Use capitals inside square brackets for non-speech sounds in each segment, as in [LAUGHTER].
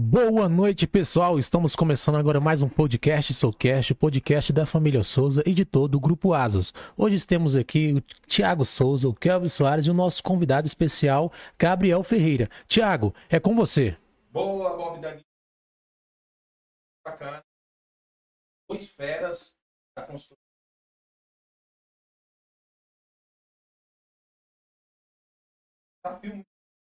Boa noite, pessoal. Estamos começando agora mais um podcast Soulcast, podcast da família Souza e de todo o Grupo Asos. Hoje temos aqui o Tiago Souza, o Kelvin Soares e o nosso convidado especial, Gabriel Ferreira. Tiago, é com você. Boa, Bob da Bacana. Dois feras da construção. Desafio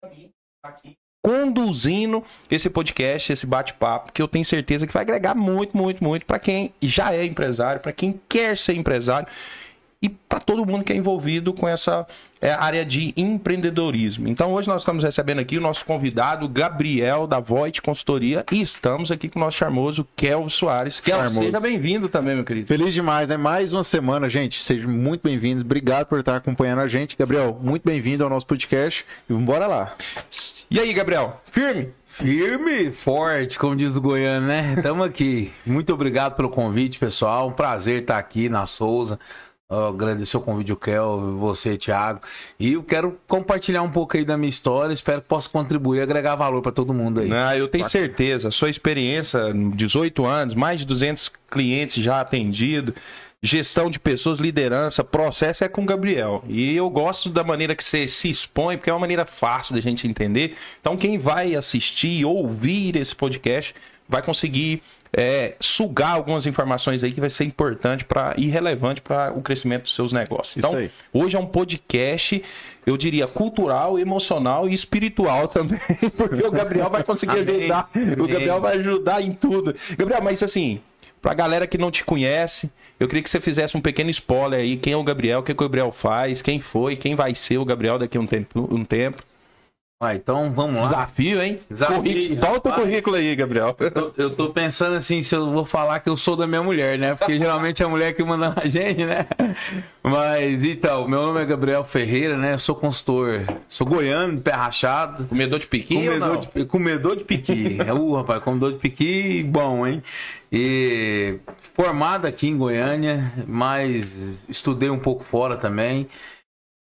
para mim aqui conduzindo esse podcast, esse bate-papo, que eu tenho certeza que vai agregar muito, muito, muito para quem já é empresário, para quem quer ser empresário e para todo mundo que é envolvido com essa é, área de empreendedorismo. Então hoje nós estamos recebendo aqui o nosso convidado Gabriel da Voit Consultoria e estamos aqui com o nosso charmoso Kel Soares. Kel, seja bem-vindo também, meu querido. Feliz demais, né? Mais uma semana, gente. Sejam muito bem-vindos. Obrigado por estar acompanhando a gente. Gabriel, muito bem-vindo ao nosso podcast e vamos lá. E aí, Gabriel? Firme? Firme, forte, como diz o Goiano, né? Estamos aqui. Muito obrigado pelo convite, pessoal. Um prazer estar aqui na Souza. Agradecer o convite, o Kel, você, Thiago. E eu quero compartilhar um pouco aí da minha história. Espero que possa contribuir e agregar valor para todo mundo aí. Ah, eu tenho certeza. Sua experiência, 18 anos, mais de 200 clientes já atendidos gestão de pessoas, liderança, processo é com o Gabriel. E eu gosto da maneira que você se expõe, porque é uma maneira fácil da gente entender. Então, quem vai assistir, ouvir esse podcast, vai conseguir é, sugar algumas informações aí que vai ser importante para e relevante para o crescimento dos seus negócios. Então, hoje é um podcast, eu diria, cultural, emocional e espiritual [LAUGHS] também, porque o Gabriel vai conseguir ajudar. O Gabriel vai ajudar em tudo. Gabriel, mas assim, Pra galera que não te conhece, eu queria que você fizesse um pequeno spoiler aí. Quem é o Gabriel, o que, que o Gabriel faz, quem foi, quem vai ser o Gabriel daqui a um tempo. Um tempo. Ah, então vamos lá. Desafio, hein? Desafio. Volta o currículo aí, Gabriel. Eu tô, eu tô, pensando assim, se eu vou falar que eu sou da minha mulher, né? Porque geralmente é a mulher que manda a [LAUGHS] gente, né? Mas então, meu nome é Gabriel Ferreira, né? Eu sou consultor, sou goiano, pé rachado. Comedor de piqui comedor de, comedor de piqui. [LAUGHS] é, uh, rapaz, comedor de piqui, bom, hein? E formado aqui em Goiânia, mas estudei um pouco fora também.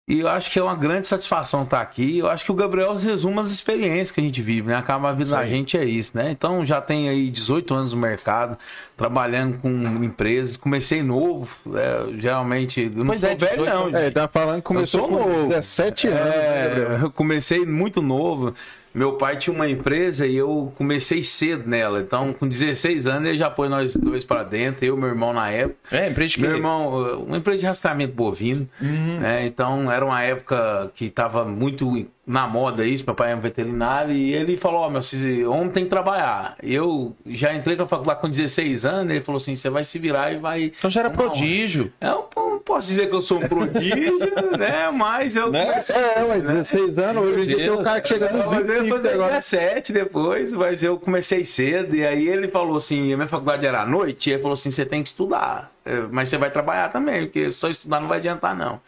E eu acho que é uma grande satisfação estar aqui. Eu acho que o Gabriel resume as experiências que a gente vive, né? Acaba a vida da gente é isso, né? Então já tem aí 18 anos no mercado, trabalhando com empresas. Comecei novo, é, geralmente. Eu não pois sou é, velho, não. É, tá falando que começou novo. 17 anos, né, é, né, Eu comecei muito novo. Meu pai tinha uma empresa e eu comecei cedo nela. Então, com 16 anos, ele já pôs nós dois para dentro, eu e meu irmão na época. É, empresa de Meu irmão, uma empresa de rastreamento bovino. Uhum. Né? Então, era uma época que estava muito na moda isso, meu pai é um veterinário, e ele falou, ó, oh, meu filho, homem tem que trabalhar. Eu já entrei com a faculdade com 16 anos, ele falou assim, você vai se virar e vai... Então já era prodígio. Eu não posso dizer que eu sou um prodígio, [LAUGHS] né, mas eu... Né? Comecei, é, ué, 16 né? anos, hoje em dia tem um cara que chega nos 20 eu fazer 17 depois, mas eu comecei cedo, e aí ele falou assim, a minha faculdade era à noite, e ele falou assim, você tem que estudar, é, mas você vai trabalhar também, porque só estudar não vai adiantar não.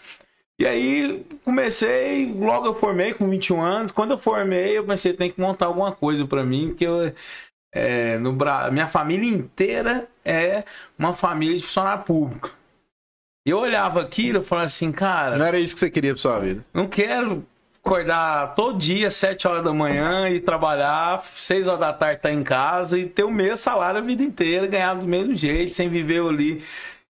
E aí comecei, logo eu formei com 21 anos. Quando eu formei, eu pensei, tem que montar alguma coisa para mim, porque eu, é, no minha família inteira é uma família de funcionário público. Eu olhava aquilo e falava assim, cara. Não era isso que você queria pra sua vida? Não quero acordar todo dia, 7 horas da manhã e trabalhar, 6 horas da tarde estar tá em casa e ter o mesmo salário a vida inteira, ganhar do mesmo jeito, sem viver ali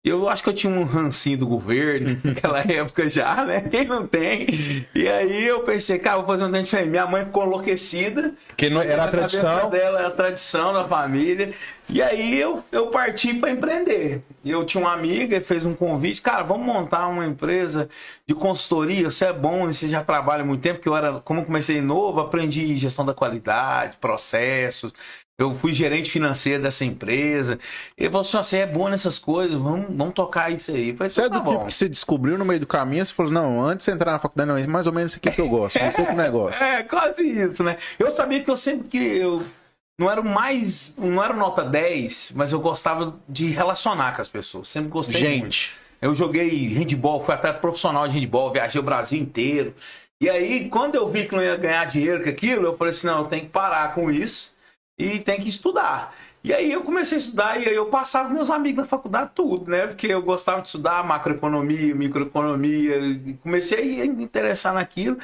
eu acho que eu tinha um rancinho do governo [LAUGHS] naquela época já, né? Quem não tem? E aí eu pensei, cara, vou fazer um dente diferente. Minha mãe ficou enlouquecida. Que não era a tradição. dela era a tradição da família. E aí eu, eu parti para empreender. Eu tinha uma amiga e fez um convite, cara, vamos montar uma empresa de consultoria. Você é bom, você já trabalha muito tempo, porque eu era, como eu comecei novo, aprendi gestão da qualidade, processos, eu fui gerente financeiro dessa empresa. Ele falou assim: você é bom nessas coisas, vamos, vamos tocar isso aí. Falei, você é tá do tipo que você descobriu no meio do caminho, você falou: não, antes de entrar na faculdade, não, é mais ou menos isso aqui que eu gosto, não sei com [LAUGHS] negócio. É, quase isso, né? Eu sabia que eu sempre que. Eu não era o mais. Não era nota 10, mas eu gostava de relacionar com as pessoas. Sempre gostei Gente. muito. Eu joguei handball, fui até profissional de handball, viajei o Brasil inteiro. E aí, quando eu vi que não ia ganhar dinheiro com aquilo, eu falei assim: não, eu tenho que parar com isso e tem que estudar. E aí eu comecei a estudar e aí eu passava meus amigos na faculdade tudo, né? Porque eu gostava de estudar macroeconomia, microeconomia, comecei a me interessar naquilo.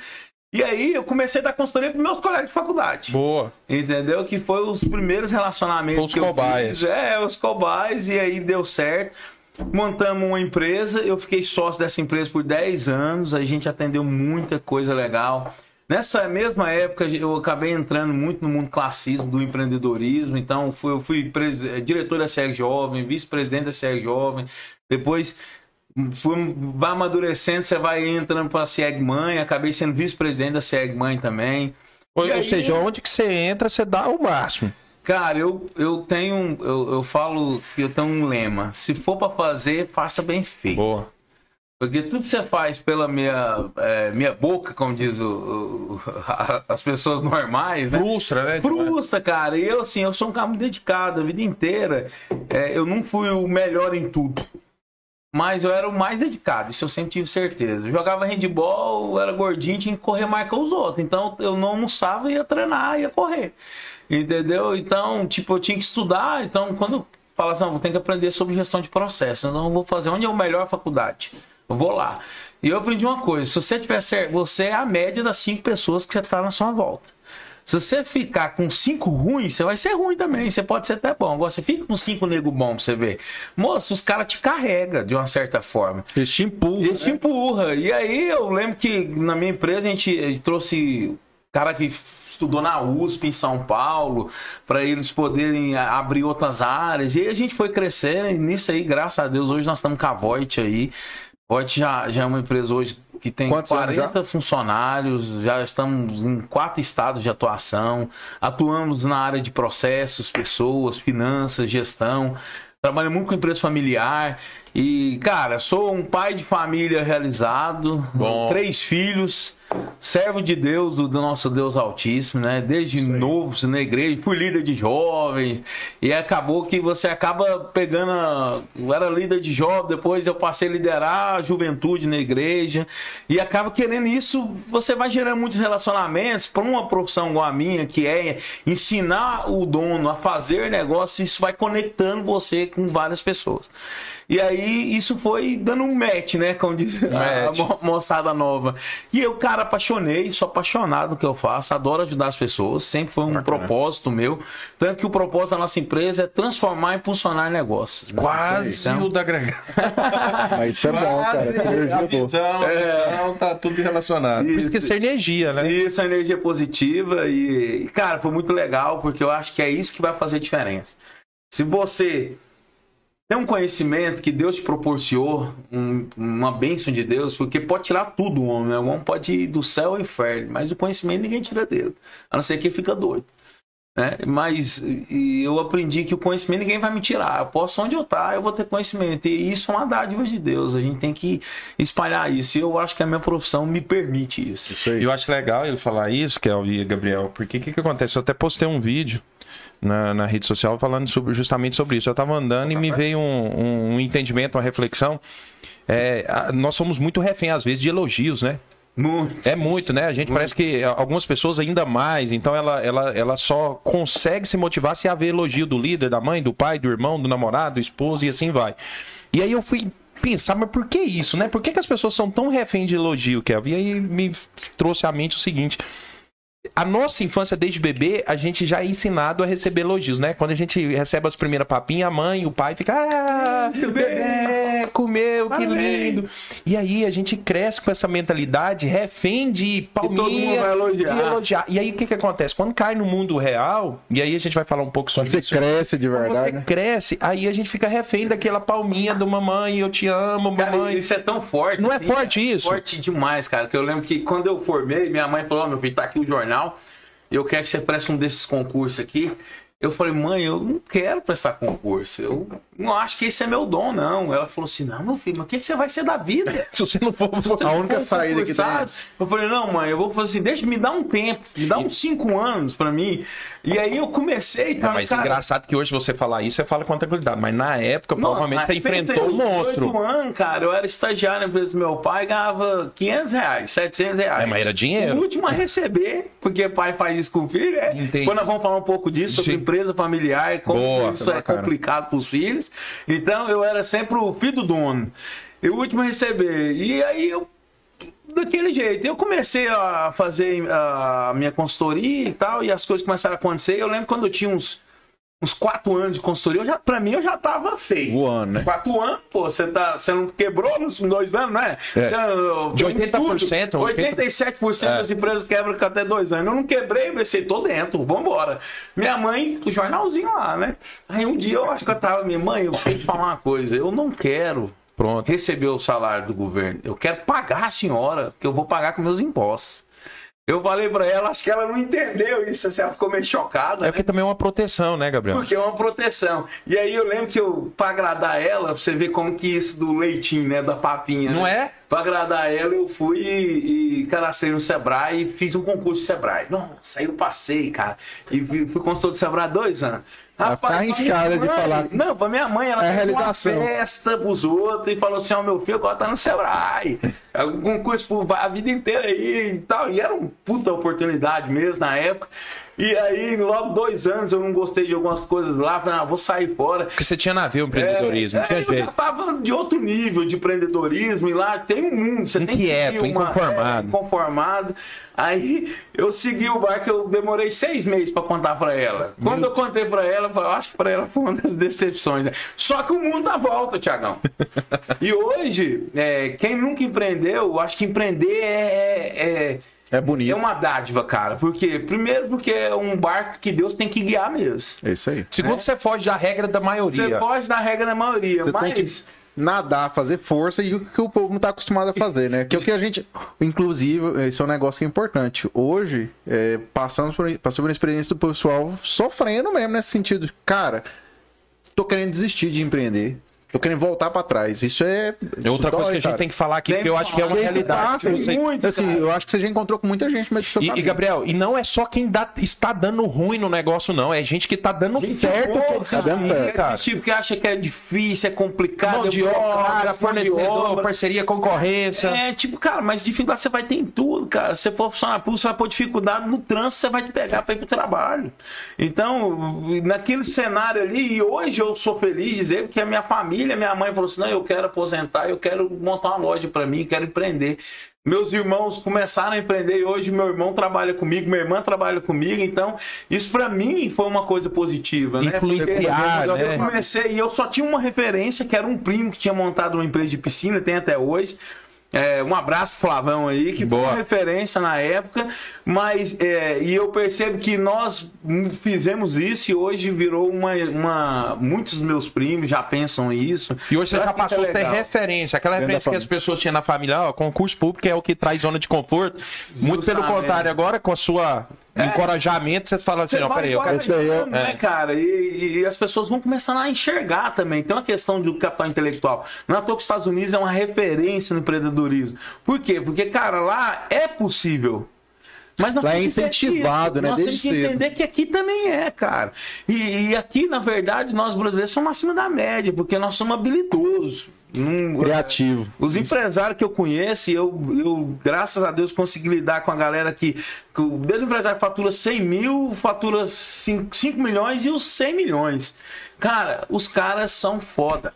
E aí eu comecei a dar consultoria para meus colegas de faculdade. Boa. Entendeu? Que foi os primeiros relacionamentos. Os que eu cobaias. fiz. É, os cobaias, e aí deu certo. Montamos uma empresa, eu fiquei sócio dessa empresa por 10 anos, a gente atendeu muita coisa legal. Nessa mesma época, eu acabei entrando muito no mundo classismo do empreendedorismo, então fui, eu fui eh, diretor da SEG Jovem, vice-presidente da SEG Jovem, depois fui, vai amadurecendo, você vai entrando para a SEG Mãe, acabei sendo vice-presidente da SEG Mãe também. Ou, aí- seja, onde que você entra, você dá o máximo. Cara, eu, eu tenho. Eu, eu falo que eu tenho um lema. Se for pra fazer, faça bem feito. Boa. Porque tudo que você faz pela minha, é, minha boca, como diz o, o- [LAUGHS] as pessoas normais, né? Frustra, né? Frustra, cara. E eu, assim, eu sou um cara muito dedicado a vida inteira. É, eu não fui o melhor em tudo. Mas eu era o mais dedicado, isso eu sempre tive certeza. Eu jogava handball, era gordinho, tinha que correr mais que os outros. Então eu não almoçava, ia treinar, ia correr. Entendeu? Então, tipo, eu tinha que estudar. Então, quando eu falava assim, vou ter que aprender sobre gestão de processo. Então, eu vou fazer onde é o melhor faculdade. Eu vou lá. E eu aprendi uma coisa: se você tiver certo, você é a média das cinco pessoas que você tá na sua volta. Se você ficar com cinco ruins, você vai ser ruim também. Você pode ser até bom. Agora, você fica com cinco nego bom pra você ver. Moço, os caras te carregam de uma certa forma. Eles te empurram. Isso empurra. E aí eu lembro que na minha empresa a gente eh, trouxe cara que estudou na USP em São Paulo para eles poderem a- abrir outras áreas. E aí a gente foi crescendo e nisso aí, graças a Deus, hoje nós estamos com a Voit aí. Voit já, já é uma empresa hoje que tem Quantos anos 40 funcionários, já estamos em quatro estados de atuação, atuamos na área de processos, pessoas, finanças, gestão. Trabalho muito com empresa familiar e, cara, sou um pai de família realizado, Bom. três filhos, servo de Deus, do, do nosso Deus Altíssimo, né? Desde novo na igreja, fui líder de jovens e acabou que você acaba pegando. A, eu era líder de jovens, depois eu passei a liderar a juventude na igreja e acaba querendo isso. Você vai gerando muitos relacionamentos para uma profissão igual a minha, que é ensinar o dono a fazer negócio, isso vai conectando você com várias pessoas. E aí isso foi dando um match, né? Como diz a Match. mo- moçada nova. E eu, cara, apaixonei, sou apaixonado no que eu faço, adoro ajudar as pessoas, sempre foi um propósito meu. Tanto que o propósito da nossa empresa é transformar e impulsionar negócios. né? Quase Então, o da Gregário. [LAUGHS] Mas isso é bom, cara. A visão, a visão, tá tudo relacionado. Por isso que isso é energia, né? Isso, a energia positiva e, e, cara, foi muito legal porque eu acho que é isso que vai fazer diferença. Se você tem um conhecimento que Deus te proporcionou, um- uma bênção de Deus, porque pode tirar tudo o homem, né? O homem pode ir do céu ao inferno, mas o conhecimento ninguém tira dele, a não ser que ele fica doido. Né? Mas eu aprendi que o conhecimento ninguém vai me tirar. Eu posso onde eu estar, eu vou ter conhecimento. E isso é uma dádiva de Deus. A gente tem que espalhar isso. E eu acho que a minha profissão me permite isso. Isso. E eu acho legal ele falar isso, Kel e Gabriel, porque o que, que acontece? Eu até postei um vídeo na, na rede social falando sobre, justamente sobre isso. Eu tava andando e me veio um, um- um entendimento, uma reflexão. É, a- nós somos muito refém, às vezes, de elogios, né? Muito. É muito, né? A gente parece que algumas pessoas ainda mais, então ela, ela, ela só consegue se motivar se haver elogio do líder, da mãe, do pai, do irmão, do namorado, do esposo e assim vai. E aí eu fui pensar, mas por que isso, né? Por que, que as pessoas são tão refém de elogio, Kevin? E aí me trouxe à mente o seguinte. A nossa infância, desde bebê, a gente já é ensinado a receber elogios, né? Quando a gente recebe as primeiras papinhas, a mãe, o pai fica, ah, bebê, comeu, que Parabéns." lindo. E aí a gente cresce com essa mentalidade refém de todo mundo palminha, vai elogiar. de elogiar. E aí o que que acontece? Quando cai no mundo real, e aí a gente vai falar um pouco sobre Quando você isso. cresce de Quando verdade, você né? cresce, aí a gente fica refém daquela palminha do mamãe, eu te amo, Cara, mamãe. isso é tão forte. Não é assim, forte cara. isso? Forte demais, cara. Que eu lembro que quando eu formei, minha mãe falou: Ó, meu filho, tá aqui o jornal. Eu quero que você preste um desses concursos aqui. Eu falei, mãe, eu não quero prestar concurso. Eu não acho que esse é meu dom, não. Ela falou assim: não, meu filho, mas o que, que você vai ser da vida? [LAUGHS] Se você não for. A única saída que tem. Concursado. Eu falei, não, mãe, eu vou fazer assim, deixa me dar um tempo, me dá uns cinco anos pra mim. E aí eu comecei, É, cara. mas cara, engraçado que hoje você falar isso, você fala com tranquilidade. Mas na época, provavelmente Não, você fez enfrentou um monstro. 18 anos, cara, eu era estagiário na empresa do meu pai, ganhava 500 reais, 700 reais. É, mas era O dinheiro. último a receber, porque pai faz isso com o filho, né? Entendi. Quando nós vamos falar um pouco disso, sobre Sim. empresa familiar, como Boa, isso é bacana. complicado pros filhos. Então eu era sempre o filho do dono. E o último a receber. E aí eu daquele jeito. Eu comecei a fazer a minha consultoria e tal, e as coisas começaram a acontecer. Eu lembro quando eu tinha uns, uns quatro anos de consultoria, eu já, pra mim eu já tava feio. Voando, né? Quatro anos, pô, você, tá, você não quebrou nos dois anos, né? É. Então, De tem 80%, tudo. 87% das empresas quebram com até dois anos. Eu não quebrei, pensei, tô dentro, vambora. Minha mãe, o jornalzinho lá, né? Aí um dia eu acho que eu tava, minha mãe, eu tenho que falar uma coisa, eu não quero Pronto. receber o salário do governo. Eu quero pagar a senhora, que eu vou pagar com meus impostos. Eu falei pra ela, acho que ela não entendeu isso, assim, ela ficou meio chocada. É né? porque também é uma proteção, né, Gabriel? Porque é uma proteção. E aí eu lembro que eu, pra agradar ela, pra você ver como que isso do leitinho, né, da papinha. Não né? é? Pra agradar ela, eu fui e, e cadastrei no Sebrae e fiz um concurso de Sebrae. Nossa, aí eu passei, cara. E fui fui consultor do Sebrae há dois anos. Vai Rapaz, ficar minha inchada de falar. Não, pra minha mãe, ela É fez uma festa pros outros e falou assim: ó, meu filho agora tá no Sebrae. É um concurso por a vida inteira aí e tal. E era uma puta oportunidade mesmo na época. E aí, logo dois anos, eu não gostei de algumas coisas lá. Falei, ah, vou sair fora. Porque você tinha navio empreendedorismo, É, tinha é, Eu já jeito. tava de outro nível de empreendedorismo e lá tem um mundo. Você tem que Inquieto, uma- inconformado. é, inconformado. Aí eu segui o barco, eu demorei seis meses pra contar pra ela. Quando eu contei pra ela, eu falei, eu acho que pra ela foi uma das decepções. Né? Só que o mundo dá volta, Tiagão. [LAUGHS] e hoje, é, quem nunca empreendeu, eu acho que empreender é- é- É é bonito. é uma dádiva, cara. Por quê? Primeiro porque é um barco que Deus tem que guiar mesmo. É isso aí. Segundo, você foge da regra da Você maioria. pode dar regra na maioria, Você mas... tem que nadar, fazer força e o que o povo não tá acostumado a fazer, né? Que é o que a gente. Inclusive, esse é um negócio que é importante. Hoje, é, passamos por, passamos por uma experiência do pessoal sofrendo mesmo nesse sentido. Cara, tô querendo desistir de empreender. Tô querendo voltar pra trás. Isso é. É outra isso coisa que a dói, gente cara. tem que falar aqui, Tem porque eu acho que é uma realidade. Que Você- muito, Assim, eu acho que você já encontrou com muita gente, mas do seu E, e. Gabriel, e não é só quem dá- está dando ruim no negócio, não. É gente que tá dando certo. Boa, que é dando desafio, certo. cara. Tipo, que acha que é difícil, é complicado. Mão é de obra, fornecedor, obra. parceria, concorrência. É, tipo, cara, mas dificuldade você vai ter em tudo, cara. Se você for funcionar público, você vai pôr dificuldade no trânsito, você vai te pegar pra ir pro trabalho. Então, naquele cenário ali, e hoje eu sou feliz de dizer que a minha família, minha mãe falou assim: não, eu quero aposentar, eu quero montar uma loja pra mim, quero empreender. Meus irmãos começaram a empreender e hoje meu irmão trabalha comigo, minha irmã trabalha comigo, então isso pra mim foi uma coisa positiva, né? Influenciar, eu né? comecei e eu só tinha uma referência que era um primo que tinha montado uma empresa de piscina, tem até hoje. É, um abraço pro Flavão aí, que foi Boa. uma referência na época, mas é, e eu percebo que nós fizemos isso e hoje virou uma. uma muitos dos meus primos já pensam isso. E hoje você já passou é a ter legal. referência. Aquela da referência que as pessoas tinham na família, ó, concurso público é o que traz zona de conforto. Muito pelo Justamente. contrário, agora com a sua encorajamento, você fala assim, Você não, peraí, eu quero... Esse aí é- né, cara? E, e as pessoas vão começando a enxergar também. Tem uma questão do capital intelectual. Não é à toa que os Estados Unidos é uma referência no empreendedorismo. Por quê? Porque, cara, lá é possível. Mas nós Lá é temos entender incentivado, né, Nós desde temos que cedo. entender que aqui também é, cara. E, e aqui, na verdade, nós brasileiros somos acima da média, porque nós somos habilidosos. Não- Criativo. os empresários que eu conheço, eu, eu, graças a Deus, consegui lidar com a galera que. que o dele empresário fatura 100 mil, fatura 5, 5 milhões e os 100 milhões. Cara, os caras são foda.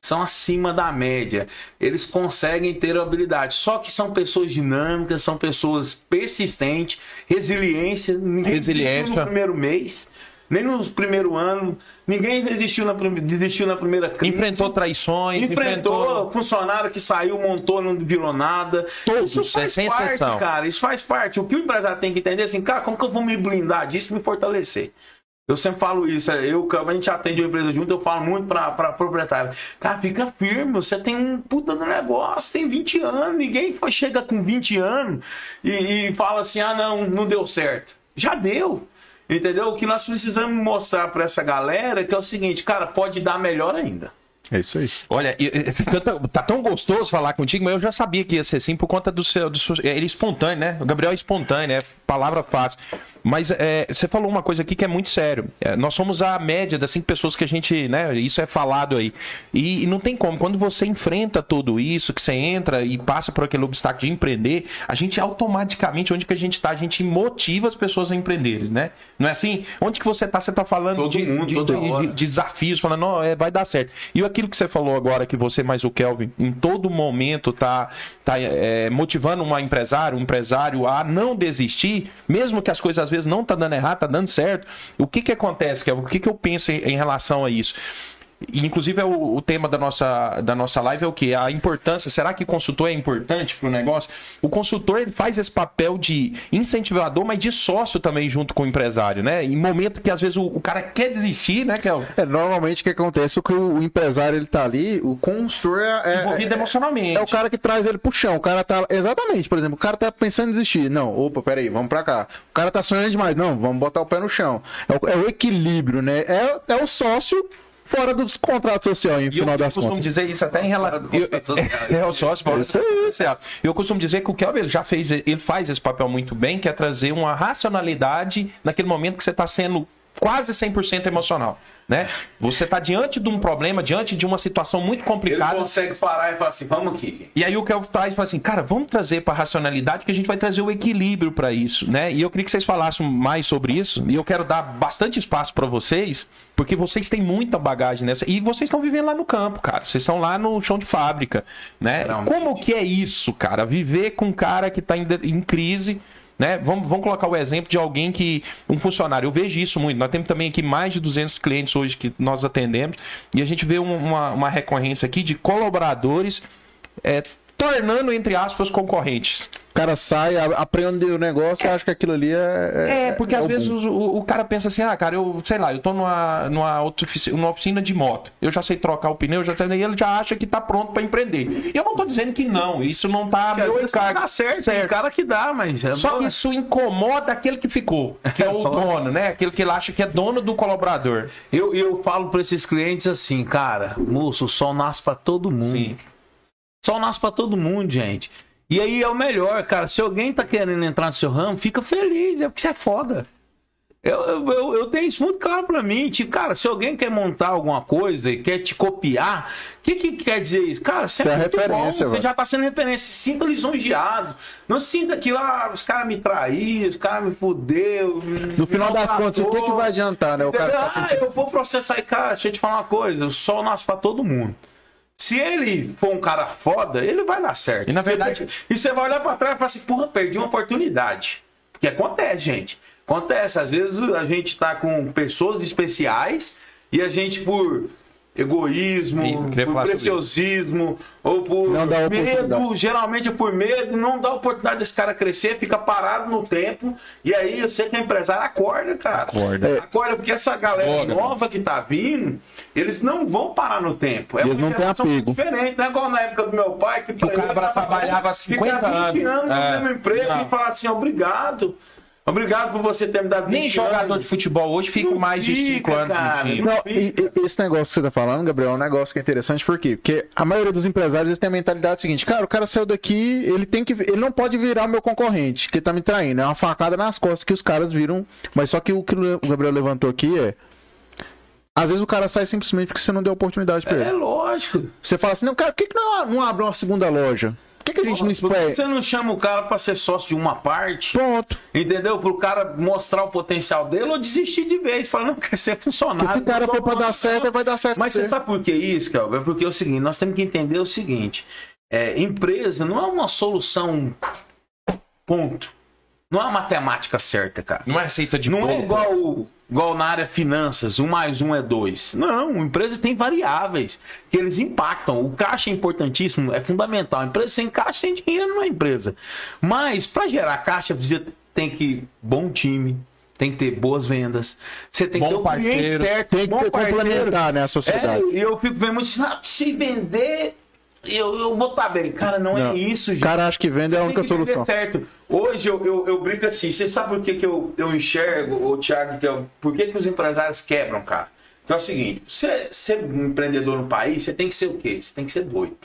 São acima da média. Eles conseguem ter habilidade. Só que são pessoas dinâmicas, são pessoas persistentes, resiliência. Ninguém Resiliência. no primeiro mês, nem no primeiro ano. Ninguém resistiu na, desistiu na primeira crise. Enfrentou traições, Enfrentou, enfrentou... funcionário que saiu, montou, não virou nada. Todos, isso faz sem parte, exceção. cara. Isso faz parte. O que o empresário tem que entender é assim, cara, como que eu vou me blindar disso e me fortalecer? Eu sempre falo isso, é, eu, a gente atende uma empresa junto, eu falo muito pra, pra proprietário. Cara, fica firme, você tem um puta do negócio, tem 20 anos, ninguém chega com 20 anos e, e fala assim, ah não, não deu certo. Já deu. Entendeu? O que nós precisamos mostrar pra essa galera é que é o seguinte, cara, pode dar melhor ainda. É isso aí. Olha, [LAUGHS] tá- tão gostoso falar contigo, mas eu já sabia que ia ser assim por conta do seu. Do seu ele é espontâneo, né? O Gabriel é espontâneo, né? Palavra fácil. Mas é, você falou uma coisa aqui que é muito sério. É, nós somos a média das cinco pessoas que a gente. né? Isso é falado aí. E, e não tem como. Quando você enfrenta tudo isso, que você entra e passa por aquele obstáculo de empreender, a gente automaticamente, onde que a gente tá, a gente motiva as pessoas a empreenderem, né? Não é assim? Onde que você tá? Você tá falando Todo de, mundo, de- de- de desafios, falando, não, é, vai dar certo. E aqui aquilo que você falou agora, que você mais o Kelvin, em todo momento tá, tá é, motivando um empresário, um empresário a não desistir, mesmo que as coisas às vezes não tá dando errado, tá dando certo. O que que acontece, Kelvin? O que que eu penso em relação a isso? E, inclusive, é o, o, tema da nossa, da nossa live é o que? A importância. Será que consultor é importante para o negócio? O consultor ele faz esse papel de incentivador, mas de sócio também junto com o empresário, né? Em momento que às vezes o, o cara quer desistir, né, Kel? É, normalmente o que acontece é que o, o empresário ele tá ali, o consultor é, é envolvido é, emocionalmente. É o cara que traz ele pro chão. O cara tá. Exatamente, por exemplo, o cara tá pensando em desistir. Não, opa, peraí, vamos pra cá. O cara tá sonhando demais. Não, vamos botar o pé no chão. É o, é o equilíbrio, né? É, é o sócio fora dos contratos sociais, em final eu, das eu costumo dizer isso até em relação. [LAUGHS] É o sócio isso. Eu costumo dizer que o Kelvin já fez, ele faz esse papel muito bem, que é trazer uma racionalidade naquele momento que você está sendo quase 100% emocional né? Você está diante de um problema, diante de uma situação muito complicada. Ele consegue parar e falar assim, vamos aqui. E aí o Kelvin traz fala assim, cara, vamos trazer para a racionalidade que a gente vai trazer o equilíbrio para isso, né? E eu queria que vocês falassem mais sobre isso. E eu quero dar bastante espaço para vocês, porque vocês têm muita bagagem nessa. E vocês estão vivendo lá no campo, cara. Vocês estão lá no chão de fábrica, né? Realmente. Como que é isso, cara? Viver com um cara que está em, em crise né? Vamos, vamos colocar o exemplo de alguém que. Um funcionário. Eu vejo isso muito. Nós temos também aqui mais de 200 clientes hoje que nós atendemos. E a gente vê uma, uma recorrência aqui de colaboradores é, tornando, entre aspas, concorrentes cara sai, aprende o negócio e acha que aquilo ali é. É, é porque é às vezes o, o, cara pensa assim, ah, cara, eu sei lá, eu tô numa, numa, oficina, numa oficina de moto, eu já sei trocar o pneu, já e ele já acha que tá pronto para empreender. E eu não tô dizendo que não, isso não tá. Que meu cara, dá certo, certo. Tem cara que dá, mas. É Só que isso incomoda aquele que ficou, que é o [LAUGHS] dono, né? Aquele que ele acha que é dono do colaborador. Eu, eu falo para esses clientes assim, cara, moço, o sol nasce para todo mundo. Sim. Sol nasce para todo mundo, gente. E aí é o melhor, cara. Se alguém tá querendo entrar no seu ramo, fica feliz, é porque você é foda. Eu, eu, eu tenho isso muito claro para mim. Tipo, cara, se alguém quer montar alguma coisa e quer te copiar, o que, que quer dizer isso? Cara, você, você é, é referência, bom, você já tá sendo referência. Se sinta lisonjeado. Não sinta que lá ah, os caras me traíram, os caras me fudeu. No final das contas, o que, que vai adiantar, né? O cara tá sentindo... ah, eu vou processar e, cara, deixa eu te falar uma coisa: o sol nasce pra todo mundo. Se ele for um cara foda, ele vai dar certo. E na verdade. E você vai olhar pra trás e falar assim, porra, perdi uma oportunidade. Porque acontece, gente. Acontece. Às vezes a gente tá com pessoas especiais e a gente, por egoísmo, por preciosismo, ou por medo, geralmente é por medo, não dá oportunidade desse cara crescer, fica parado no tempo, e aí você que é empresário, acorda, cara. Acorda. É. Acorda, porque essa galera acorda. nova que tá vindo, eles não vão parar no tempo. É eles não têm apego. diferente, não é igual na época do meu pai, que, o cara trabalhava 50 anos. anos é. no mesmo emprego não. e fala assim, obrigado. Obrigado por você ter me dado Nem jogador anos. de futebol hoje fica não mais de 5 anos. Cara, não, e, esse negócio que você tá falando, Gabriel, é um negócio que é interessante, por quê? Porque a maioria dos empresários eles têm a mentalidade seguinte, cara, o cara saiu daqui, ele tem que. Ele não pode virar meu concorrente, que tá me traindo. É uma facada nas costas que os caras viram. Mas só que o que o Gabriel levantou aqui é. Às vezes o cara sai simplesmente porque você não deu oportunidade pra é, ele. É lógico. Você fala assim, não, cara, por que, que não, não abre uma segunda loja? Que, que a gente não espera? Você não chama o cara para ser sócio de uma parte? Ponto. Entendeu? Para o cara mostrar o potencial dele ou desistir de vez. Falar, não, quer ser funcionário. Se o cara for para dar certo, vai dar certo. Mas você sabe por que isso, Calvin? É porque é o seguinte: nós temos que entender o seguinte: é, empresa não é uma solução. Ponto. Não é uma matemática certa, cara. Não é receita de Não bolo, é igual, igual na área finanças, um mais um é dois. Não, empresa tem variáveis que eles impactam. O caixa é importantíssimo, é fundamental. A empresa sem caixa, sem dinheiro não é empresa. Mas, para gerar caixa, você tem que bom time, tem que ter boas vendas. Você tem bom que ter um parceiro, certo, tem que ter complementar né, a sociedade. É, eu fico vendo muito assim, se vender eu, eu vou estar bem. Cara, não, é não, é isso, gente. Cara, acho que vende é a única solução. certo. Hoje eu, eu, eu, brinco assim, você sabe por que, que eu, eu enxergo, o Thiago, que eu, por que, que os empresários quebram, cara? Que é o seguinte, você ser um empreendedor no país, você tem que ser o quê? Você tem que ser doido.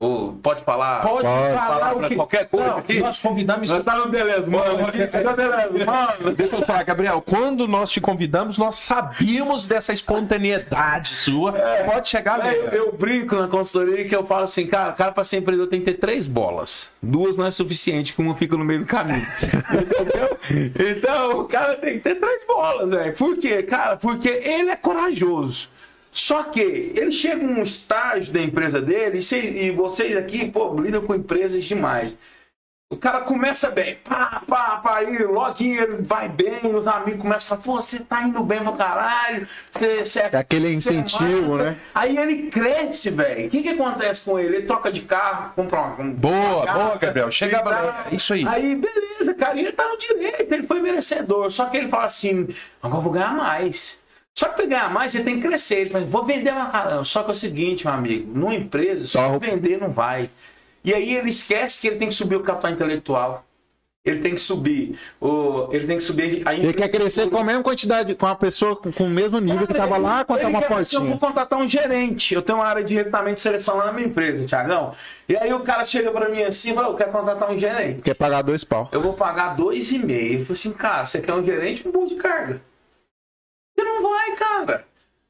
Ou pode falar? Pode, pode falar o que... qualquer coisa não, aqui. Nós convidamos. Nós tá no beleza, mano. Tá beleza, mano. Deixa eu falar, Gabriel. Quando nós te convidamos, nós sabíamos dessa espontaneidade sua. É, pode chegar é, eu, eu, brinco na consultoria que eu falo assim, cara, cara para ser empreendedor tem que ter três bolas. Duas não é suficiente, que uma fica no meio do caminho. [LAUGHS] Entendeu? Então, o cara tem que ter três bolas, velho. Por quê? Cara, porque ele é corajoso. Só que ele chega num estágio da empresa dele, e, e vocês aqui, pô, lidam com empresas demais. O cara começa bem, pá, pá, pá, aí logo ele vai bem, os amigos começam a falar, pô, você tá indo bem pra caralho, você, você É aquele você incentivo, né? Aí ele cresce, velho. O que que acontece com ele? Ele troca de carro, compra uma. uma Boa, casa, boa, Gabriel. Chega lá. Isso aí. Aí, beleza, cara, ele tá no direito, ele foi merecedor. Só que ele fala assim: agora eu vou ganhar mais. Só que pra ganhar mais, você tem que crescer. Ele fala, vou vender uma caramba. Só que é o seguinte, meu amigo, numa empresa, só Só- vender não vai. E aí ele esquece que ele tem que subir o capital intelectual. Ele tem que subir. O, ele tem que subir a Ele quer crescer com a mesma quantidade, com a pessoa com, com o mesmo nível que tava lá, quanto uma dizer, Eu vou portinha. contratar um gerente. Eu tenho uma área de recrutamento e seleção lá na minha empresa, Tiagão. E aí o cara chega pra mim assim eu quero contratar um gerente. Quer pagar dois pau. Eu vou pagar dois e meio. Eu falei assim, cara, você quer um gerente um burro de carga? Não vai, cara.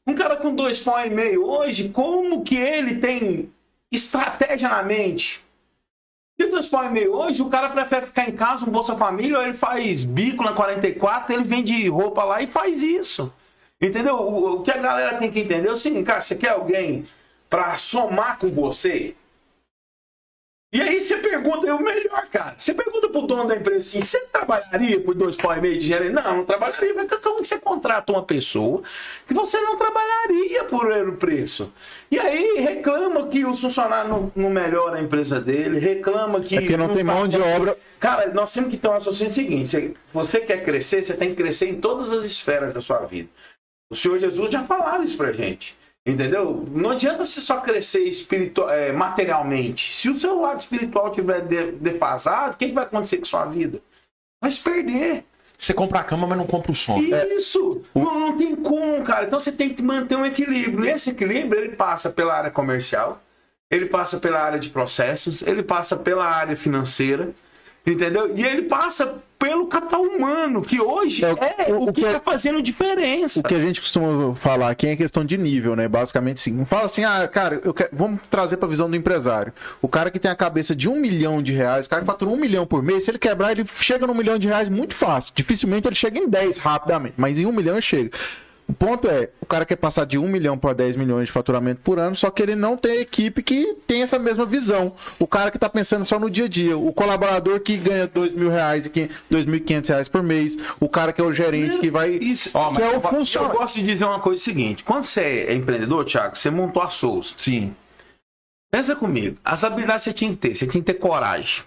Um cara com dois pau e meio hoje, como que ele tem estratégia na mente? E dois pau e meio hoje, o cara prefere ficar em casa, um Bolsa Família, ou ele faz bico na 44, ele vende roupa lá e faz isso. Entendeu? O, o que a galera tem que entender é o seguinte, cara, você quer alguém pra somar com você? E aí você pergunta, é o melhor, cara. Você pergunta pro dono da empresa assim, você trabalharia por dois pau e meio de gerente? Não, não trabalharia. Mas como que você contrata uma pessoa que você não trabalharia por o preço? E aí reclama que o funcionário não, não melhora a empresa dele, reclama que... É porque não tem mão de obra. Cara, nós temos que ter um raciocínio seguinte, você- você quer crescer, você tem que crescer em todas as esferas da sua vida. O Senhor Jesus já falava isso pra gente. Entendeu? Não adianta você só crescer espiritu- eh, materialmente. Se o seu lado espiritual estiver de- defasado, o que, que vai acontecer com a sua vida? Vai se perder. Você compra a cama, mas não compra o som. Isso! Não, não tem como, cara. Então você tem que manter um equilíbrio. E esse equilíbrio ele passa pela área comercial, ele passa pela área de processos, ele passa pela área financeira, entendeu? E ele passa pelo capital humano, que hoje É, é, o- o, que é- está fazendo diferença. O que a gente costuma falar aqui é questão de nível, né? Basicamente, sim. Fala assim, ah, cara, eu quero- vamos trazer pra visão do empresário. O cara que tem a cabeça de um milhão de reais, o cara que fatura um milhão por mês, se ele quebrar, ele chega no milhão de reais muito fácil. Dificilmente ele chega em 10 rapidamente, mas em um milhão ele chega. O ponto é, o cara quer passar de 1 milhão para 10 milhões de faturamento por ano, só que ele não tem equipe que tem essa mesma visão. O cara que tá pensando só no dia a dia, o colaborador que ganha 2 mil reais e que- 2.500 reais por mês, o cara que é o gerente que vai... Isso. Ó, que é o Eu funcionário. gosto de dizer uma coisa seguinte: quando você é empreendedor, Thiago, você montou a Souza. Sim. Pensa comigo, as habilidades você tinha que ter, você tinha que ter coragem.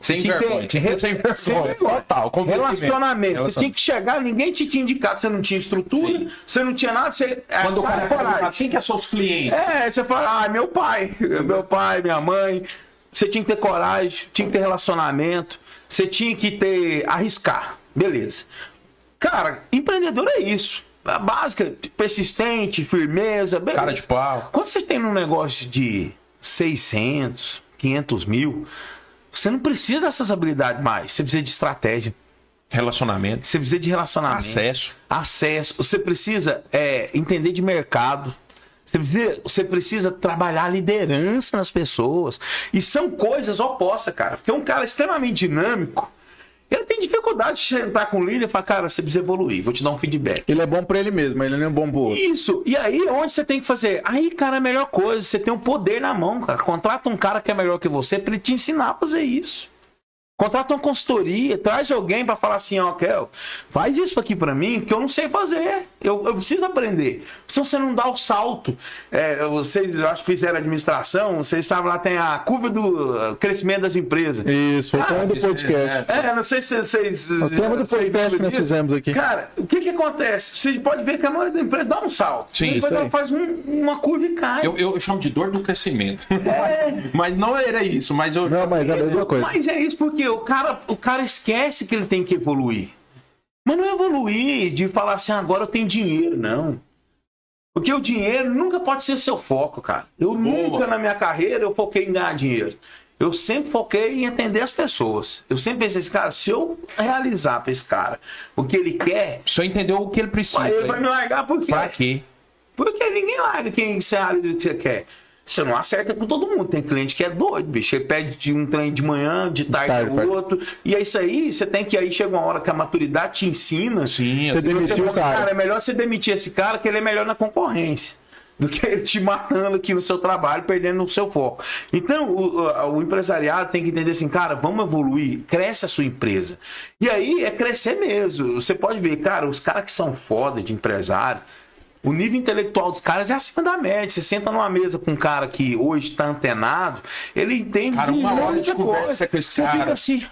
Sem tinha vergonha. Que sem vergonha. Sem vergonha. Total. comprometimento. Relacionamento. Você tinha que chegar, ninguém te tinha indicado, você não tinha estrutura, Sim. você não tinha nada, você. Quando o cara é, pergunta, quem que é seus clientes? É, você fala, ah, meu pai, meu pai, minha mãe. Você tinha que ter coragem, tinha que ter relacionamento, você tinha que ter. arriscar. Beleza. Cara, empreendedor é isso. A básica, persistente, firmeza, beleza. Cara de pau. Quando você tem um negócio de 600, 500 mil, você não precisa dessas habilidades mais. Você precisa de estratégia. Relacionamento. Você precisa de relacionamento. Acesso. Acesso. Você precisa é, entender de mercado. Você precisa, você precisa trabalhar a liderança nas pessoas. E são coisas opostas, cara. Porque um cara extremamente dinâmico, ele tem dificuldade de sentar com o líder e falar, cara, você precisa evoluir, vou te dar um feedback. Ele é bom pra ele mesmo, ele não é bom pro outro. Isso. E aí, onde você tem que fazer? Aí, cara, é a melhor coisa. Você tem um poder na mão, cara. Contrata um cara que é melhor que você pra ele te ensinar a fazer isso. Contrata uma consultoria, traz alguém pra falar assim, ó, Kel, faz isso aqui pra mim, que eu não sei fazer. Eu, eu preciso aprender. Senão você não dá o salto. É, vocês, eu acho que fizeram administração, vocês sabem lá, tem a curva do uh, crescimento das empresas. Isso, foi o Ah, tema do é- podcast. É, não sei se vocês. O tema do vocês podcast que nós fizemos aqui. Cara, o que que acontece? Você pode ver que a maioria da empresa dá um salto. Sim, Depois isso aí. ela faz um- uma curva e cai. Eu, eu chamo de dor do crescimento. É. [LAUGHS] mas não era isso, mas eu. Não, mas é a mesma coisa. Mas é isso porque o cara, o cara esquece que ele tem que evoluir. Mas não evoluir de falar assim, agora eu tenho dinheiro, não. Porque o dinheiro nunca pode ser seu foco, cara. Eu nunca na minha carreira eu foquei em ganhar dinheiro. Eu sempre foquei em atender as pessoas. Eu sempre pensei assim, cara, se eu realizar pra esse cara o que ele quer, Só entendeu o que ele precisa. aí ele vai me largar por quê? Pra quê? Porque ninguém larga quem você realiza o que você quer. Você não acerta com todo mundo. Tem cliente que é doido, bicho. Ele pede de um trem de manhã, de tarde, tarde, o tarde. outro. E é isso aí, você tem que aí chega uma hora que a maturidade te ensina. Sim, Você demitiu o cara. cara, é melhor você demitir esse cara que ele é melhor na concorrência. Do que ele te matando aqui no seu trabalho, perdendo o seu foco. Então, o, o- o empresariado tem que entender assim, cara, vamos evoluir, cresce a sua empresa. E aí é crescer mesmo. Você pode ver, cara, os caras que são foda de empresário, o nível intelectual dos caras é acima da média. Você senta numa mesa com um cara que hoje está antenado, ele entende Cara, uma um hora de conversa com esse Você cara. fica assim.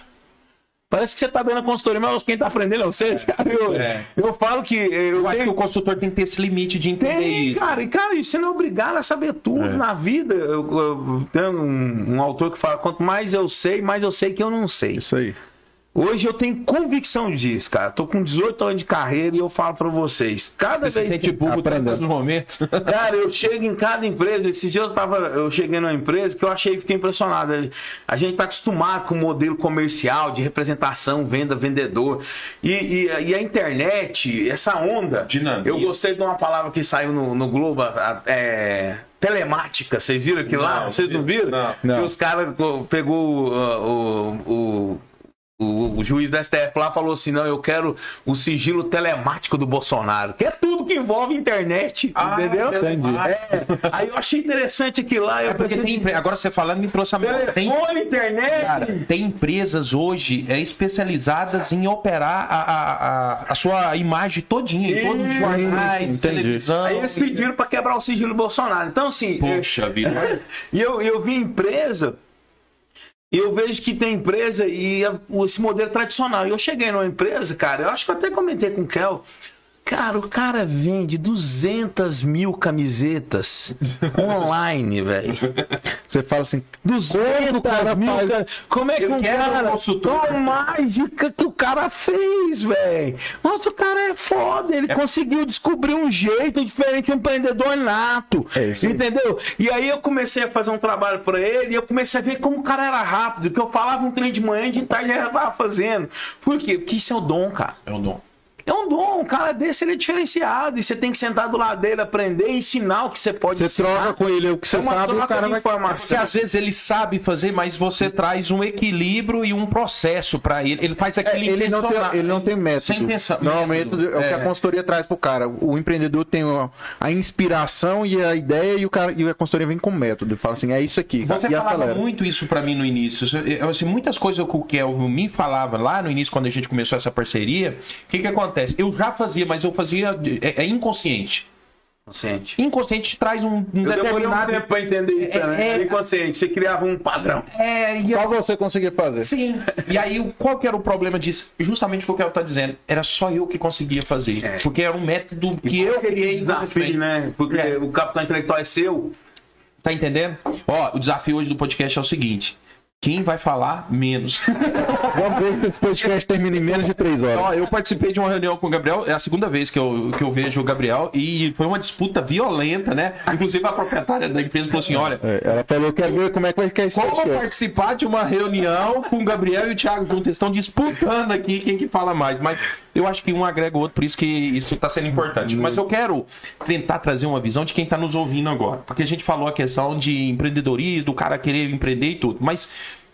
Parece que você tá dando a consultoria, mas quem tá aprendendo é vocês, cara. Eu, É. eu falo que eu Eu acho que tenho o consultor tem que ter esse limite de entender tem, isso. cara, e cara, e você não é obrigado a saber tudo É. na vida. Eu, eu- tem um, um autor que fala: quanto mais eu sei, mais eu sei que eu não sei. Isso aí. Hoje eu tenho convicção disso, cara. Tô com 18 anos de carreira e eu falo pra vocês: cada Você vez sente burro aprendendo. os momentos. [LAUGHS] Cara, eu chego em cada empresa. Esses dias eu, tava, eu cheguei numa empresa que eu achei fiquei impressionado. A gente tá acostumado com o modelo comercial de representação, venda, vendedor. E, e- e a internet, essa onda. Dinâmica. Eu gostei de uma palavra que saiu no, no Globo. É, telemática, vocês viram aquilo lá? Vocês não viram? não. Não. Que os caras pegou uh, o, o, o, o juiz da STF lá falou assim: não, eu quero o sigilo telemático do Bolsonaro, que é tudo que envolve internet, entendeu? entendi. É, aí eu achei interessante aquilo lá. Eu É pensei, tem, agora você falando me trouxe a memória. Tem, internet. cara, tem empresas hoje é, especializadas em operar a, a, a, a sua imagem todinha, em todos os jornais, televisão. Aí eles pediram para quebrar o sigilo do Bolsonaro. Então, assim, Poxa vida. [LAUGHS] E eu, eu vi empresa, eu vejo que tem empresa e esse modelo tradicional. E eu cheguei numa empresa, cara, eu acho que eu até comentei com o Kel. Cara, o cara vende 200 mil camisetas [LAUGHS] online, velho. Você fala assim, 200 cara mil faz? Como é que Eu um cara... Qual mágica que o cara fez, velho? Mas o cara é foda, ele conseguiu descobrir um jeito diferente, um empreendedor nato. É entendeu? E aí eu comecei a fazer um trabalho pra ele e eu comecei a ver como o cara era rápido, que eu falava um trem de manhã e de tarde já tava fazendo. Por quê? Porque isso é o dom, cara. É um dom. É um dom, um cara desse ele é diferenciado e você tem que sentar do lado dele, aprender, ensinar o que você pode você ensinar. troca com ele o que você É sabe, o cara vai. Porque às vezes ele sabe fazer, mas você traz um equilíbrio e um processo pra ele. Ele faz É, aquilo ele, não tem, ele não tem método. Sem pensar. Normalmente método, é o que a consultoria traz pro cara. O empreendedor tem a, inspiração e a ideia e, o cara, e a consultoria vem com método. Fala assim, é isso aqui. Você e falava acelera. muito isso pra mim no início. Eu, Assim, muitas coisas que o Kelvin me falava lá no início, quando a gente começou essa parceria. O que que acontece? Eu já fazia, mas eu fazia... É, é inconsciente. Consciente. Inconsciente traz um, um Eu demorei um determinado... tempo pra entender isso, É, né? é- inconsciente, você criava um padrão. É, e Só você conseguir fazer. Sim. E aí, o- qual que era o problema disso? Justamente o que o Kelvin tá dizendo. Era só eu que conseguia fazer. É. Porque era um método que eu criei. desafio, né? Porque É. o capital intelectual é seu. Tá entendendo? Ó, o desafio hoje do podcast é o seguinte. Quem vai falar menos? [LAUGHS] Vamos ver se esse podcast termina em menos de três horas. Ó, eu participei de uma reunião com o Gabriel, é a segunda vez que eu, que eu vejo o Gabriel, e foi uma disputa violenta, né? Inclusive a proprietária da empresa falou assim: olha. É, ela falou que quer ver como é que vai ficar esse Como podcast. participar de uma reunião com o Gabriel e o Thiago juntos? Estão disputando aqui quem que fala mais. Mas eu acho que um agrega o outro, por isso que isso está sendo importante. Mas eu quero tentar trazer uma visão de quem está nos ouvindo agora. Porque a gente falou a questão de empreendedorismo, do cara querer empreender e tudo. Mas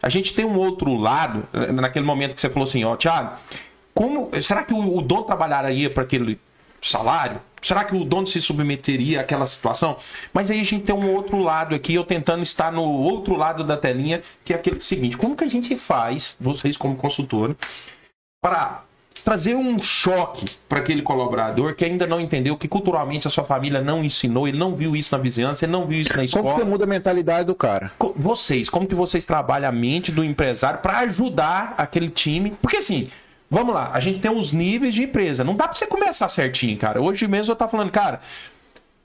a gente tem um outro lado, naquele momento que você falou assim, ó, Thiago, como, será que o, o dono trabalharia para aquele salário? Será que o dono se submeteria àquela situação? Mas aí a gente tem um outro lado aqui, eu tentando estar no outro lado da telinha, que é aquele seguinte: como que a gente faz, vocês como consultor, para trazer um choque para aquele colaborador que ainda não entendeu, que culturalmente a sua família não ensinou, ele não viu isso na vizinhança, ele não viu isso na Como que escola. você muda a mentalidade do cara? Vocês, como que vocês trabalham a mente do empresário para ajudar aquele time? Porque assim, vamos lá, a gente tem os níveis de empresa. Não dá para você começar certinho, cara. Hoje mesmo eu tava falando, cara,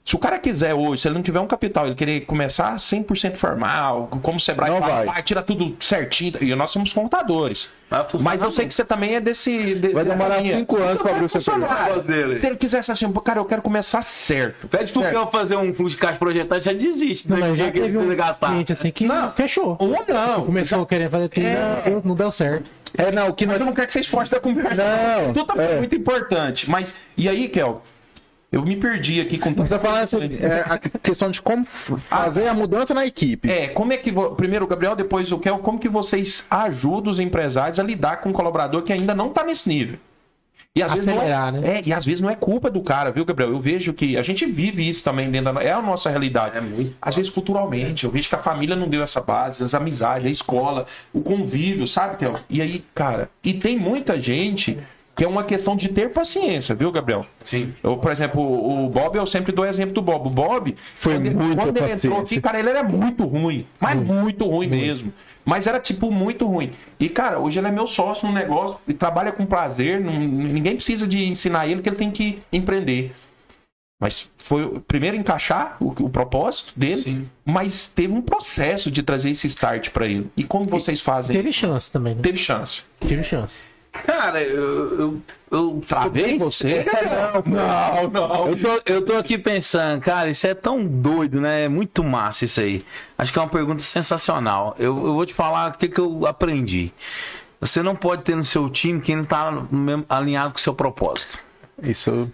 se o cara quiser hoje, se ele não tiver um capital, ele querer começar 100% formal, como o Sebrae Não fala, vai. "Pai, tira tudo certinho. E nós somos contadores. Mas eu sei que você também é desse. de- Vai demorar da linha. cinco anos pra abrir o seu. A dele. Se ele quisesse assim, "Pô, cara, eu quero começar certo. Pede pro Kel fazer um fluxo de caixa projetado, já desiste. né? Mas já Que ele teve um gastar. cliente assim que fechou. Ou não. Começou querendo fazer tudo, É. não, não deu certo. É, não, o que Mas nós eu não quero que vocês fogem da conversa. Não, Tudo tá é. muito importante. Mas, e aí, Kel? Eu me perdi aqui com Você tá falando assim, é, a questão de como fazer a mudança na equipe. É, como é que. vo- Primeiro o Gabriel, depois o Kel, como que vocês ajudam os empresários a lidar com um colaborador que ainda não tá nesse nível? E às, vezes não Acelerar, é, né? é, e às vezes não é culpa do cara, viu, Gabriel? Eu vejo que a gente vive isso também dentro da. É a nossa realidade. É muito Às vezes culturalmente. Eu vejo que a família não deu essa base, as amizades, a escola, o convívio, sabe, Kel? E aí, cara, e tem muita gente que é uma questão de ter paciência, viu, Gabriel? Sim. Eu, por exemplo, o Bob, eu sempre dou exemplo do Bob. O Bob, Foi quando, ele- muita quando ele entrou paciência. aqui, cara, ele era muito ruim. Mas muito ruim mesmo. Mas era, tipo, muito ruim. E, cara, hoje ele é meu sócio no negócio e trabalha com prazer. não- ninguém precisa de ensinar ele que ele tem que empreender. Mas foi o primeiro encaixar o, o propósito dele, Sim. mas teve um processo de trazer esse start pra ele. E como vocês fazem? Teve chance também, né? Teve chance. Teve chance. Cara, eu. eu, eu Travei você? Não, não. Eu tô, eu tô aqui pensando, cara, isso é tão doido, né? É muito massa isso aí. Acho que é uma pergunta sensacional. Eu, eu vou te falar o que, que eu aprendi. Você não pode ter no seu time quem não tá alinhado com o seu propósito. Isso.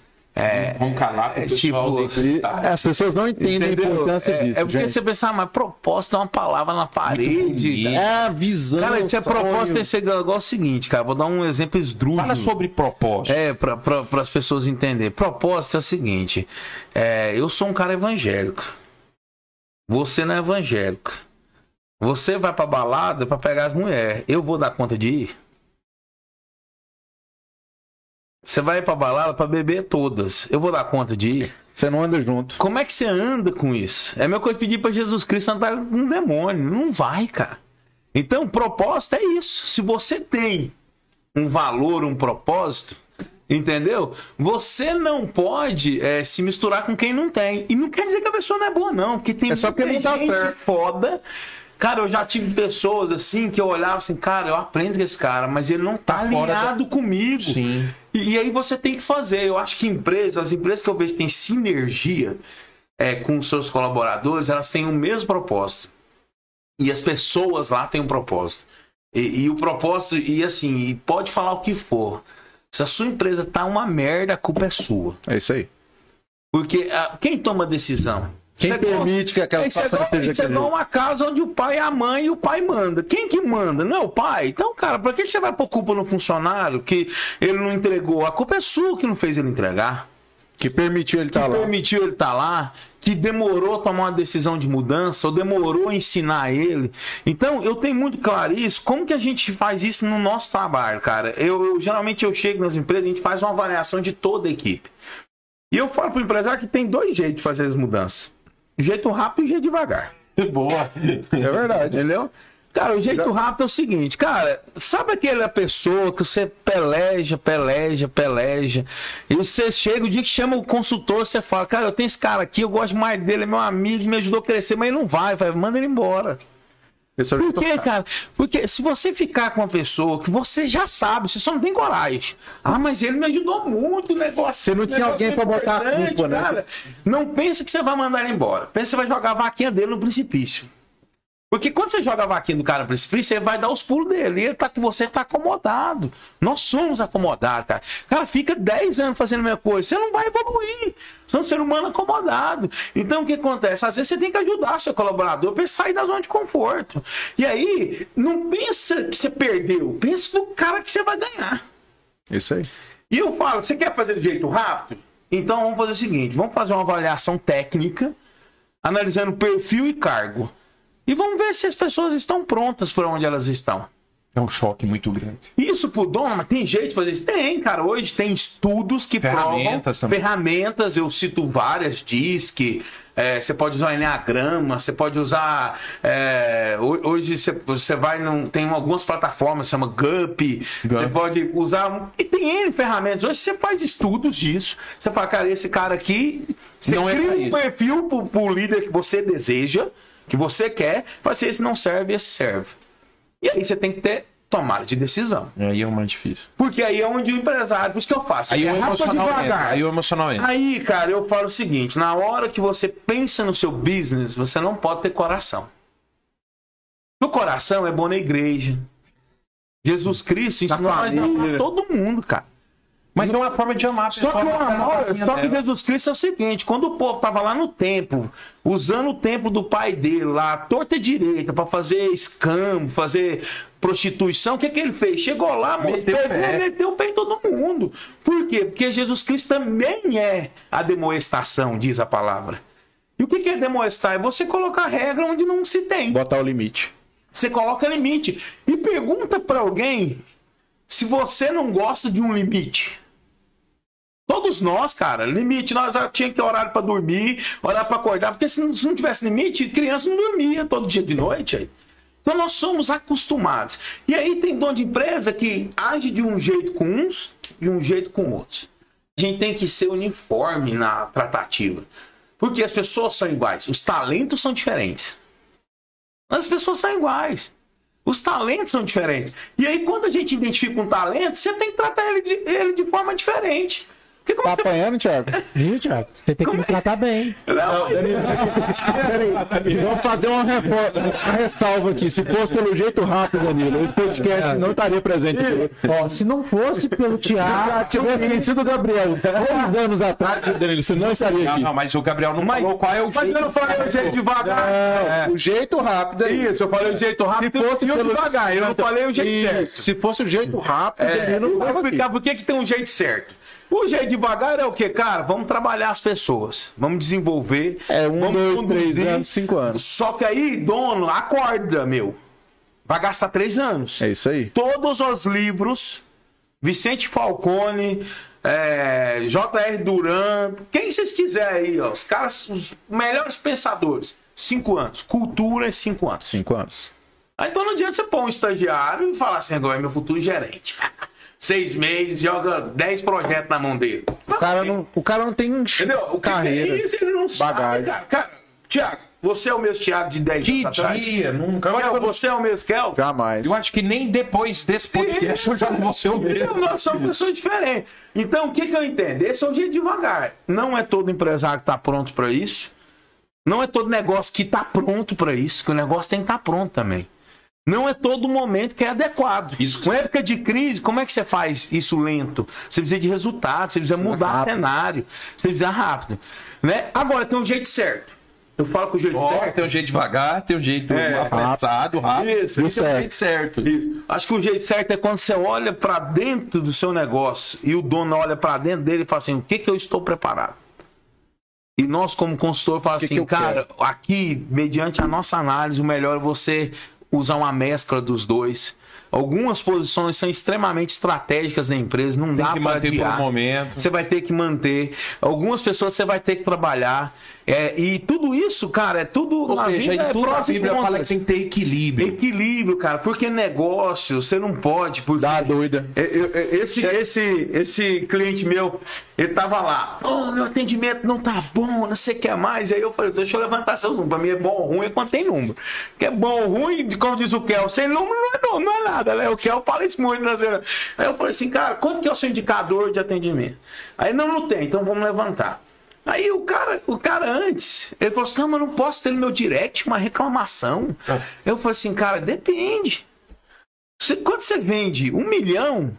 Vamos calar pro é pessoal tipo, E tá? as pessoas não entendem Entendeu? a importância é, disso. é porque gente. você pensar, mas propósito é uma palavra na parede. É a visão. Cara, é sonho. propósito, esse é igual o seguinte, cara. Vou dar um exemplo esdrúxulo. Fala sobre propósito. É, para as pessoas entenderem. Propósito é o seguinte: é, eu sou um cara evangélico. Você não é evangélico. Você vai pra balada pra pegar as mulheres. Eu vou dar conta de ir? Você vai pra balada pra beber todas. Eu vou dar conta de ir? Você não anda junto. Como é que você anda com isso? É a mesma coisa pedir pra Jesus Cristo andar com um demônio. Não vai, cara. Então, propósito é isso. Se você tem um valor, um propósito, entendeu? Você não pode é, se misturar com quem não tem. E não quer dizer que a pessoa não é boa, não. Porque tem É só porque não dá gente certo. foda. Cara, eu já tive pessoas assim que eu olhava assim, cara, eu aprendo com esse cara, mas ele não tá, da- alinhado comigo. Sim. E, e aí você tem que fazer. Eu acho que empresas, as empresas que eu vejo que têm sinergia é, com os seus colaboradores, elas têm o mesmo propósito. E as pessoas lá têm um propósito. E, e o propósito, e assim, e pode falar o que for. Se a sua empresa tá uma merda, a culpa é sua. É isso aí. Porque ah, quem toma a decisão? Quem é permite que aquela é situação esteja é daquele igual uma casa onde o pai é a mãe e o pai manda. Quem que manda? Não é o pai? Então, cara, pra que você vai pôr culpa no funcionário que ele não entregou? A culpa é sua que não fez ele entregar. Que permitiu ele estar que lá. permitiu ele estar lá, que demorou a tomar uma decisão de mudança, ou demorou ensinar ele. Então, eu tenho muito claro isso. Como que a gente faz isso no nosso trabalho, cara? Eu, eu- geralmente eu chego nas empresas, a gente faz uma avaliação de toda a equipe. E eu falo pro empresário que tem dois jeitos de fazer as mudanças. Jeito rápido e jeito devagar. [LAUGHS] Boa. É verdade. Entendeu? Cara, o jeito rápido é o seguinte, cara, sabe aquela pessoa que você peleja, peleja, peleja, e você chega, o dia que chama o consultor, você fala, cara, eu tenho esse cara aqui, eu gosto mais dele, é meu amigo, me ajudou a crescer, mas ele não vai, vai manda ele embora. Por quê, cara? Porque se você ficar com uma pessoa que você já sabe, você só não tem coragem. Ah, mas ele me ajudou muito o negócio. Você não tinha alguém é pra botar a culpa, né? cara. Não pensa que você vai mandar ele embora. Pensa que você vai jogar a vaquinha dele no precipício. Porque quando você joga a vaquinha do cara no precipício, você vai dar os pulos dele. E ele tá com você, tá acomodado. Nós somos acomodados, cara. Cara, fica 10 anos fazendo a mesma coisa. Você não vai evoluir. Você é um ser humano acomodado. Então o que acontece? Às vezes você tem que ajudar seu colaborador para sair da zona de conforto. E aí, não pensa que você perdeu. Pensa no cara que você vai ganhar. Isso aí. E eu falo, você quer fazer de jeito rápido? Então vamos fazer o seguinte: vamos fazer uma avaliação técnica, analisando perfil e cargo. E vamos ver se as pessoas estão prontas para onde elas estão. É um choque muito grande. Isso pro dono, mas tem jeito de fazer isso? Tem, cara. Hoje tem estudos que Ferramentas provam. também. Ferramentas, eu cito várias, DISC, é, você pode usar Enneagrama, você pode usar. é, ho- hoje você, você vai num. Tem algumas plataformas, chama Gup, você pode usar. E tem N ferramentas. Hoje você faz estudos disso. Você fala, cara, esse cara aqui. Você Não é cria pra um perfil pro, pro líder que você deseja, que você quer, fala assim, esse não serve, esse serve. E aí você tem que ter tomada de decisão. Aí é o mais difícil. Porque aí é onde o empresário, por isso que eu faço. Aí é o emocional entra. Aí o emocional entra. Aí, cara, eu falo o seguinte: na hora que você pensa no seu business, você não pode ter coração. O coração é bom na igreja. Jesus Cristo ensinou a todo mundo, cara. Mas é uma forma de amar Só que, o amor, só que. Jesus Cristo é o seguinte: quando o povo tava lá no templo, usando o templo do pai dele lá, torta e direita, pra fazer escambo, fazer prostituição, o que, que ele fez? Chegou lá, moço, Meteu o pegou, pé. meteu o pé em todo mundo. Por quê? Porque Jesus Cristo também é a demoestação, diz a palavra. E o que, que é demoestar? É você colocar regra onde não se tem. Botar o limite. Você coloca limite. E pergunta pra alguém se você não gosta de um limite. Todos nós, cara, limite, nós tinha que horário pra dormir, horário pra acordar, porque se não, se não tivesse limite, criança não dormia todo dia de noite. aí. Então nós somos acostumados. E aí tem dono de empresa que age de um jeito com uns, de um jeito com outros. A gente tem que ser uniforme na tratativa. Porque as pessoas são iguais, os talentos são diferentes. As pessoas são iguais. Os talentos são diferentes. E aí, quando a gente identifica um talento, você tem que tratar ele de, ele de forma diferente. Como Tá você... apanhando, Thiago? Viu, Thiago? Você tem que me tratar bem. Não, Peraí, vamos fazer uma, uma ressalva aqui. Se fosse pelo jeito rápido, Danilo, esse podcast não estaria presente aqui. Ó, se não fosse pelo Se Thiago. tivesse vencido o Gabriel seis anos atrás, Danilo, você não estaria Não, aqui. não, mas o Gabriel não falou qual é o mas jeito. eu não falei o jeito devagar. O jeito rápido aí. Isso, eu falei o jeito rápido Se fosse eu pelo- devagar. Eu não falei o jeito certo. Se fosse o jeito rápido, É, ele não eu vou explicar por que, que tem um jeito certo. O jeito devagar é o que, cara? Vamos trabalhar as pessoas. Vamos desenvolver. É um, vamos dois, conduzir. três anos, cinco anos. Só que aí, dono, acorda, meu. Vai gastar três anos. É isso aí. Todos os livros, Vicente Falcone, é, J.R. Duran, quem vocês quiserem aí, ó, os caras, os melhores pensadores. Cinco anos. Cultura, cinco anos. Cinco anos. Aí então não adianta você pôr um estagiário e falar assim, agora é meu futuro gerente. [LAUGHS] Seis meses, joga dez projetos na mão dele. O cara não, o cara não tem Entendeu? O que que carreira. é isso? Ele não bagagem. sabe, cara. Cara, Tiago, você é o mesmo Tiago de 10 Que anos atrás? dia, nunca. Kel, você é o mesmo Kel? Jamais. Eu acho que nem depois desse podcast eu já não vou ser o mesmo. Nós somos pessoas diferentes. Então, o que, que eu entendo? Esse é o jeito devagar. Não é todo empresário que está pronto para isso. Não é todo negócio que está pronto para isso, que o negócio tem que estar pronto também. Não é todo momento que é adequado. Isso que Com época de crise, como é que você faz isso lento? Você precisa de resultado, você precisa mudar rápido. cenário, você precisa rápido. Né? Agora, tem um jeito certo. Eu falo que o jeito Ó, certo. tem um jeito devagar, tem um jeito É. apressado, rápido. Isso, isso é o jeito certo. Isso. Acho que o jeito certo é quando você olha para dentro do seu negócio e o dono olha para dentro dele e fala assim: o que, que eu estou preparado? E nós, como consultor, fala que assim: que cara, aqui, mediante a nossa análise, o melhor é você usar uma mescla dos dois. Algumas posições são extremamente estratégicas da empresa, não dá que para adiar. momento. Você vai ter que manter. Algumas pessoas você vai ter que trabalhar. É, e tudo isso, cara, é tudo. Ou na seja, vida é tudo a Bíblia fala que tem que ter equilíbrio. Equilíbrio, cara, porque negócio, você não pode. Porque Dá doida. Eu- eu- Esse, esse, esse cliente meu, ele tava lá, pô, meu atendimento não tá bom, não sei o que mais. Aí eu falei, deixa eu levantar seus números. Pra mim é bom ou ruim é quando tem número. Que é bom ou ruim, como diz o Kel, sem número não é, não, não é nada, né? O Kel fala isso muito na cena. Aí eu falei assim, cara, quanto que é o seu indicador de atendimento? Aí não, não tem, então vamos levantar. Aí o cara, o cara antes, ele falou assim: não, mas eu não posso ter no meu direct uma reclamação. Eu falei assim, cara, depende. Você- quando você vende um milhão,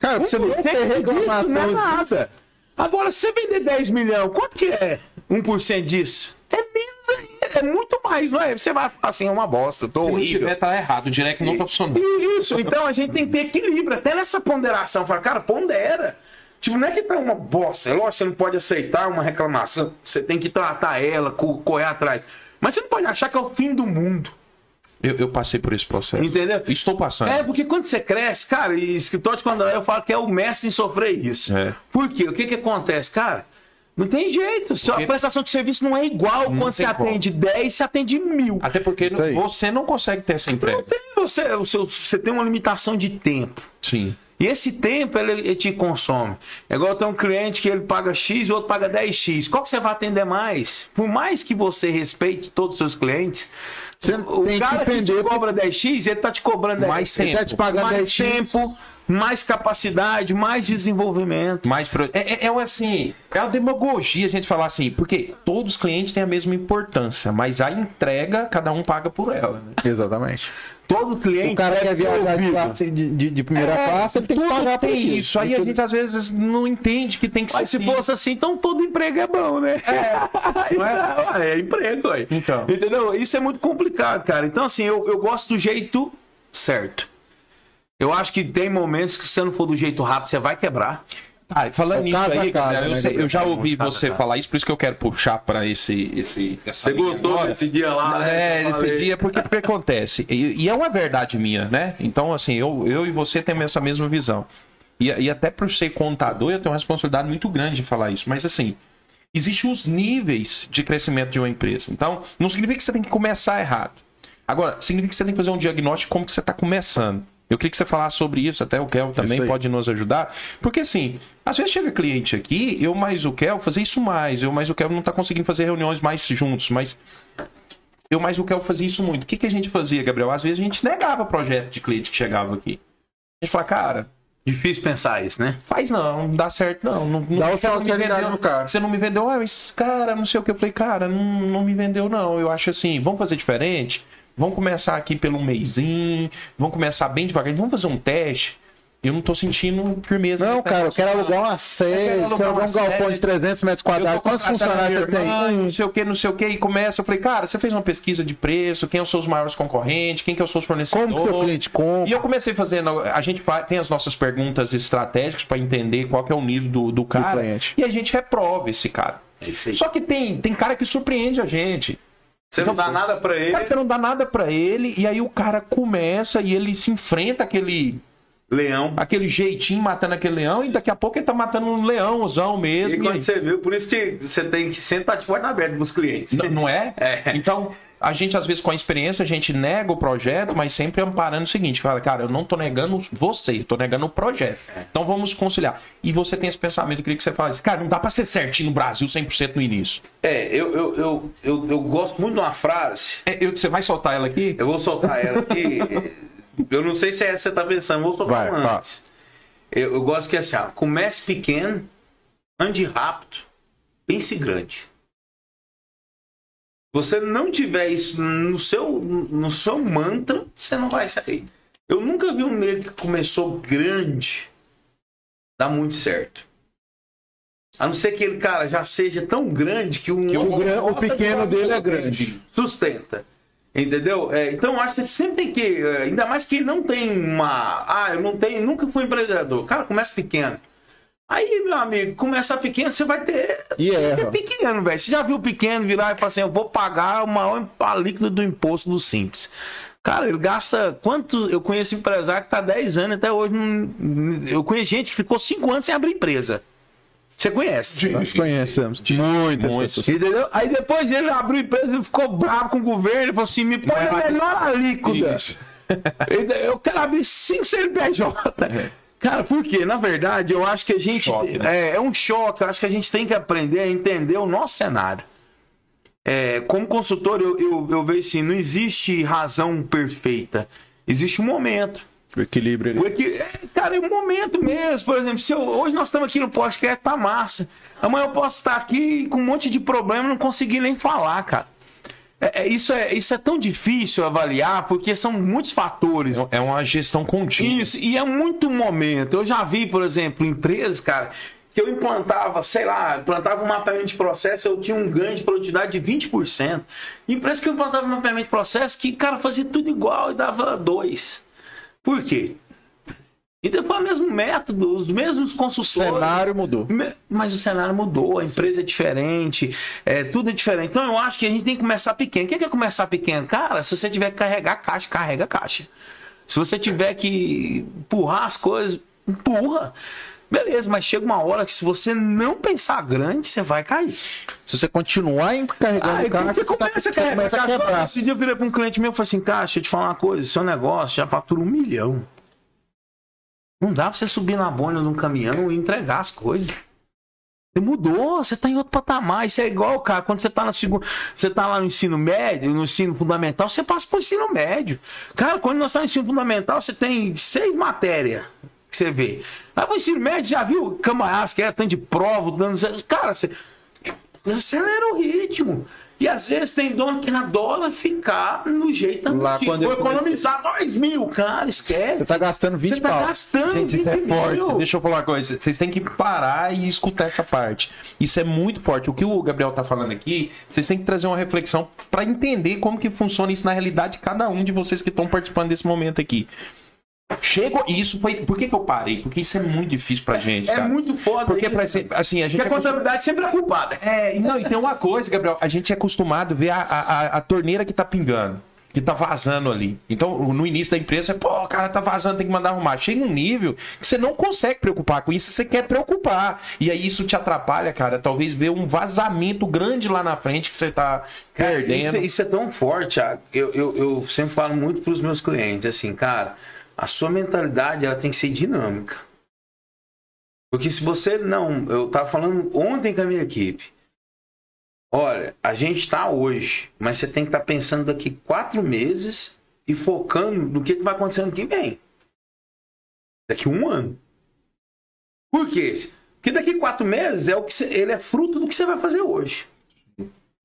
Cara, você não tem reclamação. não é nada. Agora, se você vender 10 milhões, quanto que é 1% disso? É menos ainda, é muito mais, não é? Você vai falar assim, é uma bosta, tô Se horrível. tiver, tá errado. O direct não tá funcionando. Isso, então a gente tem que ter equilíbrio, até nessa ponderação. Fala, cara, pondera. Tipo, não é que tá uma bosta. É lógico, você não pode aceitar uma reclamação. Você tem que tratar ela, co- correr atrás. Mas você não pode achar que é o fim do mundo. Eu, eu passei por esse processo. Entendeu? Estou passando. É, porque quando você cresce, cara, e escritório de quando eu falo que é o mestre em sofrer isso. É. Por quê? O que que acontece? Cara, não tem jeito. Só Porque- A prestação de serviço não é igual quando você como. atende 10, você atende mil. Até porque aí. você não consegue ter essa entrega. Tem- Você, você tem uma limitação de tempo. Sim. E esse tempo ele, ele te consome. É igual tem um cliente que ele paga X e o outro paga 10X. Qual que você vai atender mais? Por mais que você respeite todos os seus clientes, Você o tem que cara que, te cobra 10X, ele tá te cobrando 10. Mais Ele tá te pagando mais 10x. tempo, mais capacidade, mais desenvolvimento. Mais pro... é, é, é um, assim, é uma demagogia a gente falar assim, porque todos os clientes têm a mesma importância, mas a entrega, cada um paga por ela. Né? Exatamente. Todo cliente. O cara quer viajar de, classe- de, de- de primeira É, classe, ele tem que pagar por tem aquilo. isso. Aí a gente às vezes não entende que tem que Mas ser se assim. fosse assim, então todo emprego é bom, né? É, [LAUGHS] não é? É emprego, ué. Então. Entendeu? Isso é muito complicado, cara. Então, assim, eu, eu gosto do jeito certo. Eu acho que tem momentos que se você não for do jeito rápido, você vai quebrar. Ah, e falando É nisso aí, casa, cara, eu, né, sei- eu já Gabriel? ouvi você casa. falar isso, por isso que eu quero puxar pra esse, esse essa Você gostou desse dia lá, né? É, eu falei? dia, porque o que acontece? E, e é uma verdade minha, né? Então, assim, eu, eu e você temos essa mesma visão. E, e até por ser contador, eu tenho uma responsabilidade muito grande de falar isso. Mas, assim, existem os níveis de crescimento de uma empresa. Então, não significa que você tem que começar errado. Agora, significa que você tem que fazer um diagnóstico de como que você está começando. Eu queria que você falasse sobre isso, até o Kel também pode nos ajudar. Porque assim, às vezes chega cliente aqui, eu mais o Kel fazer isso mais, eu mais o Kel não tá conseguindo fazer reuniões mais juntos, mas eu mais o Kel fazia isso muito. O que, que a gente fazia, Gabriel? Às vezes a gente negava projeto de cliente que chegava aqui. A gente falava, cara, Difícil pensar isso, né? faz não, não dá certo não. não, não Dá me oportunidade no cara. Você não me vendeu, ah, mas cara, não sei o que. Eu falei, cara, não, não me vendeu não. Eu acho assim, vamos fazer diferente? Vamos começar aqui pelo mêsinho, vamos começar bem devagar, vamos fazer um teste. Eu não tô sentindo firmeza. Não, cara, eu quero alugar uma Eu série, quero alugar um galpão de 300 metros quadrados. Quantos funcionários você tem? Não sei o que, não sei o que, e começa. Eu falei, cara, você fez uma pesquisa de preço, quem são os maiores concorrentes, quem que são os fornecedores. Como que seu cliente compra? E eu comecei fazendo, a gente tem as nossas perguntas estratégicas para entender qual que é o nível do, do cara. cliente. e a gente reprova esse cara. É. Só que tem, tem cara que surpreende a gente. Você não dá nada pra ele. Cara, você não dá nada pra ele, e aí o cara começa e ele se enfrenta aquele, Leão. aquele jeitinho matando aquele leão, e daqui a pouco ele tá matando um leãozão mesmo. E e quando aí- você viu, por isso que você tem que sempre estar de porta aberta pros clientes. N- Não é? [LAUGHS] É. Então, a gente, às vezes, com a experiência, a gente nega o projeto, mas sempre amparando o seguinte: fala, cara, eu não tô negando você, eu tô negando o projeto. Então vamos conciliar. E você tem esse pensamento, eu queria que você falasse, cara, não dá pra ser certinho no Brasil 100% no início. É, eu, eu, eu, eu, gosto muito de uma frase. É, eu- você vai soltar ela aqui? Eu vou soltar ela aqui. [LAUGHS] eu não sei se é essa que você tá pensando, vou soltar Vai, antes. Eu, gosto que é assim, ó, comece pequeno, ande rápido, pense grande. Você não tiver isso no seu, no seu mantra, você não vai sair. Eu nunca vi um negro que começou grande dar muito certo. A não ser que ele, cara, já seja tão grande que um o gran- o pequeno que dele é grande. Sustenta. Entendeu? É, então acho que você sempre tem que. é, Ainda mais que ele não tem uma. Ah, eu não tenho. Nunca fui empreendedor. Cara, começa pequeno. Aí, meu amigo, começar pequeno, você vai ter. E É pequeno, velho. Você já viu o pequeno virar e falar assim: eu vou pagar o maior alíquota do imposto do Simples. Cara, ele gasta. Quanto. Eu conheço empresário que tá 10 anos até hoje. Eu conheço gente que ficou 5 anos sem abrir empresa. Você conhece? Nós conhecemos. Muitas pessoas. Entendeu? Aí depois ele abriu empresa, ele ficou bravo com o governo, ele falou assim: me põe a melhor alíquota. Eu quero abrir 5 CNPJ. Cara, por quê? Na verdade, eu acho que a gente. Choque, né? é, é um choque. Eu acho que a gente tem que aprender a entender o nosso cenário. É, como consultor, eu, eu, eu vejo assim: não existe razão perfeita. Existe um momento. O equilíbrio ali. O equi- é, Cara, é um momento mesmo. Por exemplo, se eu- hoje nós estamos aqui no podcast, tá massa. Amanhã eu posso estar aqui com um monte de problema e não conseguir nem falar, cara. É, é, isso, é, isso é tão difícil avaliar porque são muitos fatores. É uma gestão contínua. Isso, e é muito momento. Eu já vi, por exemplo, empresas, cara, que eu implantava, sei lá, implantava um mapeamento de processo, eu tinha um ganho de produtividade de 20%. Empresa que eu implantava um mapeamento de processo que, cara, fazia tudo igual e dava dois. Por quê? Então foi o mesmo método, os mesmos O consultores. cenário mudou. Mas o cenário mudou, a empresa é diferente, é, tudo é diferente. Então eu acho que a gente tem que começar pequeno. O que é, que é começar pequeno? Cara, se você tiver que carregar caixa, carrega caixa. Se você tiver que empurrar as coisas, empurra. Beleza, mas chega uma hora que se você não pensar grande, você vai cair. Se você continuar carregando Aí o caixa, você tá- começa, a começa a caixa. quebrar. Esse dia eu virei para um cliente meu e falei assim, cara, deixa eu te falar uma coisa, seu negócio já fatura um milhão. Não dá pra você subir na boina de um caminhão e entregar as coisas. Você mudou, você tá em outro patamar. Isso é igual, cara, quando você tá no segundo. Você tá lá no ensino médio, no ensino fundamental, você passa pro ensino médio. Cara, quando nós estamos no ensino fundamental, você tem seis matérias que você vê. Aí pro ensino médio, já viu Camaiás, que é tanto de prova, dando. Cara, você. acelera o ritmo. E às vezes tem dono que adora ficar no jeito Lá antigo. quando Vou economizar dois mil, cara, esquece. Você tá gastando 20 Você tá pau. gastando Gente, isso é 20 forte. mil. Deixa eu falar uma coisa. Vocês têm que parar e escutar essa parte. Isso é muito forte. O que o Gabriel tá falando aqui, vocês têm que trazer uma reflexão para entender como que funciona isso na realidade de cada um de vocês que estão participando desse momento aqui. Chego, e isso foi. Por que, que eu parei? Porque isso é muito difícil pra gente. É cara. muito foda. Porque, isso. pra, assim, a gente. Porque a é acostum- contabilidade sempre é culpada. É, não, e tem uma coisa, Gabriel. A gente é acostumado a ver a, a, a- a torneira que tá pingando. Que tá vazando ali. Então, no início da empresa, pô, o cara tá vazando, tem que mandar arrumar. Chega um nível que você não consegue preocupar com isso, você quer preocupar. E aí isso te atrapalha, cara. Talvez ver um vazamento grande lá na frente que você tá Cara, perdendo. Isso, isso é tão forte. Eu, eu, eu sempre falo muito para os meus clientes, assim, cara, a sua mentalidade ela tem que ser dinâmica. Porque se você não. Eu tava falando ontem com a minha equipe. Olha, a gente está hoje, mas você tem que estar pensando daqui quatro meses e focando no que, que vai acontecer ano que vem. Daqui um ano. Por quê? Porque daqui quatro meses é o que você- ele é fruto do que você vai fazer hoje.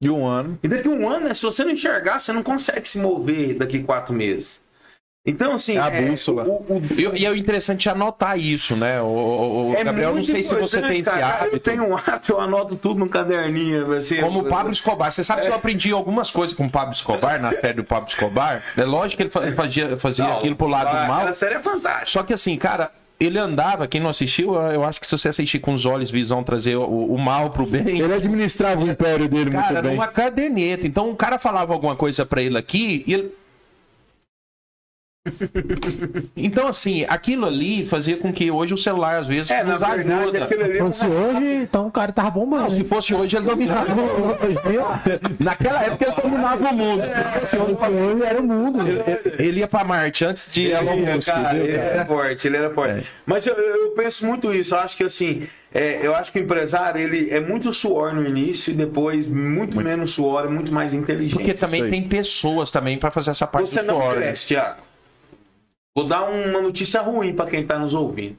De um ano. E daqui um ano, né, se você não enxergar, você não consegue se mover daqui quatro meses. Então, assim. É a bússola. o- o- E, e é interessante anotar isso, né? O, o- o- é Gabriel, não sei se você tem esse cara. hábito. Eu tenho um hábito, eu anoto tudo no caderninho. Assim, Como o Pablo Escobar. Você sabe que eu aprendi algumas coisas com o Pablo Escobar, na série do Pablo Escobar. É lógico que ele fa- ele fazia, fazia Não, aquilo pro lado do a- mal. A série é fantástica. Só que assim, cara, ele andava, quem não assistiu, eu acho que se você assistir com os olhos, visão, trazer o, o mal pro bem. Ele administrava o império dele Cara, muito bem. numa caderneta. Então o cara falava alguma coisa pra ele aqui e ele. Então, assim, aquilo ali fazia com que hoje o celular, às vezes, É, na nos verdade, ajuda. aquilo ali é Se hoje, então o cara tava bombando. Não, se hein? fosse hoje, ele dominava. Naquela época, ele dominava o mundo. Se hoje era o mundo. Ele ia pra Marte antes de Elon Musk. Cara, ele era forte, ele era forte. Mas eu, eu penso muito isso. Eu acho que assim, é, eu acho que o empresário ele é muito suor no início e depois muito, menos suor e muito mais inteligente. Porque também tem pessoas também pra fazer essa parte Você do não suor, né? cresce, Thiago. Vou dar uma notícia ruim para quem tá nos ouvindo.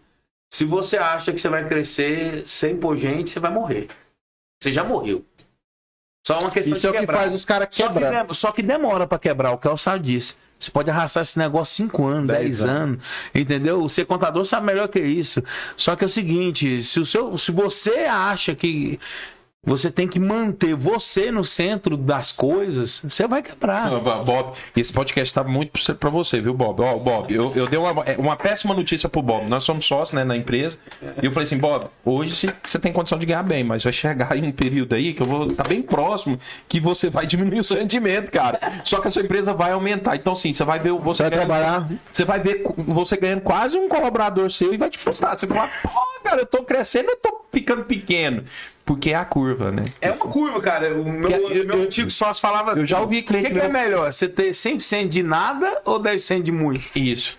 Se você acha que você vai crescer sem pôr gente, você vai morrer. Você já morreu. Só uma questão Isso é de o que quebrar. faz os caras Só que, quebrar. só que demora pra quebrar, o Kel sabe disso. Você pode arrastar esse negócio 5 anos, 10 Dez anos, entendeu? O ser contador sabe melhor que isso. Só que é o seguinte, se, o seu, se você acha que você tem que manter você no centro das coisas, você vai quebrar. Bob, esse podcast tá muito pra você, viu, Bob? Ó, Bob, eu, eu dei uma, é, uma péssima notícia pro Bob. Nós somos sócios, né, na empresa. E eu falei assim, Bob, hoje você- tem condição de ganhar bem, mas vai chegar em um período aí que eu vou estar bem próximo que você vai [LAUGHS] diminuir o seu rendimento, cara. Só que a sua empresa vai aumentar. Então, sim, você vai ver você Vai ganhando- trabalhar. Você vai ver você ganhando quase um colaborador seu e vai te frustrar. Você vai falar, pô, cara, eu tô crescendo, eu tô ficando pequeno. Porque é a curva, né? É uma curva, cara. O meu, Eu- eu- meu antigo sócio falava eu já ouvi O que, cliente que é melhor? Você ter 100% de nada ou 10% de muito? Isso.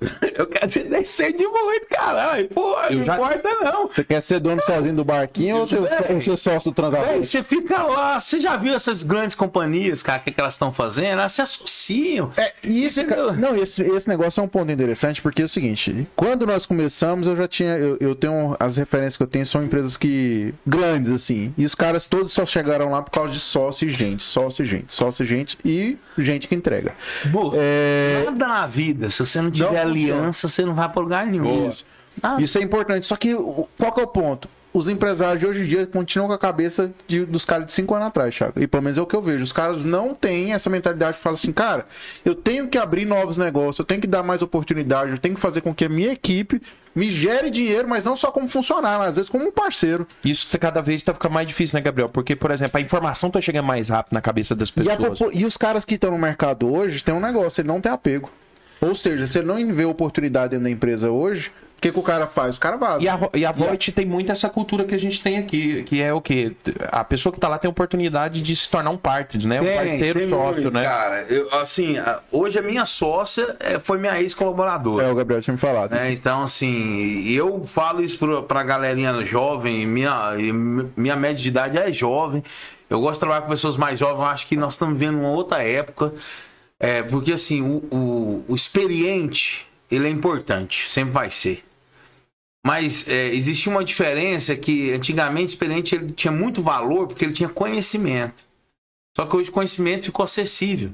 [LAUGHS] Eu quero ter 10% de muito, caralho. Pô, Eu não já- importa não. Você quer ser dono sozinho do barquinho ou ser, ser sócio do transatlântico? você fica lá, você já viu essas grandes companhias, cara, o que, que elas estão fazendo? Elas se associam. É, isso, não, esse, esse negócio é um ponto interessante, porque é o seguinte, quando nós começamos, eu já tinha, eu, eu tenho, as referências que eu tenho são empresas que, grandes, assim, e os caras todos só chegaram lá por causa de sócio e gente, sócio e gente, sócio e gente e gente que entrega. Pô, É, Nada na vida, se você não tiver funciona. Aliança, você não vai pra lugar nenhum. Isso. Ah, Isso é importante. Só que qual que é o ponto? Os empresários de hoje em dia continuam com a cabeça de- dos caras de 5 anos atrás, Thiago. E pelo menos é o que eu vejo. Os caras não têm essa mentalidade de falar assim, cara, eu tenho que abrir novos negócios, eu tenho que dar mais oportunidade, eu tenho que fazer com que a minha equipe me gere dinheiro, mas não só como funcionário, mas às vezes como um parceiro. Isso tá- cada vez tá ficando mais difícil, né, Gabriel? Porque, por exemplo, a informação tá chegando mais rápido na cabeça das E, a pessoas. e os caras que estão no mercado hoje tem um negócio, ele não tem apego. Ou seja, se ele não vê oportunidade dentro da empresa hoje, o que, que o cara faz? O cara vaza. E a, e a Voit tem muito essa cultura que a gente tem aqui, que é o quê? A pessoa que tá lá tem a oportunidade de se tornar um partner, né? um parceiro tem sócio, muito, né? Cara, eu, assim, hoje a minha sócia é, foi minha ex-colaboradora. É, o Gabriel tinha me falado. né? Então, assim, eu falo isso pro, pra galerinha jovem, minha, minha média de idade é jovem. Eu gosto de trabalhar com pessoas mais jovens, acho que nós estamos vivendo uma outra época. É, porque, assim, o, o, o experiente, ele é importante, sempre vai ser. Mas é, existia uma diferença que antigamente o experiente ele tinha muito valor porque ele tinha conhecimento. Só que hoje o conhecimento ficou acessível.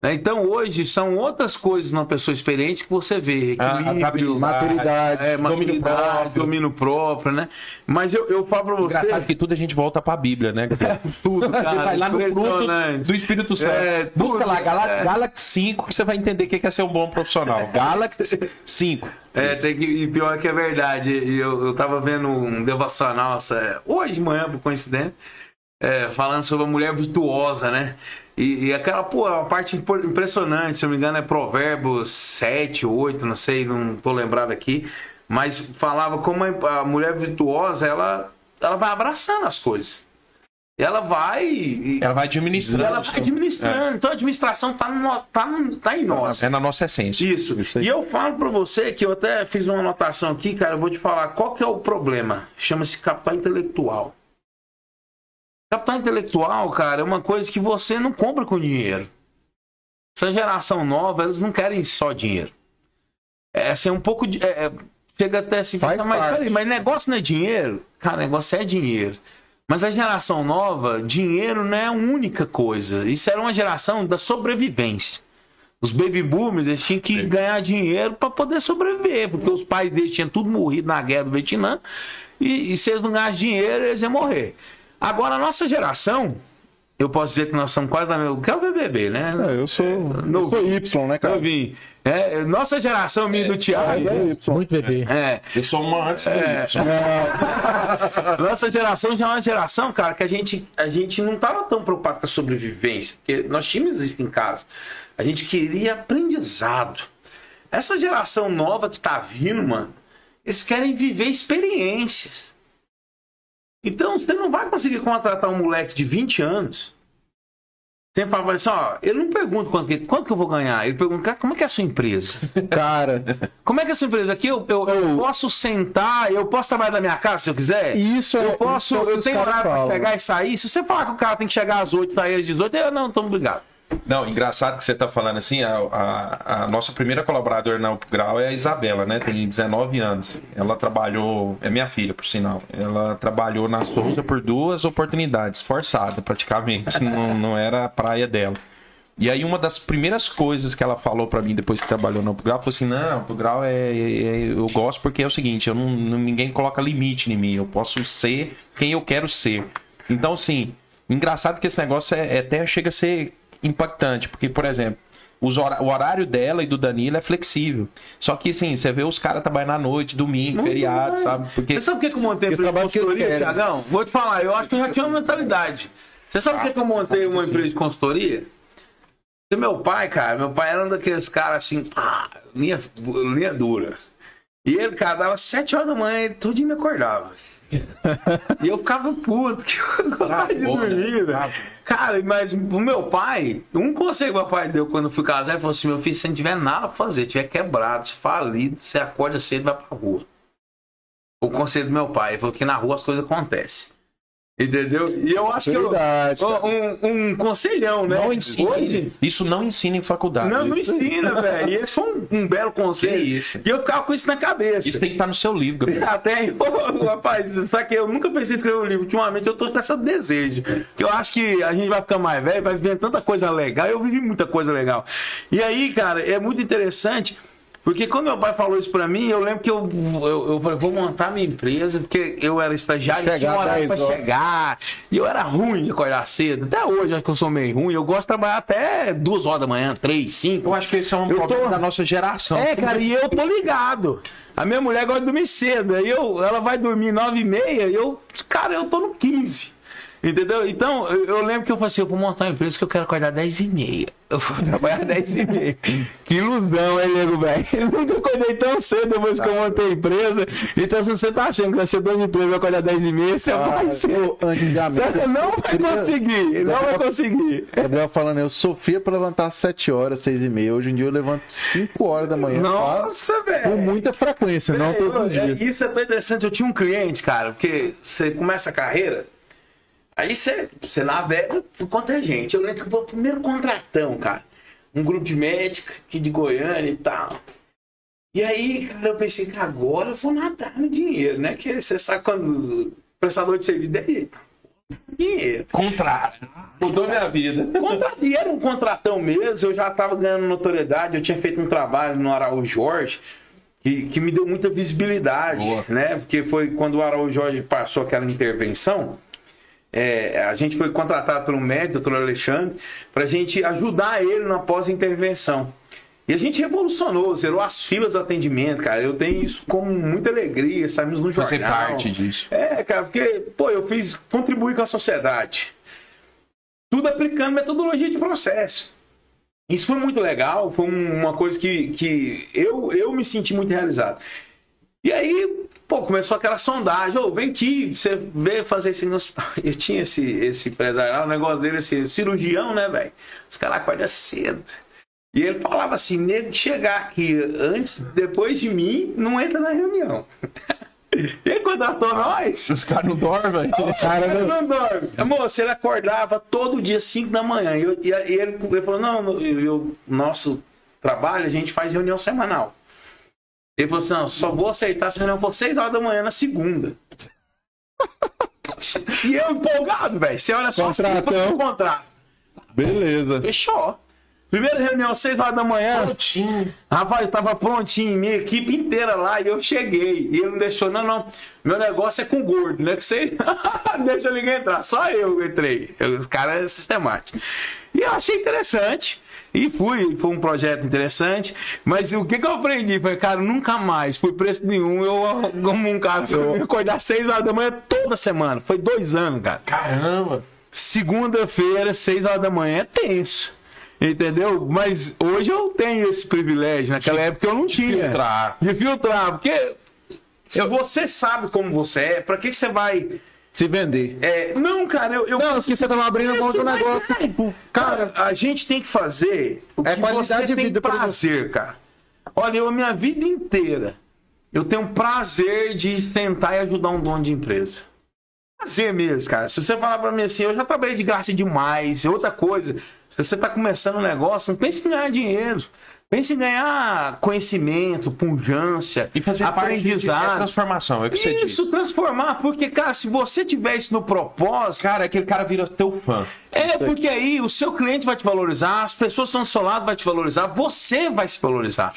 Né? Então hoje são outras coisas numa pessoa experiente que você vê. Ah, Equilíbrio, maturidade, é, domínio próprio. domínio próprio, né? Mas eu, eu falo pra você. Engraçado que tudo a gente volta pra Bíblia, né? [LAUGHS] tudo, Você vai lá no fruto do Espírito Santo. É, Busca lá, Gala- é. Galaxy 5, que você vai entender o que é ser um bom profissional. Galaxy 5. É, tem que, e pior que é verdade. Eu, eu tava vendo um devocional essa- hoje de manhã, por coincidência, é, falando sobre a mulher virtuosa, né? E, e aquela, pô, é uma parte impressionante, se eu não me engano, é Provérbios 7, 8, não sei, não tô lembrado aqui. Mas falava como a mulher virtuosa, ela, ela vai abraçando as coisas. Ela vai. Ela vai administrando. ela vai administrando. Então a administração tá, no, tá, no- tá em nós. É na nossa essência. Isso. E eu falo pra você que eu até fiz uma anotação aqui, cara. Eu vou te falar qual que é o problema. Chama-se capital intelectual. Capital intelectual, cara, é uma coisa que você não compra com dinheiro. Essa geração nova, eles não querem só dinheiro. É assim, um pouco de. é, é, chega até assim, Faz mas, peraí, mas negócio não é dinheiro? Cara, negócio é dinheiro. Mas a geração nova, dinheiro não é a única coisa. Isso era uma geração da sobrevivência. Os baby boomers eles tinham que ganhar dinheiro para poder sobreviver, porque os pais deles tinham tudo morrido na guerra do Vietnã, e, e se eles não ganhassem dinheiro, eles iam morrer. Agora, a nossa geração, eu posso dizer que nós somos quase da mesma. Que é o BBB, né? É, eu sou, eu sou Y, né, cara? Eu vim. É, nossa geração, minha do Thiago. É Y. Muito bebê. É, Eu sou uma antes do É. Y. [LAUGHS] Nossa geração já é uma geração, cara, que a gente, a gente não tava tão preocupado com a sobrevivência, porque nós tínhamos isso em casa. A gente queria aprendizado. Essa geração nova que tá vindo, mano, eles querem viver experiências. Então, você não vai conseguir contratar um moleque de 20 anos. Você fala assim, ó, ele não pergunta quanto que, quanto que eu vou ganhar. Ele pergunta, cara, como é que é a sua empresa? [LAUGHS] Cara, Como é que é a sua empresa? Aqui eu, eu, eu posso sentar, eu posso trabalhar da minha casa se eu quiser? isso é. Eu posso, isso é eu tenho horário pra pegar e sair. Se você falar que o cara tem que chegar às 8 e sair às 18, eu não, tamo obrigado. Não, engraçado que você tá falando assim, a, a, a nossa primeira colaboradora na Upgrau é a Isabela, né? Tem 19 anos. Ela trabalhou, é minha filha, por sinal. Ela trabalhou na Souza por duas oportunidades, forçada praticamente. [LAUGHS] não, não era a praia dela. E aí uma das primeiras coisas que ela falou pra mim depois que trabalhou na Upgrau, falou assim, não, Upgrau é, é- eu gosto porque é o seguinte, eu não- ninguém coloca limite em mim, eu posso ser quem eu quero ser. Então, assim, engraçado que esse negócio é, é até chega a ser impactante, porque, por exemplo, o horário dela e do Danilo é flexível. Só que, assim, você vê os caras trabalhando à noite, domingo, feriado, sabe? Porque Você sabe por que que eu montei a Esse empresa de consultoria. Tiagão? Vou te falar, eu acho que eu já tinha uma mentalidade. Você sabe por que que eu montei uma empresa de consultoria? Porque meu pai, cara, meu pai era um daqueles caras assim, pá, linha, linha dura. E ele, cara, dava sete horas da manhã, ele todo dia me acordava. E eu ficava puto, que eu gostava de Bravo, né? dormir. Bravo. Cara, mas o meu pai, um conselho que meu pai deu quando eu fui casar, ele falou assim: meu filho, se não tiver nada pra fazer, tiver quebrado, se falido, você acorda cedo e vai pra rua. O conselho do meu pai, ele falou que na rua as coisas acontecem. Entendeu? E eu acho que eu, um, um conselhão, né? não ensina. Hoje, Isso não ensina em faculdade. não, não ensina, velho. E esse foi um, um belo conselho. Que isso. E eu ficava com isso na cabeça. Isso tem que estar no seu livro, Gabriel. [LAUGHS] Até, Ô, rapaz, sabe que eu nunca pensei em escrever um livro. Ultimamente eu tô com esse desejo. Que eu acho que a gente vai ficar mais velho, vai vivendo tanta coisa legal. Eu vivi muita coisa legal. E aí, cara, é muito interessante. Porque quando meu pai falou isso pra mim, eu lembro que eu, eu, eu falei, vou montar minha empresa, porque eu era estagiário, Chegar tinha horário pra 10 horas. chegar. E eu era ruim de acordar cedo. Até hoje, acho que eu sou meio ruim. Eu gosto de trabalhar até duas horas da manhã, três, cinco. Eu acho que esse é um Eu problema tô- da nossa geração. É, cara, e eu tô ligado. A minha mulher gosta de dormir cedo. Aí eu, ela vai dormir nove e meia e eu, cara, eu tô no 15. Entendeu? Então, eu, lembro que eu falei assim, eu vou montar uma empresa que eu quero acordar 10 e meia. Eu vou trabalhar [LAUGHS] 10 e meia. Que ilusão, hein, nego, velho? [LAUGHS] Eu nunca acordei tão cedo depois que eu montei a empresa. Então, se você tá achando que vai ser dono de empresa e vai acordar 10 e meia, você vai ser. eu, antigamente. Você não vai conseguir, não vai conseguir. Gabriel falando, eu sofria pra levantar às 7 horas, 6 e meia. Hoje em dia eu levanto 5 horas da manhã. Nossa, velho. Com muita frequência, não É, todos eu- os é, dias. isso é tão interessante. Eu tinha um cliente, cara, porque você começa a carreira, aí você, você navega por é gente. Eu lembro que o primeiro contratão, cara, um grupo de médica aqui de Goiânia e tal. E aí, cara, eu pensei que agora eu vou nadar no dinheiro, né? Que você sabe quando o prestador de serviço daí, dinheiro. Contrato. Mudou minha vida. E era um contratão mesmo, eu já tava ganhando notoriedade, eu tinha feito um trabalho no Araújo Jorge que, que me deu muita visibilidade, Boa. né? Porque foi quando o Araújo Jorge passou aquela intervenção, é, a gente foi contratado pelo médico, doutor Alexandre, para a gente ajudar ele na pós-intervenção. E a gente revolucionou, zerou as filas do atendimento, cara. Eu tenho isso como muita alegria, saímos no jornal. Fazer parte disso. É, cara, porque, pô, eu fiz contribuir com a sociedade. Tudo aplicando metodologia de processo. Isso foi muito legal, foi um- uma coisa que, que eu, eu me senti muito realizado. E aí, pô, começou aquela sondagem, ô, vem aqui, você veio fazer esse. [LAUGHS] Eu tinha esse, esse empresário o negócio dele, esse cirurgião, né, velho? Os caras acordam cedo. E ele falava assim, nego chegar aqui antes, depois de mim, não entra na reunião. Ele contratou nós. Os caras não dormem. Cara, não dorme. Moço, ele acordava todo dia 5 da manhã. E, eu- e ele, ele falou: não, eu- nosso trabalho, a gente faz reunião semanal. Ele falou assim: não, só vou aceitar essa reunião por 6 horas da manhã na segunda. [LAUGHS] e eu empolgado, velho. Você olha só Contratão. o contrato. Beleza. Fechou. Primeira reunião, 6 horas da manhã. Rapaz, eu tava prontinho, minha equipe inteira lá, e eu cheguei. E ele não deixou, não, não. Meu negócio é com gordo, né? Que você. [LAUGHS] Deixa ninguém entrar. Só eu entrei. Os caras é sistemático. E eu achei interessante. E fui, foi um projeto interessante. Mas o que, que eu aprendi? Foi, cara, nunca mais, por preço nenhum, eu, como um cara, eu acordar 6 horas da manhã toda semana. Foi dois anos, cara. Caramba. Segunda-feira, 6 horas da manhã, é tenso. Entendeu? Mas hoje eu tenho esse privilégio. Naquela época eu não tinha. filtrar. De filtrar. Porque se você sabe como você é, pra que, que você vai. Se vender. É, não, cara, eu. eu Não, porque você tava abrindo mão de um negócio. tipo, cara, a gente tem que fazer o que É qualidade de vida pra prazer, cara. Olha, eu a minha vida inteira eu tenho prazer de sentar e ajudar um dono de empresa. Prazer mesmo, cara. Se você falar pra mim assim, eu já trabalhei de graça demais. E outra coisa, se você tá começando um negócio, não pense em ganhar dinheiro. Pense em ganhar conhecimento, punjância, E fazer parte de aprendizado. é transformação, é o que você disse. Isso, transformar, porque, cara, se você tiver isso no propósito, Cara, aquele cara vira teu fã. é, porque aí o seu cliente vai te valorizar, as pessoas que estão do seu lado vai te valorizar, você vai se valorizar.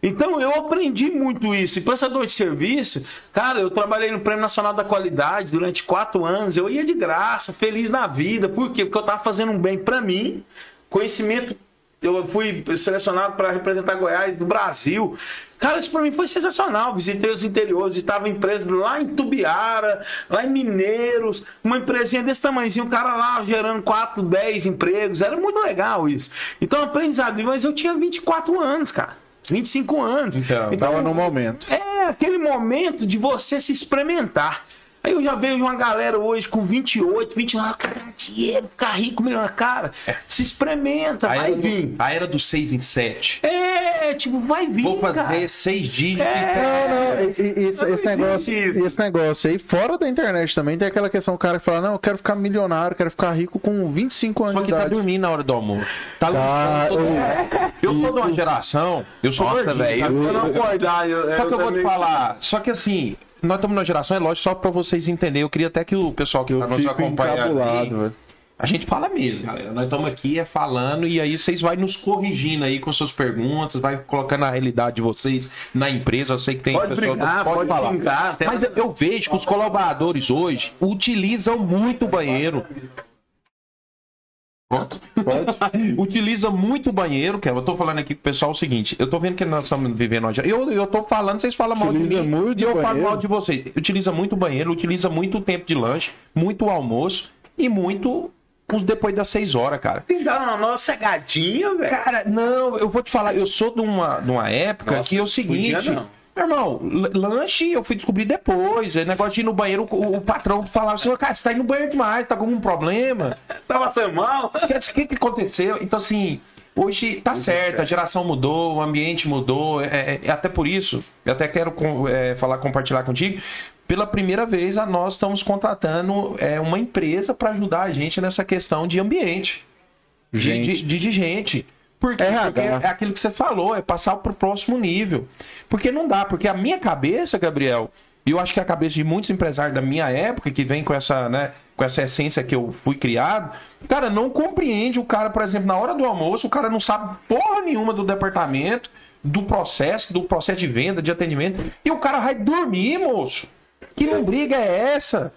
Então eu aprendi muito isso. E prestador de serviço, cara, eu trabalhei no Prêmio Nacional da Qualidade durante quatro anos. Eu ia de graça, feliz na vida. Por quê? Porque eu tava fazendo um bem para mim, conhecimento. Eu fui selecionado para representar Goiás no Brasil. Cara, isso para mim foi sensacional. Visitei os interiores, estava empresa lá em Tubiara, lá em Mineiros, uma empresinha desse tamanhozinho, o cara lá gerando 4, 10 empregos. Era muito legal isso. Então, aprendizado. Mas eu tinha 24 anos, cara. 25 anos. Então, Tava no momento. É aquele momento de você se experimentar. Aí eu já vejo uma galera hoje com 28, 29, cara, dinheiro, ficar rico, melhor. Cara, se experimenta, A vai era, vir. do, a era do 6 em 7. É, tipo, vai vir, Vou fazer cara. seis dígitos. É. Não, e- esse, esse negócio, esse negócio aí, fora da internet também, tem aquela questão, o cara que fala, não, eu quero ficar milionário, quero ficar rico com 25 anos Só de que tá idade. dormindo na hora do almoço. Tá Tá, lutando. Eu sou de uma geração. Eu sou Nossa, velho, tá? eu não acordar. Eu, Só que eu vou te falar. Só que assim, nós estamos numa geração, é lógico, só pra vocês entenderem. Eu queria até que o pessoal que tá nos velho. A gente fala mesmo, galera. Nós estamos aqui é falando e aí vocês vai nos corrigindo aí com suas perguntas, vai colocando a realidade de vocês na empresa. Eu sei que tem Pode pessoas brincar, pode falar. brincar, Mas eu, eu vejo que os colaboradores hoje utilizam muito o banheiro. Pronto. [LAUGHS] Utiliza muito o banheiro, que eu tô falando aqui com o pessoal o seguinte, eu tô vendo que nós estamos vivendo hoje. Eu, eu tô falando, vocês falam mal de mim muito e eu o falo banheiro? mal de vocês. Utiliza muito o banheiro, utiliza muito o tempo de lanche, muito o almoço e muito os depois das seis horas, cara. Tem que dar uma nossa cegadinha, velho. Cara, não, eu vou te falar, eu sou de uma, de uma época Nossa, que é o seguinte. podia não. Meu irmão, lanche eu fui descobrir depois. É negócio de ir no banheiro, o, o patrão falava assim, cara, você tá indo no banheiro demais, tá com algum problema. [LAUGHS] Tá passando mal? O que, que, aconteceu? Então, assim, hoje tá certo, a geração mudou, o ambiente mudou. É, é- até por isso, eu até quero é, falar, compartilhar contigo. Pela primeira vez, a nós estamos contratando é, uma empresa para ajudar a gente nessa questão de ambiente. Gente. de, de- de gente. Por quê? RH. Porque é aquilo que você falou, é passar pro próximo nível. Porque não dá, porque a minha cabeça, Gabriel, e eu acho que a cabeça de muitos empresários da minha época, que vem com essa, né, com essa essência que eu fui criado, cara, não compreende o cara, por exemplo, na hora do almoço, o cara não sabe porra nenhuma do departamento, do processo, do processo de venda, de atendimento, e o cara vai dormir, moço. Que lombriga é essa?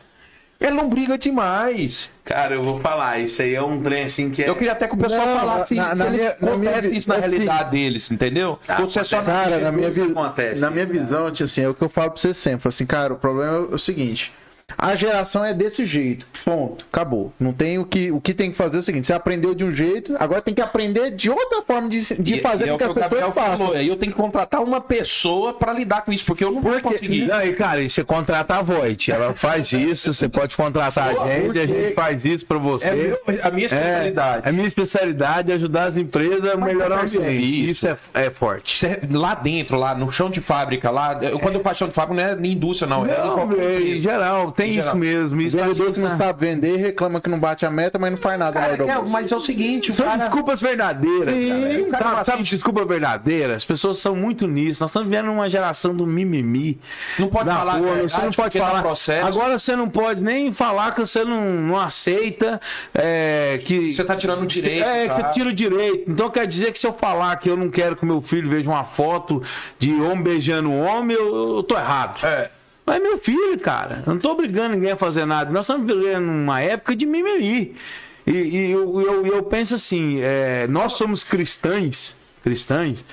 É lombriga demais. Cara, eu vou falar, isso aí é um trem assim que é. Eu queria até que o pessoal Não, falasse na- se na ele minha- na minha acontece isso na assim- realidade deles, entendeu? Ah, é só acontece. Cara, na minha, vi- acontece, na minha visão, assim, é o que eu falo pra você sempre. Assim, cara, o problema é o seguinte. A geração é desse jeito. Ponto. Acabou. Não tem o que, o que tem que fazer é o seguinte: você aprendeu de um jeito, agora tem que aprender de outra forma de, de E- fazer e é o que que pessoas façam. falou. Aí eu tenho que contratar uma pessoa pra lidar com isso, porque eu não vou conseguir. Não, e cara, e você contrata a Voit, ela faz [LAUGHS] isso, você pode contratar a gente, a gente faz isso pra você. É meu- a minha especialidade. É, a minha especialidade é ajudar as empresas a melhorar o percebe ambiente. Isso é, é forte. É lá dentro, lá no chão de fábrica, lá. eu- Quando eu faço chão de fábrica, não é em indústria, não. É em Não, qualquer é, em geral, tem Em isso mesmo. O Isso vendedor que não sabe vender reclama que não bate a meta, mas não faz nada Cara, é, almoço. mas é o seguinte, o São cara. desculpas verdadeiras. Sim, cara. cara, Sabe, sabe desculpa verdadeira? As pessoas são muito nisso. Nós estamos vivendo uma geração do mimimi. Não pode falar porra, verdade, você não pode falar. processo. Agora você não pode nem falar que você não, não aceita é, que Você tá tirando o direito, É, que você tira o direito. Então quer dizer que se eu falar que eu não quero que meu filho veja uma foto de homem beijando homem, eu, eu tô errado. É. Mas é meu filho, cara. Eu não tô obrigando ninguém a fazer nada. Nós estamos vivendo uma época de mimimi. E, e eu, eu, eu penso assim, é, nós somos cristãs, cristãs,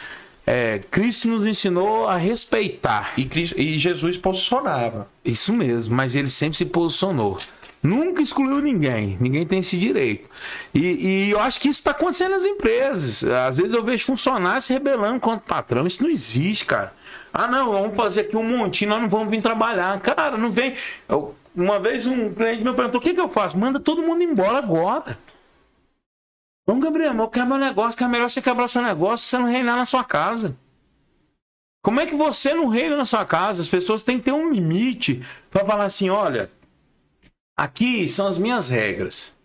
é, Cristo nos ensinou a respeitar. E, Cris- e Jesus posicionava. Isso mesmo, mas ele sempre se posicionou. Nunca excluiu ninguém, ninguém tem esse direito. E, e eu acho que isso está acontecendo nas empresas. Às vezes eu vejo funcionários se rebelando contra o patrão. Isso não existe, cara. Ah, não, vamos fazer aqui um montinho, nós não vamos vir trabalhar. Cara, não vem. Eu- uma vez um cliente me perguntou: o que, que eu faço? Manda todo mundo embora agora. Vamos, Gabriel, eu quero meu negócio, que é melhor você quebrar seu negócio você não reinar na sua casa. Como é que você não reina na sua casa? As pessoas têm que ter um limite para falar assim: olha, aqui são as minhas regras.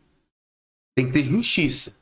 Tem que ter justiça.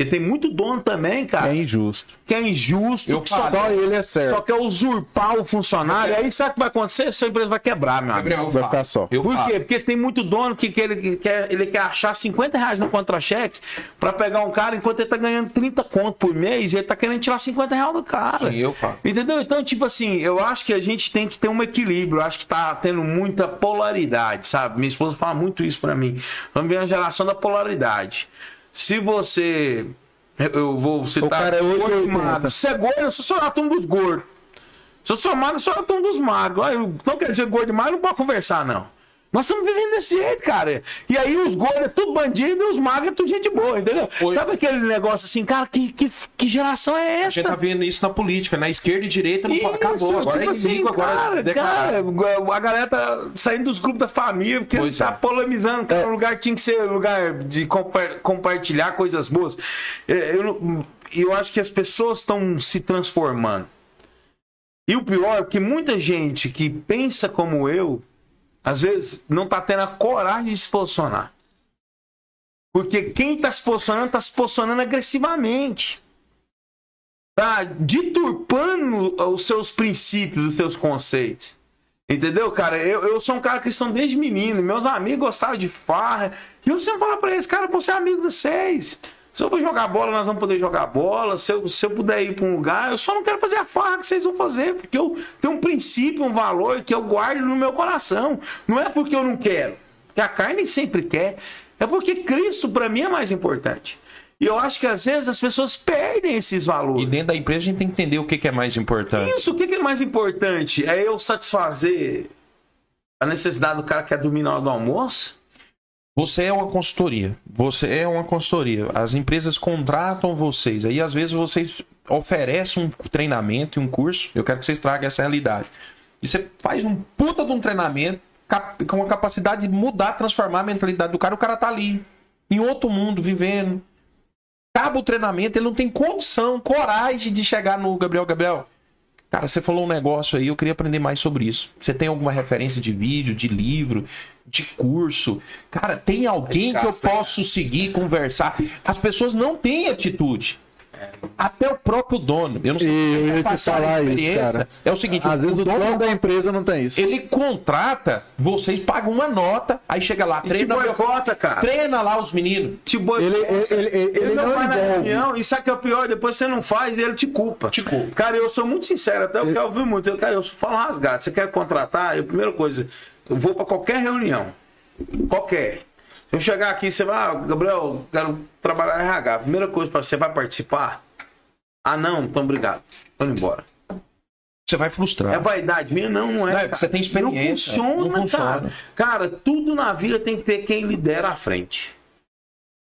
E tem muito dono também, cara, É injusto. que é injusto, Eu que só, falo. Só ele é só certo. quer usurpar o funcionário. Aí sabe o que vai acontecer? Sua empresa vai quebrar, meu amigo. Gabriel, eu Vai falo. ficar só. Eu Por falo. quê? Porque tem muito dono que, que ele, que quer, ele quer achar 50 reais no contra-cheque pra pegar um cara enquanto ele tá ganhando 30 conto por mês e ele tá querendo tirar 50 reais do cara. Sim, eu falo. Entendeu? Então, tipo assim, eu acho que a gente tem que ter um equilíbrio. Eu acho que tá tendo muita polaridade, sabe? Minha esposa fala muito isso pra mim. Vamos ver a geração da polaridade. Se você. Eu vou citar. O cara é gordo 880. magro. Se é gordo, eu sou só um dos gordos. Se eu sou magro, eu sou um dos magros. Não quer dizer gordo e magro, não pode conversar, não. Nós estamos vivendo desse jeito, cara. E aí os gordos é tudo bandido e os magros é tudo gente boa, entendeu? Oi. Sabe aquele negócio assim, cara, que, que, que geração é A essa? gente tá vendo isso na política, na esquerda e direita não Isso, acabou. Agora tipo é inimigo, assim, agora cara, é declarado. cara, a galera tá saindo dos grupos da família porque Pois tá é. polemizando. Cara, o lugar tinha que ser lugar de compa- compartilhar coisas boas. É, Eu, eu acho que as pessoas estão se transformando. E o pior é que muita gente que pensa como eu, às vezes não tá tendo a coragem de se posicionar. Porque quem tá se posicionando, tá se posicionando agressivamente tá deturpando os seus princípios, os seus conceitos. Entendeu, cara? Eu, eu sou um cara cristão desde menino. Meus amigos gostavam de farra. E eu sempre falo pra eles, cara, eu vou ser amigo de vocês. Se eu for jogar bola, nós vamos poder jogar bola. Se eu, se eu puder ir pra um lugar, eu só não quero fazer a farra que vocês vão fazer. Porque eu tenho um princípio, um valor que eu guardo no meu coração. Não é porque eu não quero. Porque a carne sempre quer. É porque Cristo, pra mim, é mais importante. E eu acho que às vezes as pessoas perdem esses valores. E dentro da empresa a gente tem que entender o que, que é mais importante. Isso, o que que é mais importante? É eu satisfazer a necessidade do cara que quer dormir na hora do almoço? Você é uma consultoria. Você é uma consultoria. As empresas contratam vocês. Aí, às vezes, vocês oferecem um treinamento e um curso. Eu quero que vocês tragam essa realidade. E você faz um puta de um treinamento com a capacidade de mudar, transformar a mentalidade do cara. O cara tá ali, em outro mundo, vivendo. Acaba o treinamento, ele não tem condição, coragem de chegar no Gabriel. Gabriel, Cara, você falou um negócio aí, eu queria aprender mais sobre isso. Você tem alguma referência de vídeo, de livro, de curso? Cara, tem alguém que eu posso seguir, conversar? As pessoas não têm atitude. Até o próprio dono. Eu não sei E eu se ia te falar isso, cara. É o seguinte, Às vezes o dono da empresa não tem isso. ele contrata, vocês pagam uma nota, aí chega lá, te treina, boicota, cara. treina lá os meninos. Te boi- Ele, ele, ele, ele, Ele não não vai na reunião, e sabe o que é o pior? Depois você não faz e ele te culpa. Te culpa. Cara, eu sou muito sincero, até eu quero ouvir muito. Eu, cara, eu falo rasgado. Você quer contratar? Eu, primeira coisa, eu vou pra qualquer reunião. Qualquer. Se eu chegar aqui, você vai, ah, Gabriel, quero trabalhar em RH. Primeira coisa, pra você vai participar? Ah, não, então obrigado. Tô indo embora. Você vai frustrar. É vaidade minha? Não, não é. Não, é você tem experiência. Não funciona, Não funciona. cara. Cara, tudo na vida tem que ter quem lidera à frente.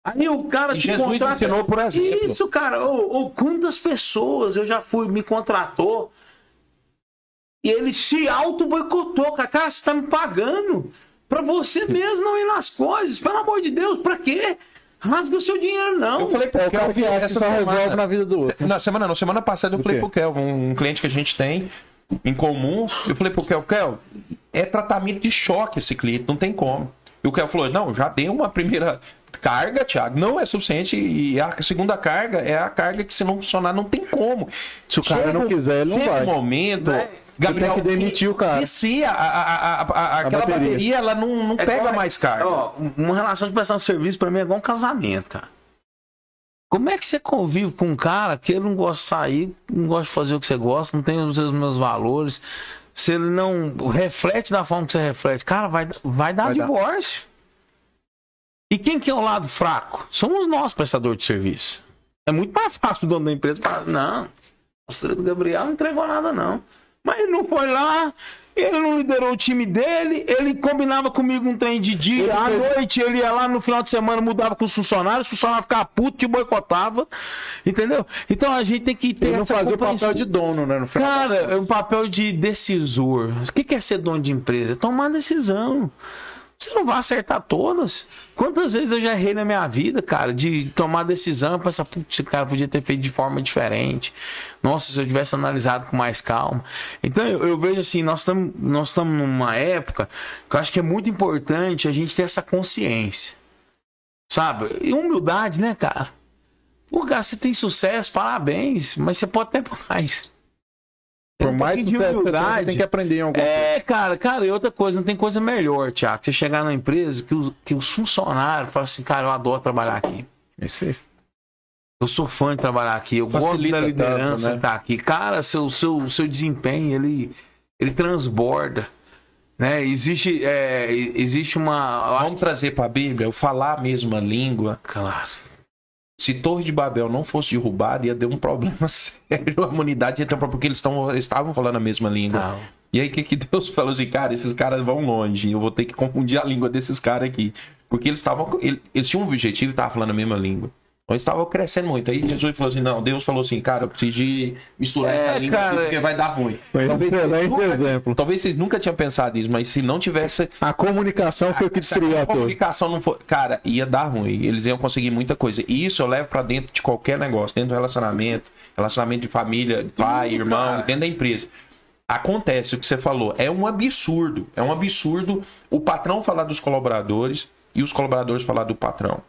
Aí o cara E te Jesus contrata. ensinou por exemplo. Isso, cara. Ou, ou quantas pessoas eu já fui, me contratou e ele se auto-boicotou. Cara, você tá me pagando pra você mesmo não ir nas coisas. Pelo amor de Deus, pra quê? Rasga o seu dinheiro, não. Eu falei pro É o cara que Kelvin acha que essa só resolve na vida do outro. Na semana não, semana passada eu falei pro Kelvin, um cliente que a gente tem em comum, eu falei pro Kelvin, Kelvin, é tratamento de choque esse cliente, não tem como. E o Kelvin falou, não, já dei uma primeira carga, Thiago, não é suficiente e a segunda carga é a carga que se não funcionar não tem como. Se o cara não quiser, ele não chega vai. um momento... Né? Gabriel, tem que demitir o cara. vicia, a, a, a, a- a- aquela bateria. bateria. ela não, não É pega igual- mais carga. Ó, uma relação de prestação de serviço pra mim é igual um casamento, cara. Como é que você convive com um cara que ele não gosta de sair, não gosta de fazer o que você gosta, não tem os seus- meus valores, se ele não reflete da forma que você reflete, cara, vai, vai dar Vai dar. divórcio. E quem que é o lado fraco? Somos nós, prestador de serviço. É muito mais fácil o dono da empresa falar, não, o do Gabriel não entregou nada, não. Mas ele não foi lá, ele não liderou o time dele, ele combinava comigo um trem de dia, à noite ele ia lá no final de semana, mudava com os funcionários, os funcionários ficavam putos, te boicotava, entendeu? Então a gente tem que ter Ele não fazia o papel de dono, né? No final Cara, é um papel de decisor. O que é ser dono de empresa? É tomar decisão. Você não vai acertar todas. Quantas vezes eu já errei na minha vida, cara, de tomar decisão e pensar, putz, cara podia ter feito de forma diferente. Nossa, se eu tivesse analisado com mais calma. Então eu, eu vejo assim, nós estamos nós estamos numa época que eu acho que é muito importante a gente ter essa consciência. Sabe? E humildade, né, cara? Pô, cara, você tem sucesso, parabéns, mas você pode ter [LAUGHS] mais. Por um mais que você tem que aprender em algum É, cara, cara, e outra coisa, não tem coisa melhor, Tiago. Você chegar numa empresa que, o- que os funcionários falam assim, cara, eu adoro trabalhar aqui. Isso aí. Eu sou fã de trabalhar aqui, eu gosto Facilita da liderança tanto, né? que tá aqui. Cara, seu, seu, seu desempenho, ele, ele transborda. Né? Existe, é, existe uma. eu acho Vamos trazer para a Bíblia, o falar a mesma língua. Claro. Se Torre de Babel não fosse derrubada, ia ter um problema [LAUGHS] sério. A humanidade ia ter um problema, porque eles, tão, eles estavam falando a mesma língua. E aí, o que, que Deus falou assim, cara, esses caras vão longe, eu vou ter que confundir a língua desses caras aqui. Porque eles estavam. Eles, eles tinham um objetivo e estavam falando a mesma língua. Então eles estavam crescendo muito. Aí Jesus falou assim: não, Deus falou assim, cara, eu preciso de misturar É, essa língua aqui, cara, porque vai dar ruim. Foi Talvez nunca- exemplo. Talvez vocês nunca tinham pensado nisso, mas se não tivesse A comunicação foi o que destruiu a a comunicação não for. Cara, ia dar ruim. Eles iam conseguir muita coisa. E isso eu levo pra dentro de qualquer negócio, dentro do relacionamento, relacionamento de família, pai, irmão, dentro da empresa. Acontece o que você falou. É um absurdo. É um absurdo o patrão falar dos colaboradores e os colaboradores falar do patrão.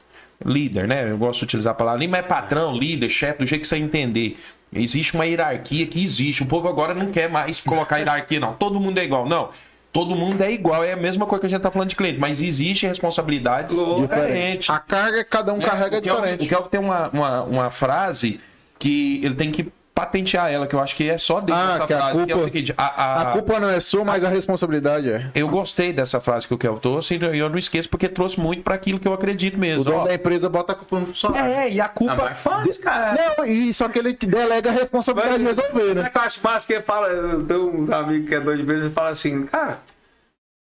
Líder, né? Eu gosto de utilizar a palavra, mas é patrão, líder, chefe, do jeito que você entender. Existe uma hierarquia que existe. O povo agora não quer mais colocar hierarquia, não. Todo mundo é igual. Não. Todo mundo é igual. É a mesma coisa que a gente tá falando de cliente. Mas existe responsabilidades diferentes. A carga que cada um né? carrega é o Kelvin- diferente. O Kelvin tem uma, uma, uma frase que ele tem que patentear ela, que eu acho que é só dele Ah, essa que a frase. que é o culpa- seguinte, a- a- A culpa não é sua, mas a responsabilidade é. Eu gostei dessa frase que o Kelvin trouxe e eu não esqueço porque trouxe muito para aquilo que eu acredito mesmo. O dono Ó, da empresa bota a culpa no funcionário. é, e a culpa. Mas faz, cara. Não, e só que ele te delega a responsabilidade de resolver, né? o que eu acho massa que ele fala? Eu tenho uns amigos que é dono de empresa e fala assim, cara,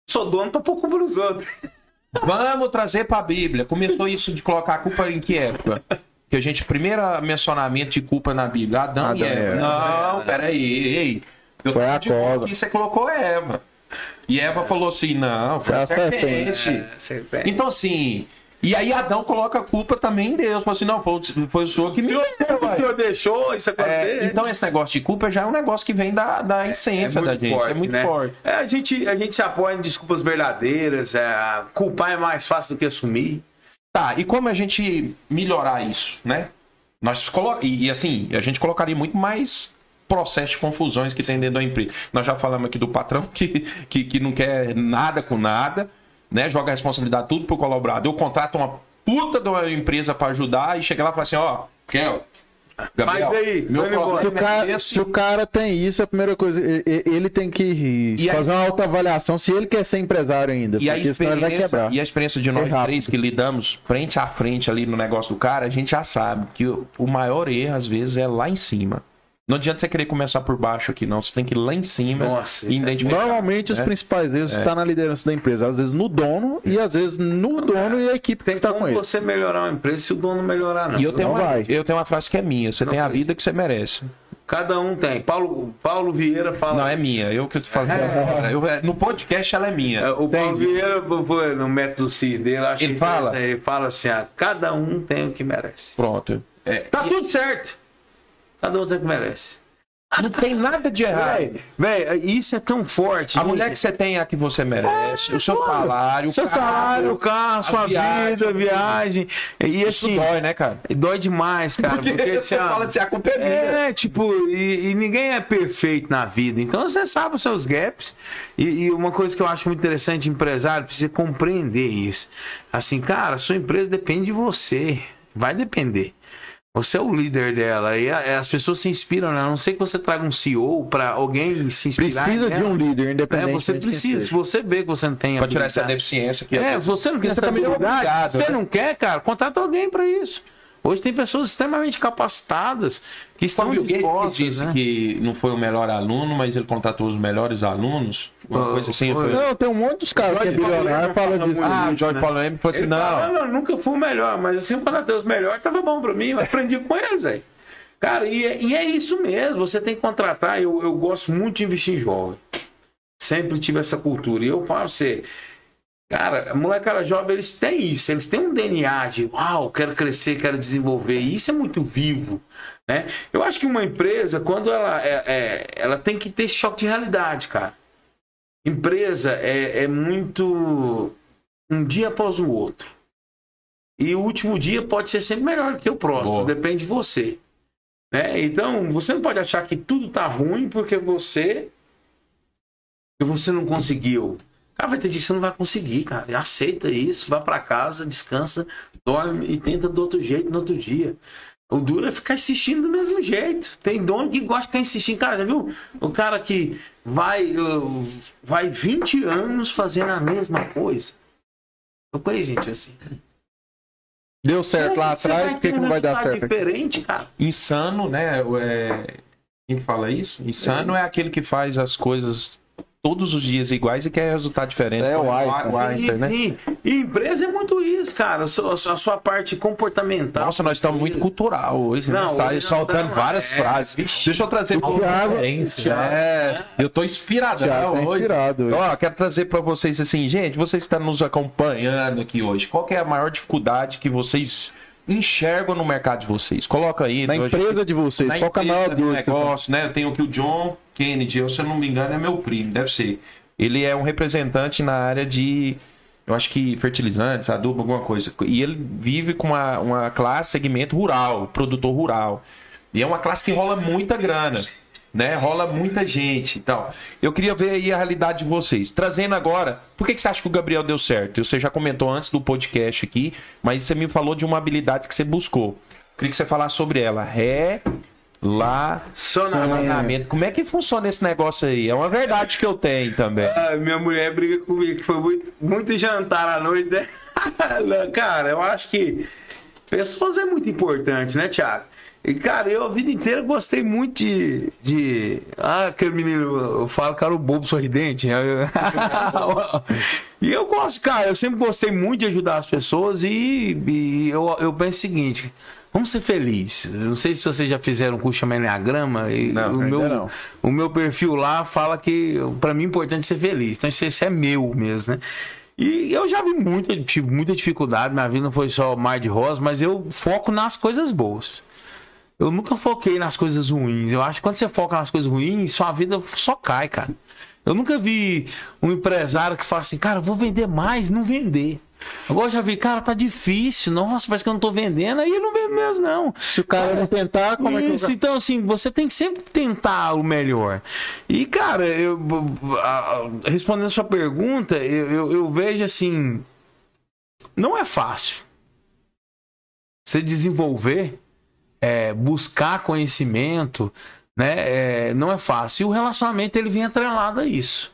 sou dono pra pôr culpa nos outros. Vamos trazer para a Bíblia. Começou isso de colocar a culpa em que época? Que a gente, primeiro mencionamento de culpa na Bíblia, Adão, Adão e Eva. Eva. Não, peraí. Ei, eu Foi tô a cobra. aqui, você colocou Eva. E Eva falou assim: não, foi a Foi a serpente. serpente. Então, assim. E aí Adão coloca a culpa também em Deus. Falou assim: não, foi, o- foi o senhor que me. deu, O senhor deixou isso acontecer. É, então, esse negócio de culpa já é um negócio que vem da, da essência da gente. é muito né? forte. É, a, gente, a gente se apoia em desculpas verdadeiras. É, culpar é mais fácil do que assumir. Tá, e como a gente melhorar isso, né? Nós colo... e, e assim, a gente colocaria muito mais processo de confusões que tem dentro da empresa. Nós já falamos aqui do patrão [LAUGHS] que, que, que não quer nada com nada, né? Joga a responsabilidade tudo pro colaborador. Eu contrato uma puta de uma empresa para ajudar e chega lá e fala assim, ó, Kel, Gabriel, Mas aí. Se o, é cara, se o cara tem isso, a primeira coisa, ele tem que E fazer uma autoavaliação se ele quer ser empresário ainda. E a, experiência, quebrar. e a experiência de nós É três que lidamos frente a frente ali no negócio do cara, a gente já sabe que o, o maior erro, às vezes, é lá em cima. Não adianta você querer começar por baixo aqui, não. Você tem que ir lá em cima Nossa, e isso é- identificar. Normalmente os né? principais erros estão na liderança da empresa, às vezes no dono e às vezes no dono e a equipe Tem que tá como com ele. você melhorar uma empresa se o dono melhorar, não. E eu tenho, Não uma, vai. eu tenho uma frase que é minha: você tem a vida que você merece. Cada um tem. Paulo, Paulo Vieira fala. Não, é minha. Eu que tô falando. [LAUGHS] Eu- é, no podcast ela é É, minha. O Paulo Vieira, no método CIS dele, acho Ele que fala? Ele fala assim: ah, cada um tem o que merece. Pronto. É, Tá tudo certo. Cada um tem o que merece. não tem nada de errado. Véi, isso é tão forte. A gente. mulher que você tem é a que você merece. o seu salário. o Seu carro, salário, o carro, a sua viagem, vida, a viagem. E Isso assim, dói, né, cara? dói demais, cara. Porque, você assim, fala assim, a culpa é minha. É, tipo, e, e ninguém é perfeito na vida. Então você sabe os seus gaps. E, e uma coisa que eu acho muito interessante, empresário, precisa compreender isso. Assim, cara, sua empresa depende de você. Vai depender. Você é o líder dela. E a- as pessoas se inspiram, né? A não sei que você traga um CEO para alguém se inspirar. Precisa de um líder, É, independente. você precisa. Se você vê que você não tem Pra tirar essa deficiência aqui. é, se você não quer Você essa também é habilidade, você né? não quer, cara, contrata alguém para isso. Hoje tem pessoas extremamente capacitadas que estão Foi o Bill Gates que disse né? que não foi o melhor aluno, mas ele contratou os melhores alunos. Uma Ah, coisa assim. foi. foi- Não, tem um monte dos caras que é bilionário fala disso. Ah, o Jorge né? Paulo Leme falou assim: Ele fala, não. não, não, nunca fui o melhor, mas eu sempre contratei os melhores, tava bom pra mim, eu aprendi com eles, aí. Cara, e é, e é isso mesmo, você tem que contratar, eu, eu gosto muito de investir em jovem. Sempre tive essa cultura. E eu falo pra você, cara, molecada jovem, eles têm isso, eles têm um DNA de, uau, quero crescer, quero desenvolver, e isso é muito vivo, né? Eu acho que uma empresa, quando ela, é, é- ela tem que ter choque de realidade, cara. Empresa é, é muito um dia após o outro. E o último dia pode ser sempre melhor do que o próximo, Boa. depende de você. Né? Então, você não pode achar que tudo tá ruim porque você que você não conseguiu. Cara, vai ter dia que você não vai conseguir, cara. Aceita isso, vai pra casa, descansa, dorme e tenta do outro jeito no outro dia. O duro é ficar insistindo do mesmo jeito. Tem dono que gosta de ficar insistindo. Cara, já viu? O cara que vai, vai 20 anos fazendo a mesma coisa. Eu conheço gente assim. Deu certo lá Você atrás, por que, que não vai dar certo? diferente, cara. Insano, né? É... Quem que fala isso? Insano é. aquele que faz as coisas todos os dias iguais e quer resultado diferente. É, o Como Einstein. o Einstein, né? Sim, E empresa é muito isso, cara. A sua, a sua parte comportamental. Nossa, nós estamos muito cultural hoje. Não, Não, tá hoje soltando não, várias é. frases. Deixa eu trazer pro Thiago- É, eu tô inspirado Thiago tá hoje. inspirado hoje. Ó, quero trazer pra vocês assim, gente, vocês estão nos acompanhando aqui hoje, qual que é a maior dificuldade que vocês enxergam no mercado de vocês? Coloca aí. Na hoje- empresa de vocês, na qual que é que você negócio, né? Eu tenho aqui o John Kennedy, eu, se eu não me engano, é meu primo, deve ser. Ele é um representante na área de, eu acho que fertilizantes, adubo, alguma coisa. E ele vive com uma, uma classe, segmento rural, produtor rural. E é uma classe que rola muita grana, né? Rola muita gente e tal. Eu queria ver aí a realidade de vocês. Trazendo agora, por que, que você acha que o Gabriel deu certo? Você já comentou antes do podcast aqui, mas você me falou de uma habilidade que você buscou. Queria que você falasse sobre ela. Relacionamento. Como é que funciona esse negócio aí? É uma verdade que eu tenho também. [LAUGHS] Ah, minha mulher briga comigo, que foi muito, muito jantar à noite, né? [LAUGHS] Cara, eu acho que pessoas é muito importante, né, Thiago? E, cara, eu a vida inteira gostei muito de. de... Ah, aquele menino, eu falo, cara, o bobo sorridente. né? [LAUGHS] e eu gosto, cara, eu sempre gostei muito de ajudar as pessoas e, e eu, eu penso o seguinte. Vamos ser felizes. Não sei se vocês já fizeram um curso chamado Enneagrama. e Não, o meu, não. o meu perfil lá fala que para mim é importante ser feliz. Então isso, isso é meu mesmo, né? E eu já vi muita, tive muita dificuldade, minha vida não foi só mar de rosa, mas eu foco nas coisas boas. Eu nunca foquei nas coisas ruins. Eu acho que quando você foca nas coisas ruins, sua vida só cai, cara. Eu nunca vi um empresário que fala assim, cara, eu vou vender mais, não vender. Agora eu já vi, cara, tá difícil. Nossa, parece que eu não tô vendendo. Aí eu não vendo mesmo, não. Se o cara não tentar, como é que Isso, então assim, você tem que sempre tentar o melhor. E, cara, eu, respondendo a sua pergunta, eu, eu, eu vejo assim, não é fácil. Você desenvolver, é, buscar conhecimento, né, é, não é fácil. E o relacionamento, ele vem atrelado a isso.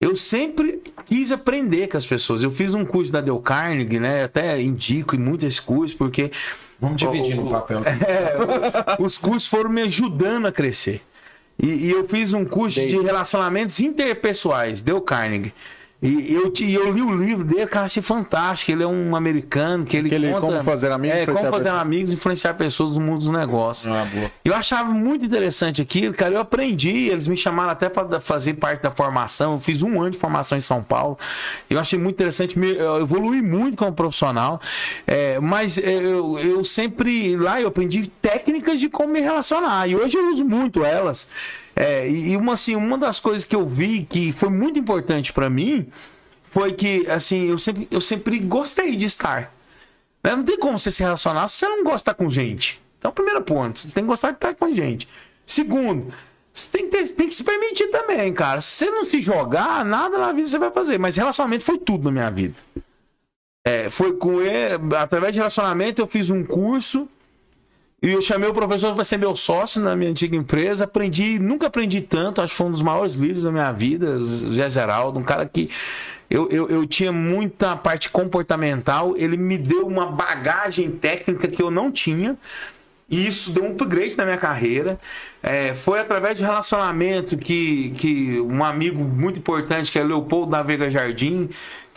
Eu sempre quis aprender com as pessoas. Eu fiz um curso da Del Carnegie, né? Até indico muito esse curso, porque Vamos dividir no papel. [LAUGHS] é, os cursos foram me ajudando a crescer. E, e eu fiz um curso de relacionamentos interpessoais, Dale Carnegie. E eu, ti- e eu li o livro dele, cara, achei fantástico. Ele é um americano que ele, Que ele- conta... como fazer amigos, É, como fazer pessoas. amigos, influenciar pessoas no mundo dos negócios. Ah. Eu achava muito interessante aquilo, cara. Eu aprendi, eles me chamaram até para fazer parte da formação. Eu fiz um ano de formação em São Paulo. Eu achei muito interessante, eu evolui muito como profissional. É, mas eu, eu sempre lá eu aprendi técnicas de como me relacionar. E hoje eu uso muito elas. É, e uma, assim, uma das coisas que eu vi que foi muito importante para mim foi que assim eu sempre, eu sempre gostei de estar. Né? Não tem como você se relacionar se você não gosta com gente. Então, primeiro ponto, você tem que gostar de estar com gente. Segundo, você tem que, ter- tem que se permitir também, cara. Se você não se jogar, nada na vida você vai fazer. Mas relacionamento foi tudo na minha vida. É, foi com ele, através de relacionamento, eu fiz um curso e eu chamei o professor para ser meu sócio na minha antiga empresa. Aprendi, nunca aprendi tanto, acho que foi um dos maiores líderes da minha vida, Zé Geraldo, um cara que eu, eu, eu tinha muita parte comportamental, ele me deu uma bagagem técnica que eu não tinha. E isso deu um upgrade na minha carreira. É, foi através de relacionamento que, que um amigo muito importante, que é Leopoldo da Veiga Jardim,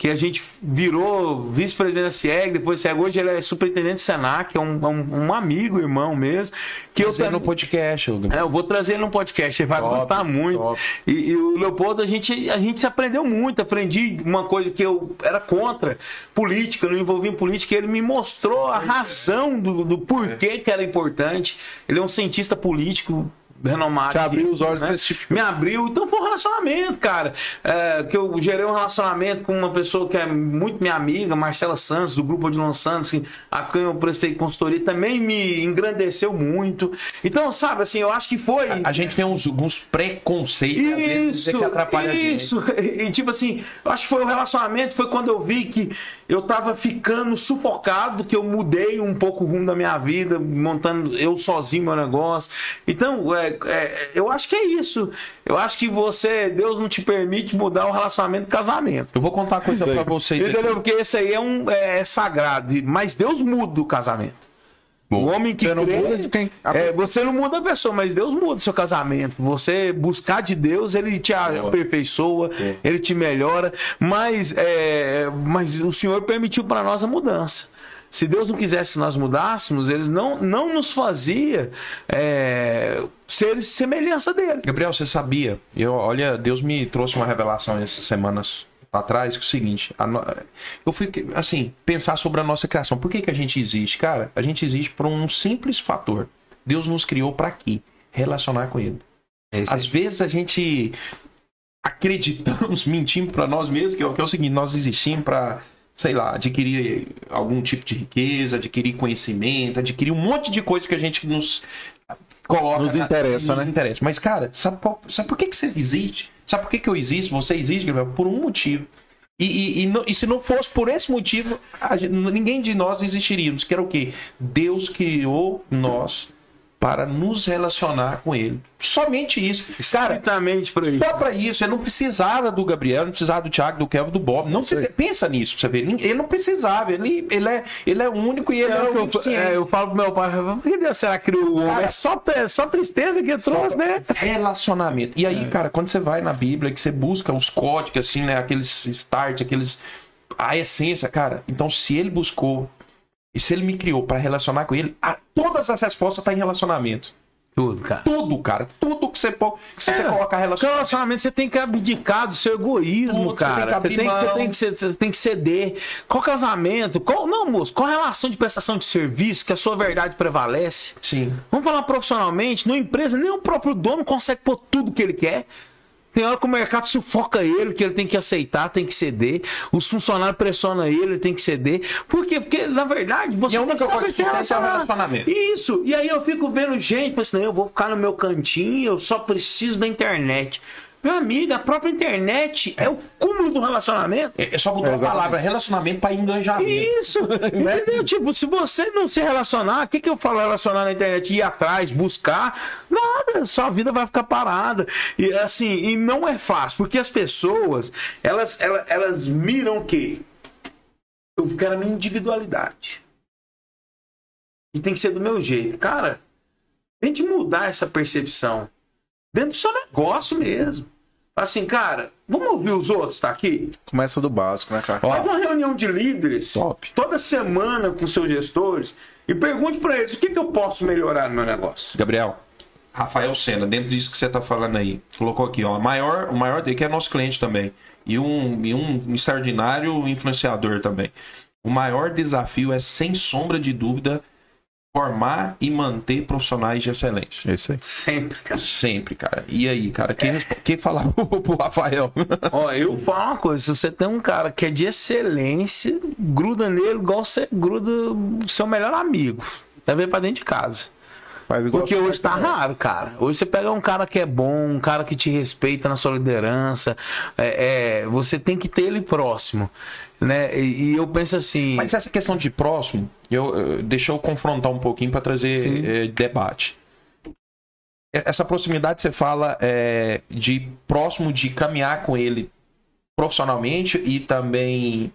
que a gente virou vice-presidente da CIEG, depois CIEG, hoje ele é superintendente do Senac, é um, é um, um amigo, irmão mesmo. Que eu Você no também- podcast, eu... é, eu vou trazer ele num podcast, ele vai Top, gostar muito. E, e o Leopoldo, a gente, a gente se aprendeu muito. Aprendi uma coisa que eu era contra, política, não envolvia em política. Ele me mostrou a razão do, do porquê que era importante. Ele é um cientista político renomado. Te abriu os olhos né? pra esse tipo de Me abriu. Então foi um relacionamento, cara. É, que eu gerei um relacionamento com uma pessoa que é muito minha amiga, Marcela Santos, do grupo Odilon Santos, que- a quem eu prestei consultoria, também me engrandeceu muito. Então, sabe, assim, eu acho que foi. A gente tem uns, uns preconceitos às vezes, Isso, que atrapalha a gente. isso. E, tipo assim, eu acho que foi o relacionamento, foi quando eu vi que eu tava ficando sufocado, que eu mudei um pouco o rumo da minha vida, montando eu sozinho meu negócio. Então, é, é, eu acho que é isso. Eu acho que você, Deus não te permite mudar o relacionamento do casamento. Eu vou contar uma coisa pra vocês. Entendeu? Porque esse aí é um é, sagrado. Mas Deus muda o casamento. O homem que Você não crê, muda de quem- é, você não muda a pessoa, mas Deus muda o seu casamento. Você buscar de Deus, ele te aperfeiçoa, ele te melhora. Mas, é, mas o Senhor permitiu para nós a mudança. Se Deus não quisesse que nós mudássemos, ele não, não nos fazia é, ser semelhança dele. Gabriel, você sabia? Eu, olha, Deus me trouxe uma revelação essas semanas atrás, que é o seguinte, no- eu fui, assim, pensar sobre a nossa criação. Por que, que a gente existe? Cara, a gente existe por um simples fator. Deus nos criou para quê? Relacionar com Ele. Às vezes a gente acreditamos, mentimos para nós mesmos, que é, o- que é o seguinte, nós existimos para, sei lá, adquirir algum tipo de riqueza, adquirir conhecimento, adquirir um monte de coisa que a gente nos coloca. Nos interessa, nos né? interessa. Mas, cara, sabe, qual- sabe por que, que você existe? Sabe por que, que eu existo? Você existe, Gabriel? Por um motivo. E, e, e, não- e se não fosse por esse motivo, gente- ninguém de nós existiríamos. Que era o quê? Deus criou nós para nos relacionar com Ele. Somente isso. Cara, Exatamente por aí. só pra isso, ele não precisava do Gabriel, não precisava do Thiago, do Kevin, do Bob. Não precisa- pensa nisso você ver. Ele ele não precisava, ele, ele, é, ele é único e ele é, É, o eu, suficiente. é, eu falo pro meu pai, por que Deus será que criou o homem? É só, é só tristeza que trouxe, né? Relacionamento. E aí, cara, quando você vai na Bíblia, que você busca os códigos, assim, né? Aqueles start, aqueles. A essência, cara. Então, se ele buscou e se ele me criou pra relacionar com ele, a- todas as respostas tá em relacionamento. Tudo, cara. Tudo, cara. Tudo que você, que você É. quer colocar relacionamento. relacionamento você tem que abdicar do seu egoísmo, Tudo que você tem que cara. Você tem, que, você, tem que, você tem que ceder. Qual casamento? Qual, não, moço, qual relação de prestação de serviço que a sua verdade prevalece? Sim. Vamos falar profissionalmente, numa empresa, nem o próprio dono consegue pôr tudo que ele quer. Tem hora que o mercado sufoca ele, que ele tem que aceitar, tem que ceder. Os funcionários pressionam ele, ele tem que ceder. Por quê? Porque, na verdade, você E a tem única coisa se que acontece é o relacionamento. Isso. E aí eu fico vendo gente, pensando, "Não, eu vou ficar no meu cantinho, eu só preciso da internet. Meu amigo, a própria internet é o cúmulo do relacionamento. É é só mudar a palavra relacionamento pra enganjamento. Isso, [LAUGHS] entendeu? Tipo, se você não se relacionar, o que, que eu falo relacionar na internet? Ir atrás, buscar, nada, sua vida vai ficar parada. E assim, e não é fácil, porque as pessoas, elas, elas, elas miram o quê? Eu quero a minha individualidade. E tem que ser do meu jeito. Cara, tente mudar essa percepção. Dentro do seu negócio mesmo. Assim, cara, vamos ouvir os outros, tá aqui? Começa do básico, né, cara? Faz uma reunião de líderes Top. toda semana com seus gestores e pergunte para eles o que, que eu posso melhorar no meu negócio. Gabriel, Rafael Sena, dentro disso que você tá falando aí, colocou aqui, ó, maior, o maior que é nosso cliente também, e um, e um extraordinário influenciador também. O maior desafio é, sem sombra de dúvida, formar e manter profissionais de excelência. É isso aí. Sempre, cara. Sempre, cara. E aí, cara, quem, respo- quem falar [LAUGHS] pro Rafael? Ó, eu falo uma coisa: se você tem um cara que é de excelência, gruda nele igual você gruda o seu melhor amigo. Leva ele pra dentro de casa. Porque hoje tá raro, cara. Hoje você pega um cara que é bom, um cara que te respeita na sua liderança. é, é, você tem que ter ele próximo. Né? E, e eu penso assim. Mas essa questão de próximo, eu, eu- deixa eu confrontar um pouquinho para trazer eh, debate. Essa proximidade você fala é, de próximo de caminhar com ele profissionalmente e também,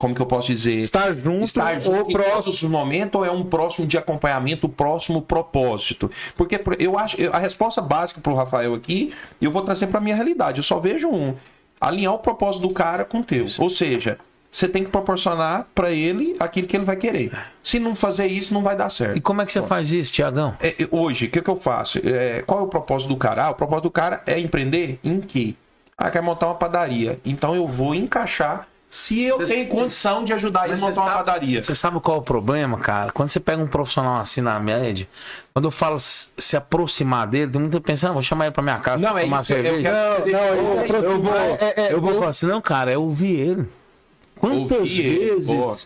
como que eu posso dizer, Estar junto, estar junto ou em próximo. todos os momentos ou é um próximo de acompanhamento, próximo propósito? Porque por- eu acho a resposta básica pro Rafael aqui, eu vou trazer para minha realidade. Eu só vejo um alinhar o propósito do cara com o teu. Ou seja, você tem que proporcionar para ele aquilo que ele vai querer. Se não fazer isso, não vai dar E certo. como é que você faz isso, Tiagão? É, é, hoje, o que, que eu faço? É, qual é o propósito do cara? Ah, o propósito do cara é empreender em quê? Ah, quer montar uma padaria. Então eu vou encaixar se eu tenho condição de ajudar ele a montar uma sabe- padaria. Você sabe qual é o problema, cara? Quando você pega um profissional assim na média, quando eu falo se aproximar dele, tem muita gente pensando, ah, vou chamar ele pra minha casa, Não, pra é tomar isso, eu cerveja. quero- Não, eu, eu vou. é, é, Eu vou falar assim, não, cara, é ouvir ele. Quantas Ouvir vezes boa.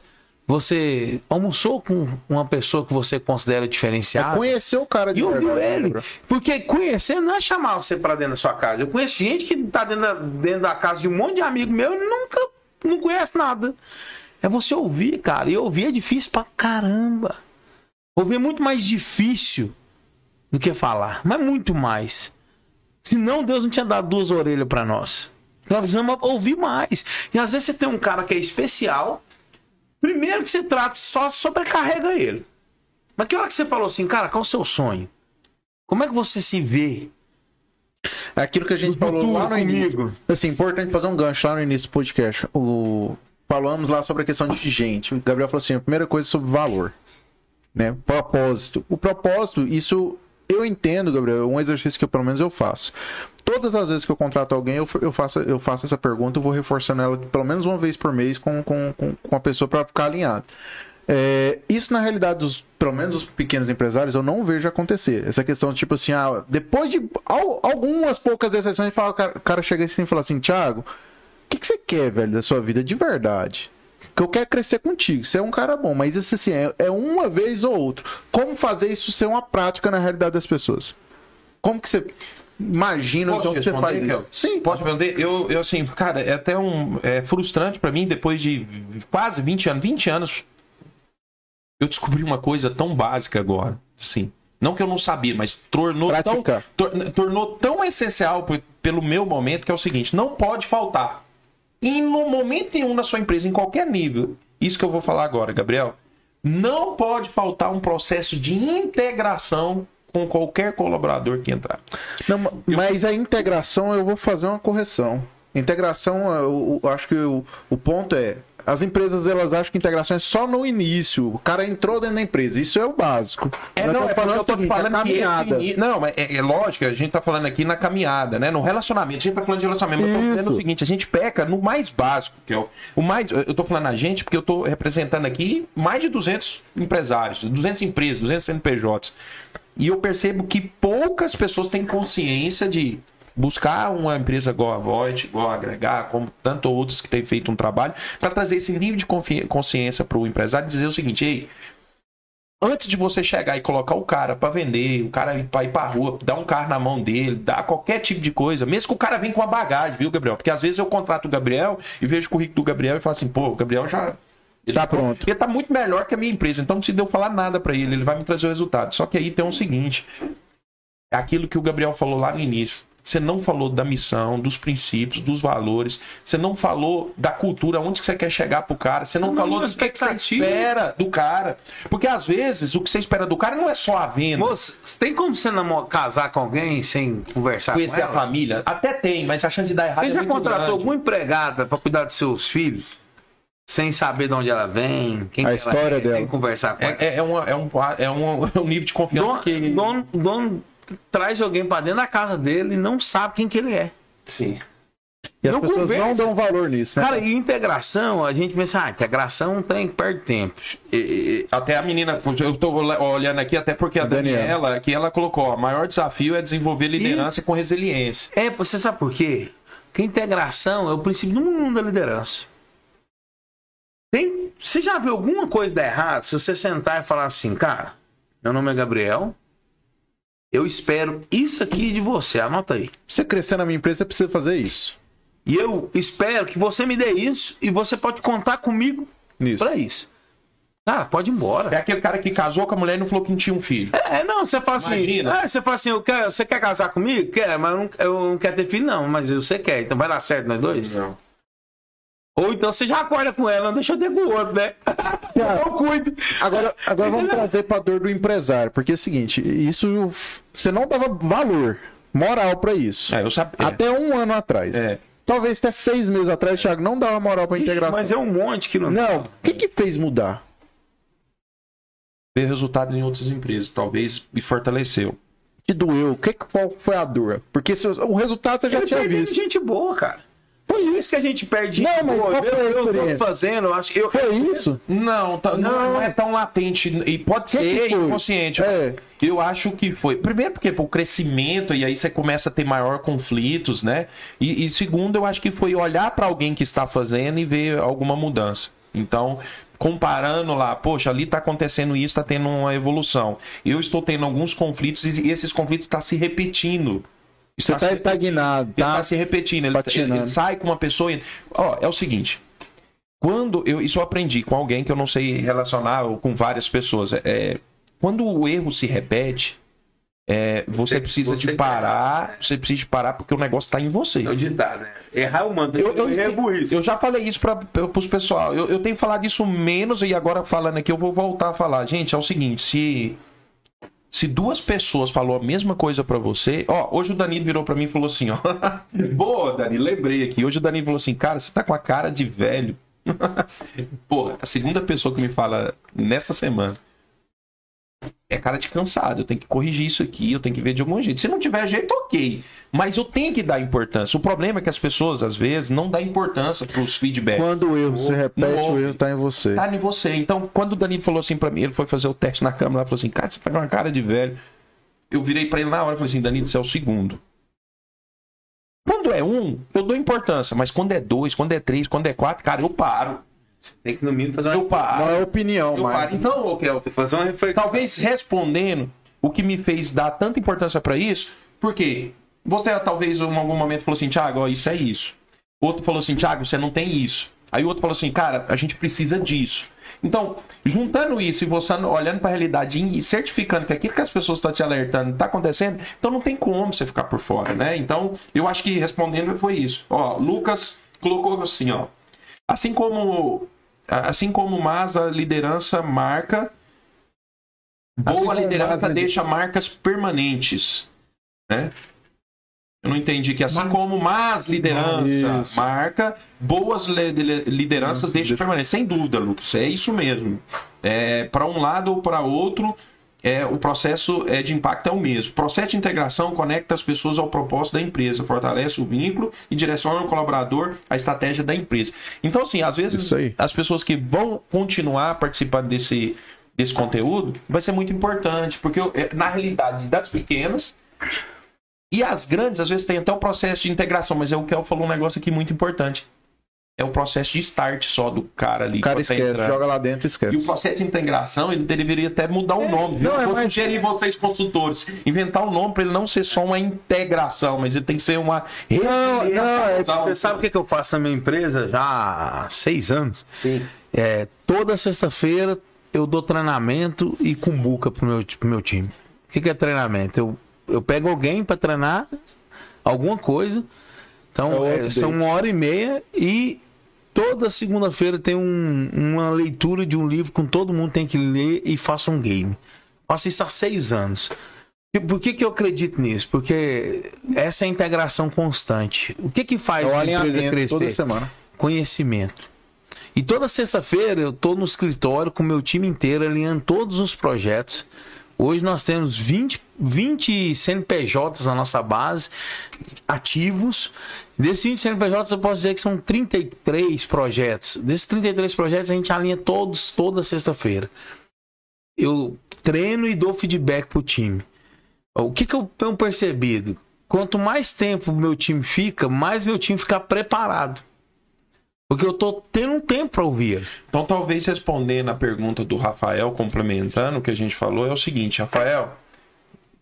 você almoçou com uma pessoa que você considera diferenciada? Conhecer o cara de E ouviu ele. Porque conhecer não é chamar você pra dentro da sua casa. Eu conheço gente que tá dentro da, dentro da casa de um monte de amigo meu e nunca não conhece nada. É você ouvir, cara. E ouvir é difícil pra caramba. Ouvir é muito mais difícil do que falar. Mas muito mais. Senão Deus não tinha dado duas orelhas pra nós. Nós precisamos ouvir mais. E às vezes você tem um cara que é especial. Primeiro que você trata, só sobrecarrega ele. Mas que hora que você falou assim, cara, qual é o seu sonho? Como é que você se vê? É aquilo que a gente falou lá no início. Assim, importante fazer um gancho lá no início do podcast. O... Falamos lá sobre a questão de gente. O Gabriel falou assim: a primeira coisa é sobre valor. Né? Propósito. O propósito, isso eu entendo, Gabriel, é um exercício que eu, pelo menos eu faço. Todas as vezes que eu contrato alguém, eu, eu, faço, eu faço essa pergunta, eu vou reforçando ela pelo menos uma vez por mês com, com, com, com a pessoa para ficar alinhado. É, isso, na realidade, dos, pelo menos dos pequenos empresários, eu não vejo acontecer. Essa questão, tipo assim, ah, depois de al- algumas poucas exceções, fala, o cara, o cara chega assim e fala assim, Thiago, o que, que você quer, velho, da sua vida de verdade? Que eu quero crescer contigo. Você é um cara bom, mas isso assim, é, é uma vez ou outra. Como fazer isso ser uma prática na realidade das pessoas? Como que você imagina Posso então que você faz isso? Sim. Posso responder? Eu, eu, assim, cara, é até um. É frustrante pra mim, depois de quase 20 anos. 20 anos. Eu descobri uma coisa tão básica agora. Assim. Não que eu não sabia, mas tornou tão, tor- tornou tão essencial pelo meu momento que é o seguinte: não pode faltar. E no momento nenhum na sua empresa, em qualquer nível, isso que eu vou falar agora, Gabriel, não pode faltar um processo de integração com qualquer colaborador que entrar. Não, mas a integração eu vou fazer uma correção. Integração, eu, eu acho que o, o ponto é. As empresas elas acham que integração é só no início. O cara entrou dentro da empresa. Isso é o básico. É, não, é porque eu tô falando que esse caminhada. ini- Não, mas é, é lógico, a gente tá falando aqui na caminhada, né? No relacionamento. A gente tá falando de relacionamento. mas Eu tô Isso. dizendo o seguinte, a gente peca no mais básico, que é o, o mais... Eu tô falando a gente porque eu tô representando aqui mais de 200 empresários, 200 empresas, 200 CNPJs. E eu percebo que poucas pessoas têm consciência de buscar uma empresa igual a Void, igual a Agregar, como tanto outros que têm feito um trabalho, para trazer esse nível de consciência para o empresário e dizer o seguinte: ei, antes de você chegar e colocar o cara para vender, o cara ir pra ir rua, dar um carro na mão dele, dar qualquer tipo de coisa, mesmo que o cara venha com uma bagagem, viu, Gabriel? Porque às vezes eu contrato o Gabriel e vejo o currículo do Gabriel e falo assim, pô, o Gabriel já. Ele Tá pronto. Ele tá muito melhor que a minha empresa, então não precisa eu falar nada para ele, ele vai me trazer o resultado. Só que aí tem o seguinte: é aquilo que o Gabriel falou lá no início. Você não falou da missão, dos princípios, dos valores. Você não falou da cultura, onde que você quer chegar pro cara. Você não, Não, falou do que, que você espera do cara. Porque às vezes o que você espera do cara não é só a venda. Moço, tem como você namo- casar com alguém sem conversar conhecer com a ela? família. Até tem, mas a chance de dar errado Você é já muito contratou grande. alguma empregada pra cuidar dos seus filhos? Sem saber de onde ela vem, quem A que ela história é, dela. sem conversar com ela. É, é, é, uma- é um, é, um, [LAUGHS] é um nível de confiança Dono, que... dono, dono traz alguém pra dentro da casa dele e não sabe quem que ele é. Sim. E as Não pessoas conversa. não dão valor nisso, né? Cara, e integração, a gente pensa, ah, integração tem perde tempo. E- e- até a menina, eu tô olhando aqui, até porque a Daniela. Daniela, que ela colocou, ó, o maior desafio é desenvolver liderança com resiliência. É, você sabe por quê? Porque integração é o princípio número um da liderança. Tem, você já viu alguma coisa dar errado se você sentar e falar assim, cara, meu nome é Gabriel, eu espero isso aqui de você, anota aí. Pra você crescer na minha empresa, você precisa fazer isso. E eu espero que você me dê isso e você pode contar comigo Nisso. pra isso. Cara, pode ir É embora. aquele cara que casou com a mulher e não falou que não tinha um filho. É, não, você fala assim, Imagina. ah, você fala assim, eu quero, você quer casar comigo? Quer, mas eu não, eu não quero ter filho não, mas você quer, então vai dar certo nós dois? Não. Ou então você já acorda com ela, não deixa eu ter com o outro, né? [LAUGHS] Eu cuido. Agora, agora vamos [LAUGHS] trazer pra dor do empresário, porque é o seguinte, isso você não dava valor moral pra isso. É, eu sabia. Até um ano atrás. É. Talvez até seis meses atrás, o Thiago não dava moral pra integração. Mas é um monte que não. Não, o que que fez mudar? Ver resultado em outras empresas, talvez me fortaleceu. Te doeu? O que qual foi a dor? Porque se, o resultado você já Ele tinha visto. gente boa, cara. Foi isso que a gente perde. Não, mas foi a eu, eu tô fazendo, eu acho que eu. Foi isso? Não, tá- não, não é tão latente. E pode Que ser que inconsciente. É. Eu acho que foi. Primeiro, porque o crescimento, e aí você começa a ter maior conflitos, né? E, e segundo, eu acho que foi olhar para alguém que está fazendo e ver alguma mudança. Então, comparando lá, poxa, ali tá acontecendo isso, tá tendo uma evolução. Eu estou tendo alguns conflitos e esses conflitos estão se repetindo. Você tá se estagnado, ele tá tá? se repetindo. Ele, patinando. ele sai com uma pessoa. e- Ó, é o seguinte. Quando eu isso eu aprendi com alguém que eu não sei relacionar ou com várias pessoas. É, é, quando o erro se repete, é, você, Você- precisa você de parar. Você precisa de parar porque o negócio tá em você. É o ditado, né? Errar o mando. Eu, eu, é burrice. eu já falei isso para os pessoal. Eu, eu tenho falado isso menos e agora falando aqui eu vou voltar a falar. Gente, é o seguinte, se se duas pessoas falou a mesma coisa pra você, ó, hoje o Danilo virou pra mim e falou assim, ó. [LAUGHS] Boa, Danilo, lembrei aqui. Hoje o Danilo falou assim, cara, você tá com a cara de velho. [LAUGHS] Porra, a segunda pessoa que me fala nessa semana. É cara de cansado, eu tenho que corrigir isso aqui, eu tenho que ver de algum jeito. Se não tiver jeito, ok. Mas eu tenho que dar importância. O problema é que as pessoas, às vezes, não dão importância pros feedbacks. Quando o erro se repete, o erro tá em você. Tá em você. Então, quando o Danilo falou assim pra mim, ele foi fazer o teste na câmera, ele falou assim, cara, você tá com uma cara de velho. Eu virei pra ele na hora e falei assim, Danilo, você é o segundo. Quando é um, eu dou importância, mas quando é dois, quando é três, quando é quatro, cara, eu paro. Você tem que no mínimo fazer Eu uma, paro. Não é opinião, Eu mas. paro. Então, ô, Kel, fazer uma reflexão. talvez respondendo o que me fez dar tanta importância pra isso, porque você talvez em algum momento falou assim, Thiago, ó, isso é isso. Outro falou assim, Thiago, você não tem isso. Aí o outro falou assim, cara, a gente precisa disso. Então, juntando isso e você olhando pra realidade e certificando que aquilo que as pessoas estão te alertando tá acontecendo, então não tem como você ficar por fora, né? Então, eu acho que respondendo foi isso. Ó, Lucas colocou assim, ó. Assim como assim como mas a liderança marca Assim boa como liderança mas- deixa marcas permanentes, né? Eu não entendi que assim como más liderança Isso. marca, boas li- li- lideranças deixam permanentes. Sem dúvida, Lucas, é isso mesmo. É, para um lado ou para outro, é, o processo é, de impacto é o mesmo. O processo de integração conecta as pessoas ao propósito da empresa, fortalece o vínculo e direciona o colaborador à estratégia da empresa. Então, assim, às vezes as pessoas que vão continuar participando desse, desse conteúdo vai ser muito importante, porque é, na realidade das pequenas e E as grandes, às vezes, tem até o processo de integração, mas é o que eu falou um negócio aqui muito importante. É o processo de start só do cara ali. O cara esquece, entrando. joga lá dentro e E o esquece. processo de integração, ele deveria até mudar o nome. Viu? não, é mais- sugeri vocês, consultores, inventar um nome para ele não ser só uma integração, mas ele tem que ser uma. Não, não, é, Usar você o- sabe o que, que eu faço na minha empresa já há seis anos? Sim. É, toda sexta-feira eu dou treinamento e cumbuca pro meu, pro meu time. O que, que é treinamento? Eu, eu pego alguém para treinar alguma coisa. É Então, é, update. são uma hora e meia e toda segunda-feira tem um- uma leitura de um livro com todo mundo tem que ler e faço um game. Faço isso há seis anos. E Por que, que eu acredito nisso? Porque essa é a integração constante. O que, que faz É a empresa crescer? toda semana. conhecimento. E toda sexta-feira eu estou no escritório com o meu time inteiro alinhando todos os projetos. Hoje nós temos 20, 20 CNPJs na nossa base, ativos. Desses 20 CNPJs eu posso dizer que são 33 projetos. Desses 33 projetos a gente alinha todos toda sexta-feira. Eu treino e dou feedback pro time. O que, que eu tenho percebido? Quanto mais tempo meu time fica, mais meu time fica preparado. Porque eu tô tendo um tempo para ouvir. Então, talvez respondendo a pergunta do Rafael, complementando o que a gente falou, é o seguinte, Rafael,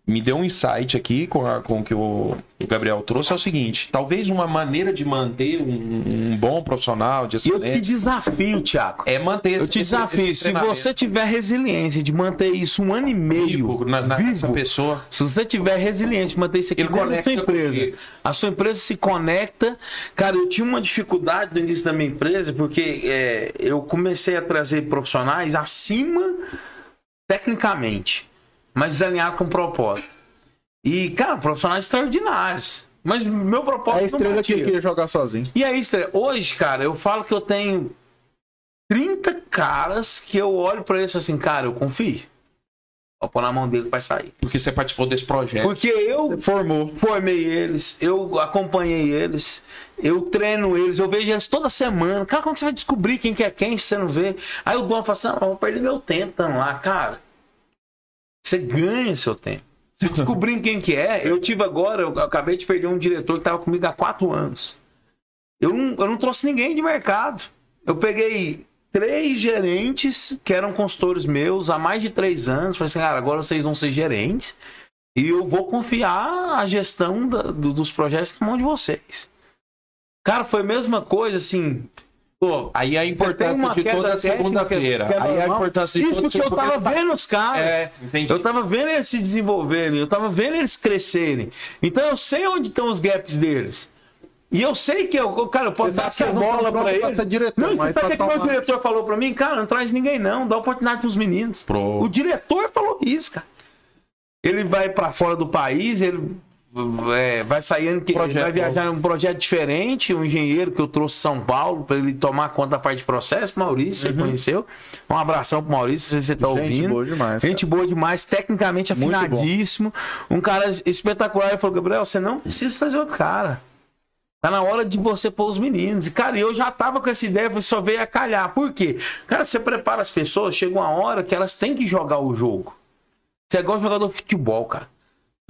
me deu um insight aqui com, a- com o que o, o Gabriel trouxe, é o seguinte, talvez uma maneira de manter um, um bom profissional de E eu te excelência desafio, Thiago. é manter Eu te esse- desafio, esse se você tiver resiliência de manter isso um ano e meio vivo na, na, nessa vivo, pessoa, se você tiver resiliente de manter isso aqui dentro da sua empresa, a sua empresa se conecta. Cara, eu tinha uma dificuldade no início da minha empresa porque é, eu comecei a trazer profissionais acima tecnicamente, mas desalinhado com propósito. E, cara, profissionais extraordinários. Mas meu propósito É a estrela que queria jogar sozinho. E aí, Esther, hoje, cara, eu falo que eu tenho 30 caras que eu olho pra eles e falo assim, cara, eu confio. Vou pôr na mão dele que vai sair. porque você participou desse projeto. Porque eu Formou. formei eles, eu acompanhei eles, eu treino eles, eu vejo eles toda semana. Cara, como que você vai descobrir quem que é quem se você não vê? Aí o dono fala assim, ah, eu vou perder meu tempo estando lá. Cara, você ganha seu tempo. Se [LAUGHS] descobrir quem que é, eu tive agora, eu acabei de perder um diretor que estava comigo há quatro anos. Eu não, eu não trouxe ninguém de mercado. Eu peguei três gerentes que eram consultores meus há mais de três anos. Falei assim, cara, agora vocês vão ser gerentes e eu vou confiar a gestão da- do- dos projetos na mão de vocês. Cara, foi a mesma coisa assim. Pô, Aí a importância de toda segunda-feira. Aí a importância de Isso porque eu tava vendo os caras. É, entendi. Eu tava vendo eles se desenvolverem, eu tava vendo eles crescerem. Então eu sei onde estão os gaps deles. E eu sei que eu, cara, eu posso Você dar essa bola pra pra eles. ser diretor, não, mas você sabe o que, pra meu diretor falou pra mim? Cara, não traz ninguém não, dá oportunidade pros meninos. Pro- O diretor falou isso, cara. Ele vai pra fora do país, ele é, vai sair que Projeto vai viajar num projeto diferente, um engenheiro que eu trouxe de São Paulo para ele tomar conta da parte de processo, Maurício, você conheceu? Um abração pro Maurício, se você tá Uhum. Gente ouvindo. boa demais, Gente boa demais, tecnicamente afinadíssimo, um cara espetacular. Ele falou, Gabriel, você não precisa trazer outro cara. Tá na hora de você pôr os meninos. E, cara, eu já tava com essa ideia, só veio a calhar. Por quê? Cara, você prepara as pessoas, chega uma hora que elas têm que jogar o jogo. Você é igual jogador de futebol, cara.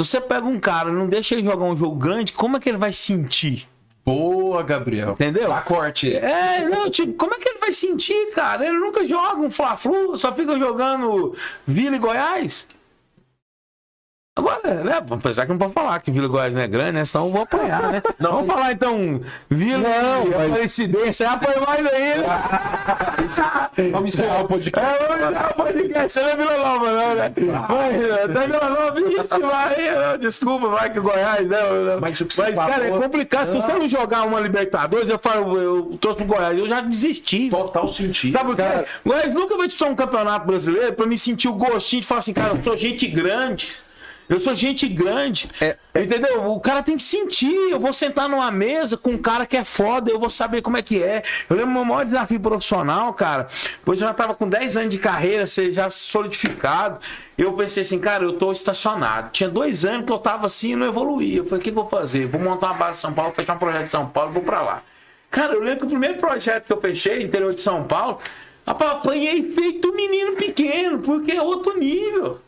Se você pega um cara e não deixa ele jogar um jogo grande, como é que ele vai sentir? Boa, Gabriel. Entendeu? Dá corte. É, não, tipo, como é que ele vai sentir, cara? Ele nunca joga um Fla-Flu, só fica jogando Vila e Goiás. Agora, né? Apesar que não pode falar que Vila Goiás não é grande, né? Só eu vou apanhar, né? [LAUGHS] Não, Vamos falar então Vila e Aparecidense, aí apanha mais ainda. [LAUGHS] Vamos encerrar o podcast. É, vamos dar um podcast, você não é Vila Nova, não, né? Vai, até Vila Nova, isso, vai, desculpa, vai que o Goiás, né? Mas o que você Mas, cara, é complicado. Se você não jogar uma Libertadores, eu falo, eu trouxe pro Goiás, eu já desisti. Total sentido. Sabe? O Goiás nunca vai disputar um campeonato brasileiro pra me sentir o gostinho de falar assim, cara, eu sou gente grande. Eu sou gente grande. É, Entendeu? O cara tem que sentir. Eu vou sentar numa mesa com um cara que é foda, eu vou saber como é que é. Eu lembro meu maior desafio profissional, cara. Pois eu já tava com 10 anos de carreira, você já solidificado. Eu pensei assim, cara, eu tô estacionado. Tinha dois anos que eu tava assim e não evoluía. Eu falei, o que, que eu vou fazer? Vou montar uma base em São Paulo, fechar um projeto de São Paulo, vou pra lá. Cara, eu lembro que o primeiro projeto que eu fechei, interior de São Paulo, apanhei feito um menino pequeno, porque é outro nível.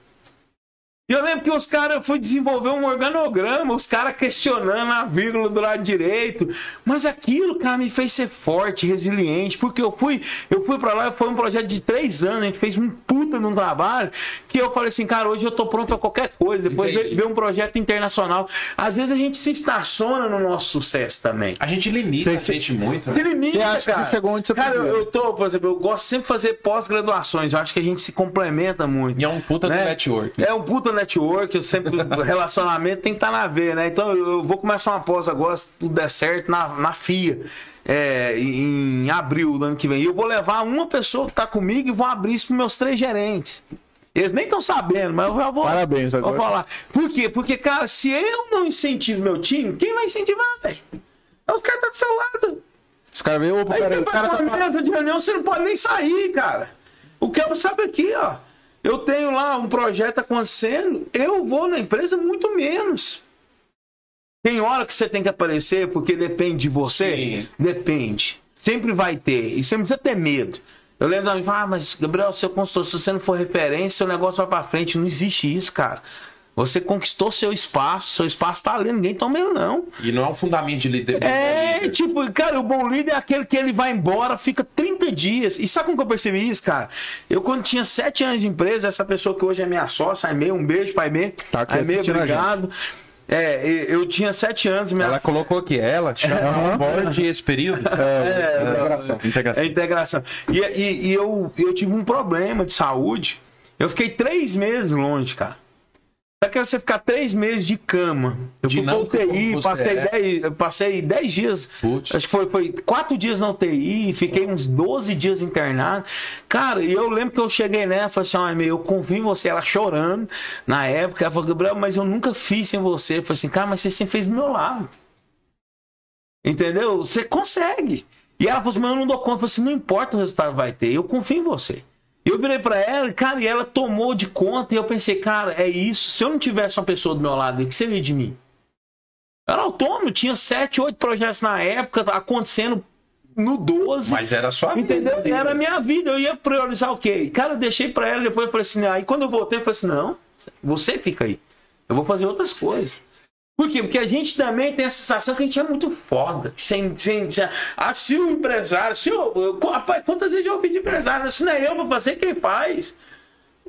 E eu lembro que os caras, eu fui desenvolver um organograma, os caras questionando a vírgula do lado direito. Mas aquilo, cara, me fez ser forte, resiliente, porque eu fui, eu fui para lá, foi um projeto de três anos, a gente fez um puta num trabalho, que eu falei assim, cara, hoje eu tô pronto pra qualquer coisa. Depois Entendi. ver um projeto internacional. Às vezes a gente se estaciona no nosso sucesso também. A gente limita Cê- a gente muito. Se né? limita, Você acha que cara. chegou onde você Cara, eu, eu tô, por exemplo, eu gosto sempre de fazer pós-graduações. Eu acho que a gente se complementa muito. E é um puta do né? network. É um puta network, eu sempre, [LAUGHS] relacionamento tem que estar na veia, né? Então eu, vou começar uma pós agora, se tudo der certo, na, na FIA. é, em abril do ano que vem. E eu vou levar uma pessoa que tá comigo e vou abrir isso pros meus três gerentes. Eles nem estão sabendo, mas eu já vou, Parabéns vou agora. falar. Por quê? Porque, cara, se eu não incentivo meu time, quem vai incentivar, velho? É os caras que tá do seu lado. Os caras veem, opa, Aí peraí, você o cara tá. mesa de reunião, você não pode nem sair, cara. O que eu sabe aqui, ó. Eu tenho lá um projeto acontecendo, eu vou na empresa muito menos. Tem hora que você tem que aparecer porque depende de você? Sim. Depende. Sempre vai ter. E você não precisa ter medo. Eu lembro da ah, mas Gabriel, seu consultor, se você não for referência, seu negócio vai pra frente. Não existe isso, cara. Você conquistou seu espaço, seu espaço tá ali, ninguém toma ele, não. E não é um fundamento de liderança. É, tipo, cara, o bom líder é aquele que ele vai embora, fica 30 dias. E sabe como que eu percebi isso, cara? Eu, quando tinha 7 anos de empresa, essa pessoa que hoje é minha sócia, Aimee, um beijo pra Aimee. Tá aqui Aimee, obrigado. É, eu tinha 7 anos, minha Ela colocou aqui, ela chama board esse período. é, integração. Integração. É integração. E, e- e eu, eu tive um problema de saúde. Eu fiquei três meses longe, cara. Pra que você ficar três meses de cama? Eu fui pra como UTI, passei, é. dez, passei dez dias. Putz. Acho que foi, foi quatro dias na UTI, fiquei uns 12 dias internado. Cara, e eu lembro que eu cheguei nela e falei assim: ó, meu, eu confio em você. Ela chorando na época. Ela falou, Gabriel, mas eu nunca fiz sem você. Eu falei assim, cara, mas você sempre fez do meu lado. Entendeu? Você consegue. E ela falou assim, mas eu não dou conta. Eu falei assim, não importa o resultado que vai ter, eu confio em você. Eu virei pra ela, cara, e ela tomou de conta, e eu pensei, cara, é isso. Se eu não tivesse uma pessoa do meu lado, o que seria de mim? Eu era autônomo, tinha sete, oito projetos na época, acontecendo no 12. Mas era só a vida Entendeu? dele. Era a minha vida, eu ia priorizar o quê? Cara, eu deixei pra ela, depois eu falei assim, aí quando eu voltei, eu falei assim, não, você fica aí. Eu vou fazer outras coisas. Por quê? Porque a gente também tem a sensação que a gente é muito foda. Sem, sem, ah, se o empresário. Se eu- rapaz, quantas vezes eu ouvi de empresário? Se não é eu pra fazer, quem faz?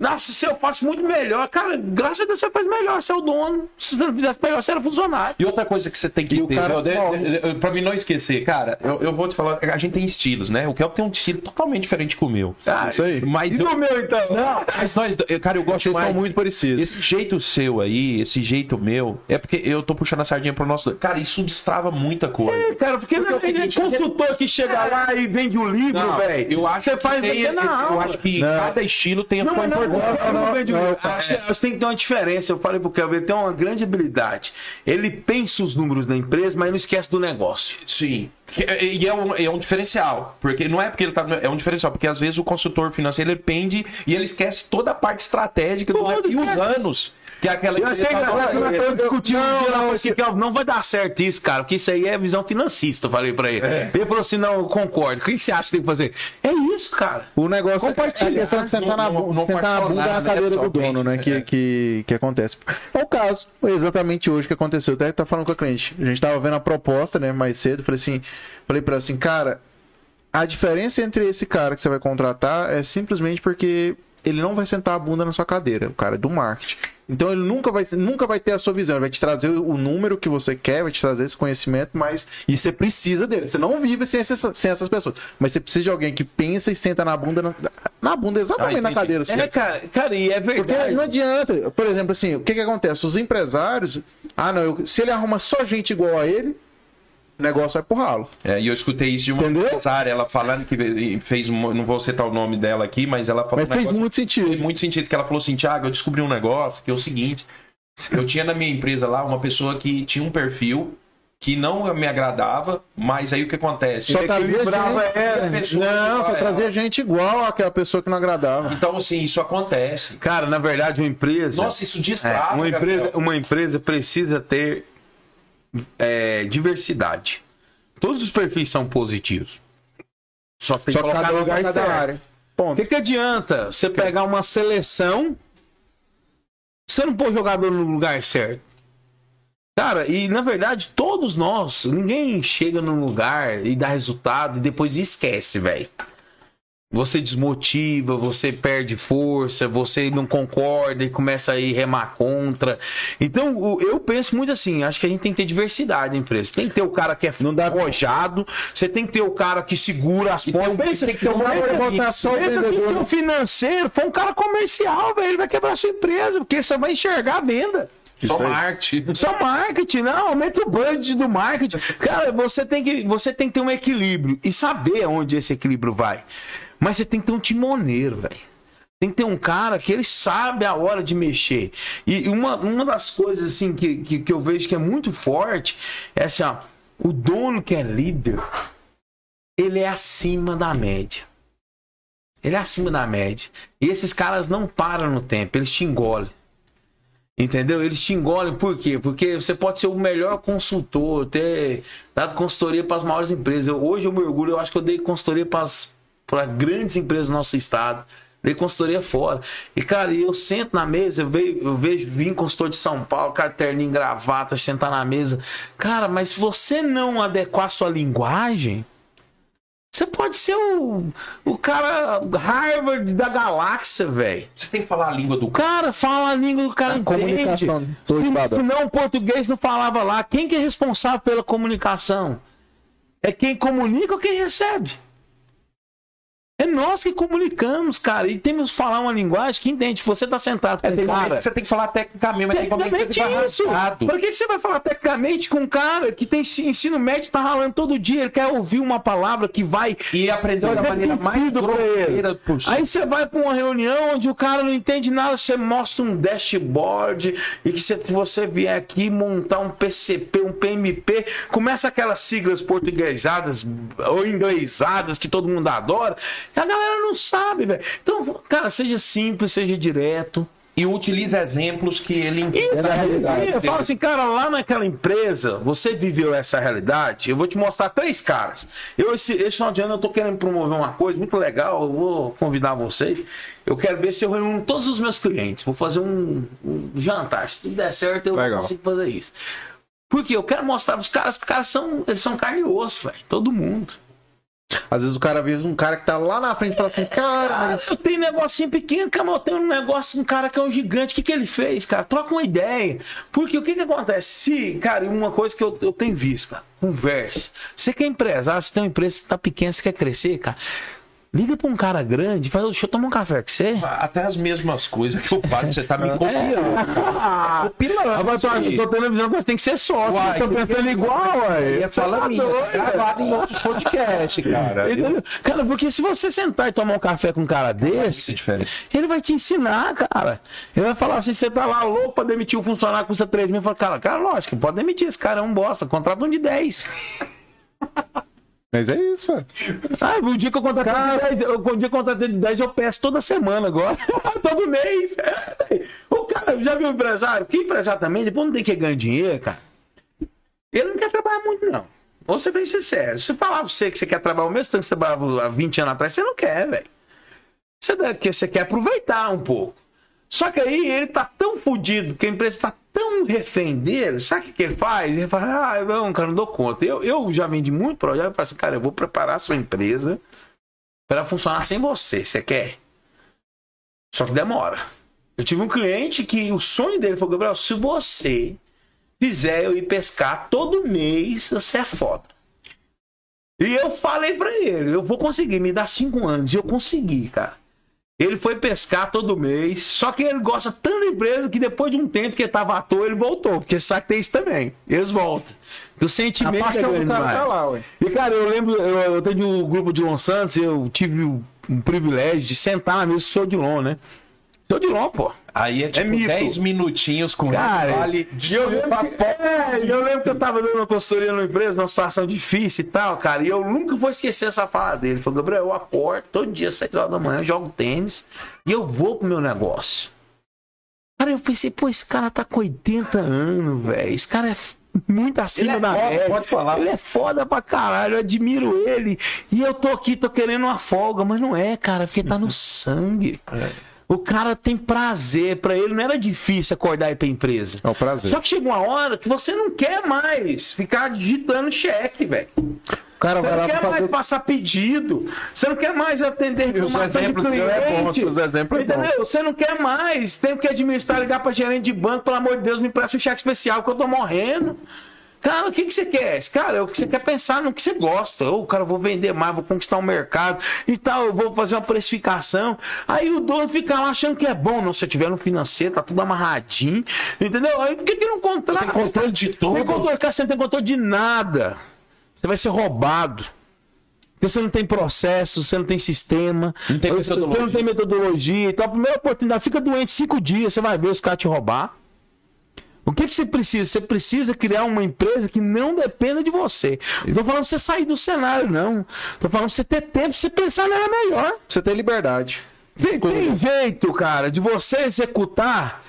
Nossa, se eu faço muito melhor. Cara, graças a Deus você faz melhor, você é o dono. Se você não fizesse melhor, você era funcionário. E outra coisa que você tem que E ter, cara eu- de- de- pra mim não esquecer, cara, eu, eu vou te falar, a gente tem estilos, né? O Kelp tem um estilo totalmente diferente com o meu. Ah, Isso aí. Mas, E eu, o meu, então? não, mas nós, cara, eu gosto Vocês mais. muito parecidos. Esse jeito seu aí, esse jeito meu, é porque eu tô puxando a sardinha pro nosso. Cara, isso destrava muita coisa. Cara, porque, não é o tem seguinte, consultor que chega lá e vende o livro, Não, velho. eu acho você que faz tem- eu, aula. eu acho que Não. cada estilo tem a sua importância. Livro. Acho que você tem que ter uma diferença. Eu falei pro Kelvin, ele tem uma grande habilidade. Ele pensa os números da empresa, mas não esquece do negócio. Sim. E é um, é um diferencial. Porque não é porque ele tá. É um diferencial, porque às vezes o consultor financeiro ele pende e ele esquece toda a parte estratégica do Foda-se, e os cara. anos. Que é aquela Eu achei ele fala, engraçado, "Olha, eu, eu discuti um não, não, assim, não vai dar certo isso, cara, porque isso aí é visão financista, eu falei pra ele. Ele falou assim, não, eu concordo. O que que você acha que tem que fazer? É isso, cara. O negócio é Compartilhar. a questão de sentar na, Não- não sentar na bunda na né, cadeira do dono, né? Que, é. que, que acontece. É o caso, exatamente hoje que aconteceu. Até tá falando com a cliente. A gente tava vendo a proposta, né, mais cedo. Falei assim, falei pra ela assim, cara, a diferença entre esse cara que você vai contratar é simplesmente porque ele não vai sentar a bunda na sua cadeira, o cara é do marketing. Então ele nunca vai, nunca vai ter a sua visão, ele vai te trazer o número que você quer, vai te trazer esse conhecimento, mas e você precisa dele. Você não vive sem essas, sem essas pessoas, mas você precisa de alguém que pensa e senta na bunda na, na bunda exatamente Ah, na cadeira. É, cara, cara, e é Porque verdade. não adianta. Por exemplo, assim, o que que acontece? Os empresários, ah, não, eu- se ele arruma só gente igual a ele, o negócio vai pro ralo. É, e eu escutei isso de uma Entendeu? empresária, ela falando que fez, não vou citar o nome dela aqui, mas ela falou Mas um fez negócio- muito sentido. Fez muito sentido, que ela falou assim, Thiago, eu descobri um negócio, que é o seguinte, eu tinha na minha empresa lá uma pessoa que tinha um perfil que não me agradava, mas aí o que acontece? Só trazia equilibrava gente- ela. pessoa Não, igual só a trazia ela. gente igual àquela pessoa que não agradava. Então, assim, isso acontece. Cara, na verdade, uma empresa. Nossa, isso É, destrava. uma, empresa, Gabriel. uma empresa precisa ter é, diversidade. Todos os perfis são positivos. Só tem Só que colocar cada lugar pra cada área. O que, que adianta você pegar uma seleção Você não pôs o jogador no lugar certo. Cara, e na verdade, todos nós, ninguém chega num lugar e dá resultado e depois esquece, velho. Você desmotiva, você perde força, você não concorda e começa a ir remar contra. Então, eu penso muito assim, acho que a gente tem que ter diversidade na empresa. Tem que ter o cara que é não dá arrojado, você tem que ter o cara que segura as pontas. Pensa, tem que ter um cara que botar só o vendedor. O financeiro, foi um cara comercial, velho, ele vai quebrar a sua empresa, porque você vai enxergar a venda. Só marketing. Só marketing, não, aumenta o budget do marketing. Cara, você tem que, você tem que ter um equilíbrio e saber aonde esse equilíbrio vai. Mas você tem que ter um timoneiro, velho. Tem que ter um cara que ele sabe a hora de mexer. E uma, uma das coisas assim que, que, que eu vejo que é muito forte é assim, ó, o dono que é líder, ele é acima da média. Ele é acima da média. E esses caras não param no tempo, eles te engolem. Entendeu? Eles te engolem por quê? Porque você pode ser o melhor consultor, ter dado consultoria para as maiores empresas. Eu- hoje eu me orgulho, eu acho que eu dei consultoria para as para grandes empresas do nosso estado. Dei consultoria fora. E, cara, eu sento na mesa, eu vejo, eu vejo vim consultor de São Paulo, cara, terninho, gravata, sentar na mesa. Cara, mas se você não adequar sua linguagem, você pode ser o, o cara Harvard da galáxia, velho. Você tem que falar a língua do cara fala a língua do cara entende. comunicação, Se, não, o português não falava lá. Quem que é responsável pela comunicação? É quem comunica ou quem recebe? É nós que comunicamos, cara. E temos que falar uma linguagem que entende. Você tá sentado com É, tem um cara... que você tem que falar tecnicamente, mas tem que Tecnicamente você tá isso. Por que, que você vai falar tecnicamente com um cara que tem ensino médio, tá ralando todo dia, ele quer ouvir uma palavra que vai E aprender da maneira mais grosseira possível. Aí você vai pra uma reunião onde o cara não entende nada, você mostra um dashboard e que se você vier aqui montar um PCP, um PMP, começa aquelas siglas portuguesadas ou inglesadas que todo mundo adora, a galera não sabe, velho. Então, cara, seja simples, seja direto. E utiliza exemplos que ele entende. E, da realidade. eu falo assim, cara, lá naquela empresa, você viveu essa realidade. Eu vou te mostrar três caras. Eu, esse, esse final de ano, eu tô querendo promover uma coisa muito legal. Eu vou convidar vocês. Eu quero ver se eu reúno todos os meus clientes. Vou fazer um, um jantar. Se tudo der certo, eu Legal. consigo fazer isso. Porque eu quero mostrar pros caras que os caras são, eles são carne e osso, velho. Todo mundo. Às vezes o cara vê um cara que tá lá na frente e fala assim, cara, mas eu tenho um negocinho pequeno, cara, eu tenho um negócio, um cara que é um gigante. O que, que ele fez, cara? Troca uma ideia. Porque o que, que acontece? Se, cara, uma coisa que eu, eu tenho visto, cara, converse. Você que é empresário, você tem uma empresa que tá pequena, você quer crescer, cara. Liga pra um cara grande, fala, deixa eu tomar um café com você. Até as mesmas coisas que eu falo, você tá me copiando. Ah, Rapaz, eu tô tendo a visão que você tem que ser sócio. Uai, eu tô pensando igual, ué. Ia falar Tá minha, doido, tá gravado em outros podcasts, cara. Eu- Entendeu? Cara, porque se você sentar e tomar um café com um cara desse, diferente. ele vai te ensinar, cara. Ele vai falar assim: você tá lá louco pra demitir um funcionário que custa 3 mil. Fala, cara, cara, lógico, pode demitir. Esse cara é um bosta. Contrata um de 10. Mas é isso, velho. Ah, o dia que eu contratei de 10, eu, o dia que eu contratei de 10, eu peço toda semana agora. [LAUGHS] Todo mês. O cara, já viu o empresário? Que empresário também, depois não tem que ganhar dinheiro, cara. Ele não quer trabalhar muito, não. Vou ser bem sincero. Se falar pra você que você quer trabalhar o mesmo tanto que você trabalhava há 20 anos atrás, você não quer, velho. Você, você quer aproveitar um pouco. Só que aí ele tá tão fudido, que a empresa tá tão refém dele, sabe o que, ele faz? Ele fala, ah, não, cara, não dou conta. Eu, eu já vendi muito projeto, eu falo assim, cara, eu vou preparar a sua empresa para funcionar sem você, você quer? Só que demora. Eu tive um cliente que o sonho dele foi, Gabriel, se você fizer eu ir pescar todo mês, você é foda. E eu falei pra ele, eu vou conseguir, me dá cinco anos. E eu consegui, cara. Ele foi pescar todo mês, só que ele gosta tanto da empresa que depois de um tempo que ele tava à toa, ele voltou, porque sabe que tem isso também. Eles voltam. O A sentimento é paixão grande do cara tá lá, ué. E, cara, eu lembro, eu, eu tenho um grupo de Lon Santos, eu tive o, um privilégio de sentar na mesa com o seu Dilon, né? Seu Dilon, pô. Aí é tipo mito. 10 minutinhos com Cara, ele, vale eu lembro, que, é, eu lembro que eu tava dando uma consultoria numa empresa, numa situação difícil e tal, cara, e eu nunca vou esquecer essa fala dele. Ele falou, Gabriel, eu acordo todo dia, às 7 horas da manhã, jogo tênis e eu vou pro meu negócio. Cara, eu pensei, pô, esse cara tá com 80 anos, velho. Esse cara é muito acima Ele é da foda, média. pode falar. Ele é foda pra caralho, eu admiro ele. E eu tô aqui, tô querendo uma folga, mas não é, cara, porque tá no [LAUGHS] sangue. O cara tem prazer, pra ele não era difícil acordar e ir pra empresa. É o prazer. Só que chega uma hora que você não quer mais ficar digitando cheque, velho. O cara Você não quer pra mais fazer. passar pedido. Você não quer mais atender os reclamação de exemplos dele é bom, cliente. os exemplos é bom. Entendeu? Você não quer mais. Tem que administrar, ligar pra gerente de banco. Pelo amor de Deus, me empresta um cheque especial que eu tô morrendo. Cara, o que, que você quer? Cara, é o que você quer pensar no que você gosta. Ô, cara, eu vou vender mais, vou conquistar o mercado e tal, eu vou fazer uma precificação. Aí o dono fica lá achando que é bom. Não, se eu tiver no financeiro, tá tudo amarradinho. Entendeu? Aí por que, que não contrata? Tem controle de tudo. Tem controle, cara, você não tem controle de nada. Você vai ser roubado. Porque você não tem processo, você não tem sistema, Não tem você não tem metodologia. Então, a primeira oportunidade, fica doente cinco dias, você vai ver os caras te roubar. O que, que você precisa? Você precisa criar uma empresa que não dependa de você. Não tô falando pra você sair do cenário, não. Tô falando pra você ter tempo, pra você pensar nela melhor. Você tem liberdade. Tem, tem jeito, cara, de você executar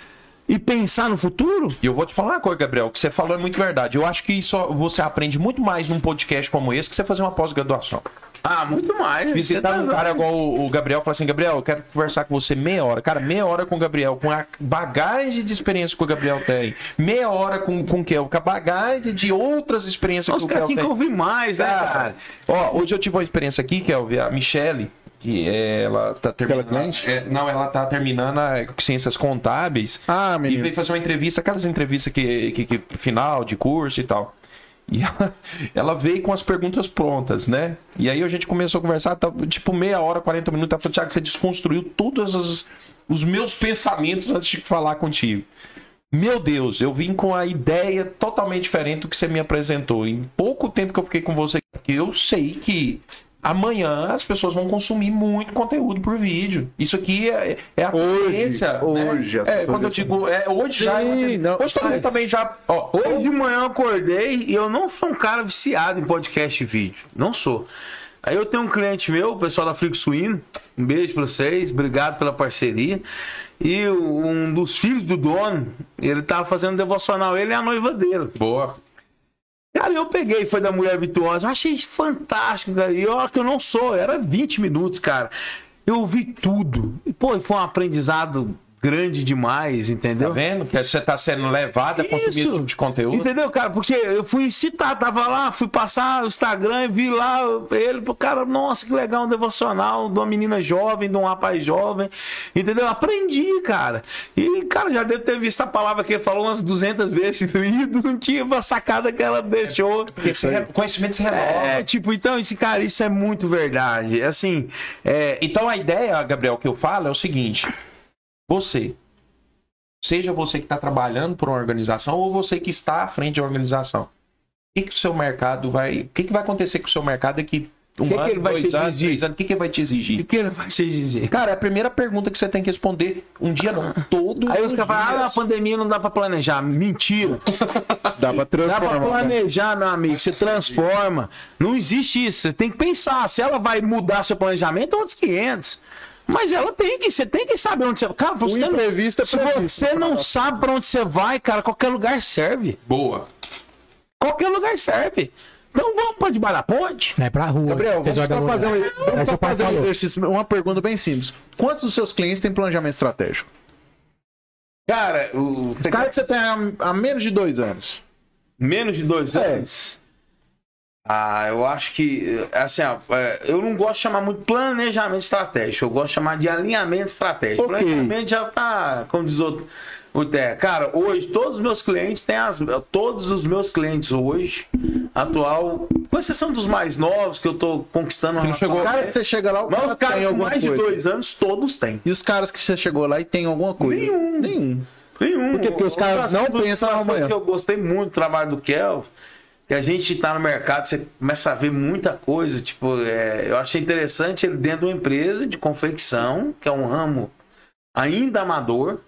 e pensar no futuro? E eu vou te falar uma coisa, Gabriel, o que você falou é muito verdade. Eu acho que isso você aprende muito mais num podcast como esse que você fazer uma pós-graduação. Ah, muito mais. Visitar tá um cara igual o o Gabriel e falar assim, Gabriel, eu quero conversar com você meia hora. Cara, meia hora com o Gabriel, com a bagagem de experiência que o Gabriel tem. Meia hora com, com o Kel, com a bagagem de outras experiências Os que o caras Kel que tem. ouvir mais, né, Cara, cara? Ó, hoje eu tive uma experiência aqui, Kelvin, a Michele, que é, ela tá terminando. cliente? é, não, ela tá terminando a ciências contábeis. Ah, E menino. veio fazer uma entrevista, aquelas entrevistas que, que, que final de curso e tal. E ela, [LAUGHS] ela veio com as perguntas prontas, né? E aí a gente começou a conversar, tá, tipo meia hora, 40 minutos. Ela falou, Thiago, você desconstruiu todos os, os meus pensamentos antes de falar contigo. Meu Deus, eu vim com a ideia totalmente diferente do que você me apresentou. Em pouco tempo que eu fiquei com você, eu sei que amanhã as pessoas vão consumir muito conteúdo por vídeo. Isso aqui é, é a Hoje, tendência. né? hoje as É, quando eu digo, é, hoje já. é Sim, não, hoje todo mundo mas- também já. Ó, Hoje de manhã eu acordei e eu não sou um cara viciado em podcast e vídeo. Não sou. Aí eu tenho um cliente meu, o pessoal da Flix Suíno. Um beijo pra vocês, obrigado pela parceria. E um dos filhos do dono, ele tava fazendo devocional, ele é a noiva dele. boa. Cara, eu peguei, foi da Mulher Virtuosa, eu achei fantástico, cara. E olha que eu não sou, era 20 minutos, cara. Eu ouvi tudo. E, pô, foi um aprendizado grande demais, Tá entendeu? vendo? Que você tá sendo levado a consumir esse tipo de conteúdo. Entendeu, cara? Porque eu fui citar, tava lá, fui passar o Instagram e vi lá ele, cara, nossa, que legal, um devocional de uma menina jovem, de um rapaz jovem, entendeu? Aprendi, cara. E, cara, já deve ter visto a palavra que ele falou umas 200 vezes, lido, [LAUGHS] não tinha uma sacada que ela deixou. Porque re- conhecimento se renova. É, tipo, então, esse cara, isso é muito verdade. Assim, é, Então a ideia, Gabriel, que eu falo é o seguinte: você, seja você que está trabalhando por uma organização ou você que está à frente da organização, o que, que o seu mercado vai. O que, que vai acontecer com o seu mercado daqui um Que que ano, ele vai dois te anos, exigir? três anos? O que, que ele vai te o exigir? que ele vai te dizer? Cara, é a primeira pergunta que você tem que responder. Um dia não, todo Aí os caras falam, ah, a pandemia não dá pra planejar. Mentira. Dá pra Dá pra transformar. planejar, meu amigo. Você transforma. Não existe isso. Você tem que pensar. Se ela vai mudar seu planejamento, outros 500. Mas ela tem que, você tem que saber onde você vai. Cara, você não, é se você não sabe pra onde você vai, cara, qualquer lugar serve. Boa. Qualquer lugar serve. Então vamos pra debaixo da ponte. É pra rua. Gabriel, vamos só fazer, um, vamos É só fazer um exercício, uma pergunta bem simples. Quantos dos seus clientes têm planejamento estratégico? Cara, o, Os caras que você tem há, há menos de dois anos. menos de dois É. anos. Ah, eu acho que, assim, ó, é, eu não gosto de chamar muito planejamento estratégico, eu gosto de chamar de alinhamento estratégico. Ok. Planejamento já tá, como diz outro, o Té. Cara, hoje todos os meus clientes têm as. Todos os meus clientes hoje, atual, com exceção dos mais novos que eu tô conquistando não chegou- O cara que você chega lá, o cara os caras tem alguma mais de coisa. dois anos, todos têm. E os caras que você chegou lá e tem alguma coisa? Nenhum. Nenhum. Nenhum. Por quê? Porque os caras não pensam no amanhã. que eu gostei muito do trabalho do Kel, que a gente tá no mercado, você começa a ver muita coisa. Tipo, é, eu achei interessante ele dentro de uma empresa de confecção, que é um ramo ainda amador,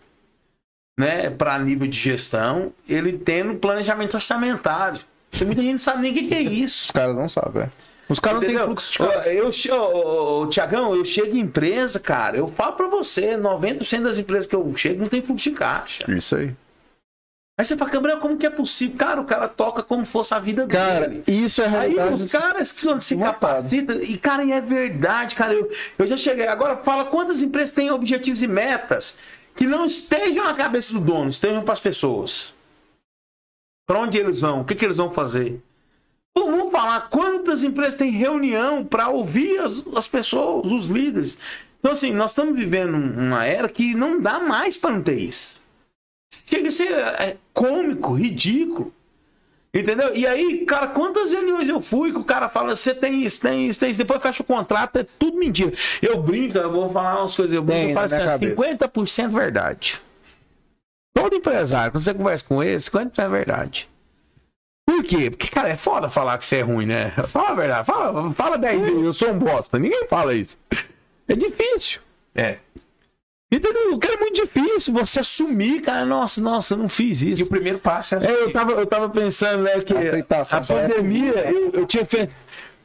né, para nível de gestão, ele tendo planejamento orçamentário. Porque muita gente não sabe nem o que, que é isso. Os caras não sabem, velho. Os caras não têm fluxo de caixa. Eu, eu, ô, Tiagão, eu chego em empresa, cara, eu falo pra você, 90% das empresas que eu chego não tem fluxo de caixa. Isso aí. Aí você fala, Gabriel, como que é possível? Cara, o cara toca como fosse a vida Cara, dele. isso é a Aí realidade. os caras que se capacitam, e cara, e é verdade, cara, eu, eu já cheguei. Agora fala quantas empresas têm objetivos e metas que não estejam na cabeça do dono, estejam para as pessoas. Para onde eles vão? O que, que eles vão fazer? Vamos falar quantas empresas têm reunião para ouvir as, as pessoas, os líderes. Então, assim, nós estamos vivendo uma era que não dá mais para não ter isso. Chega a ser é, cômico, ridículo. Entendeu? E aí, cara, quantas reuniões eu fui que o cara fala, você tem isso, tem isso, tem isso, depois fecha o contrato, é tudo mentira. Eu brinco, eu vou falar umas coisas, eu brinco, Tem cabeça. 50% verdade. Todo empresário, quando você conversa com ele, 50% é verdade. Por quê? Porque, cara, é foda falar que você é ruim, né? [LAUGHS] Fala a verdade, fala, fala 10 vezes, eu sou um bosta. Ninguém fala isso. É difícil. É. Entendeu? Cara, é muito difícil você assumir, cara, nossa, nossa, eu não fiz E isso. o primeiro passo é. É, eu tava, eu tava pensando, né, que Aceitação. a pandemia, eu, eu tinha feito.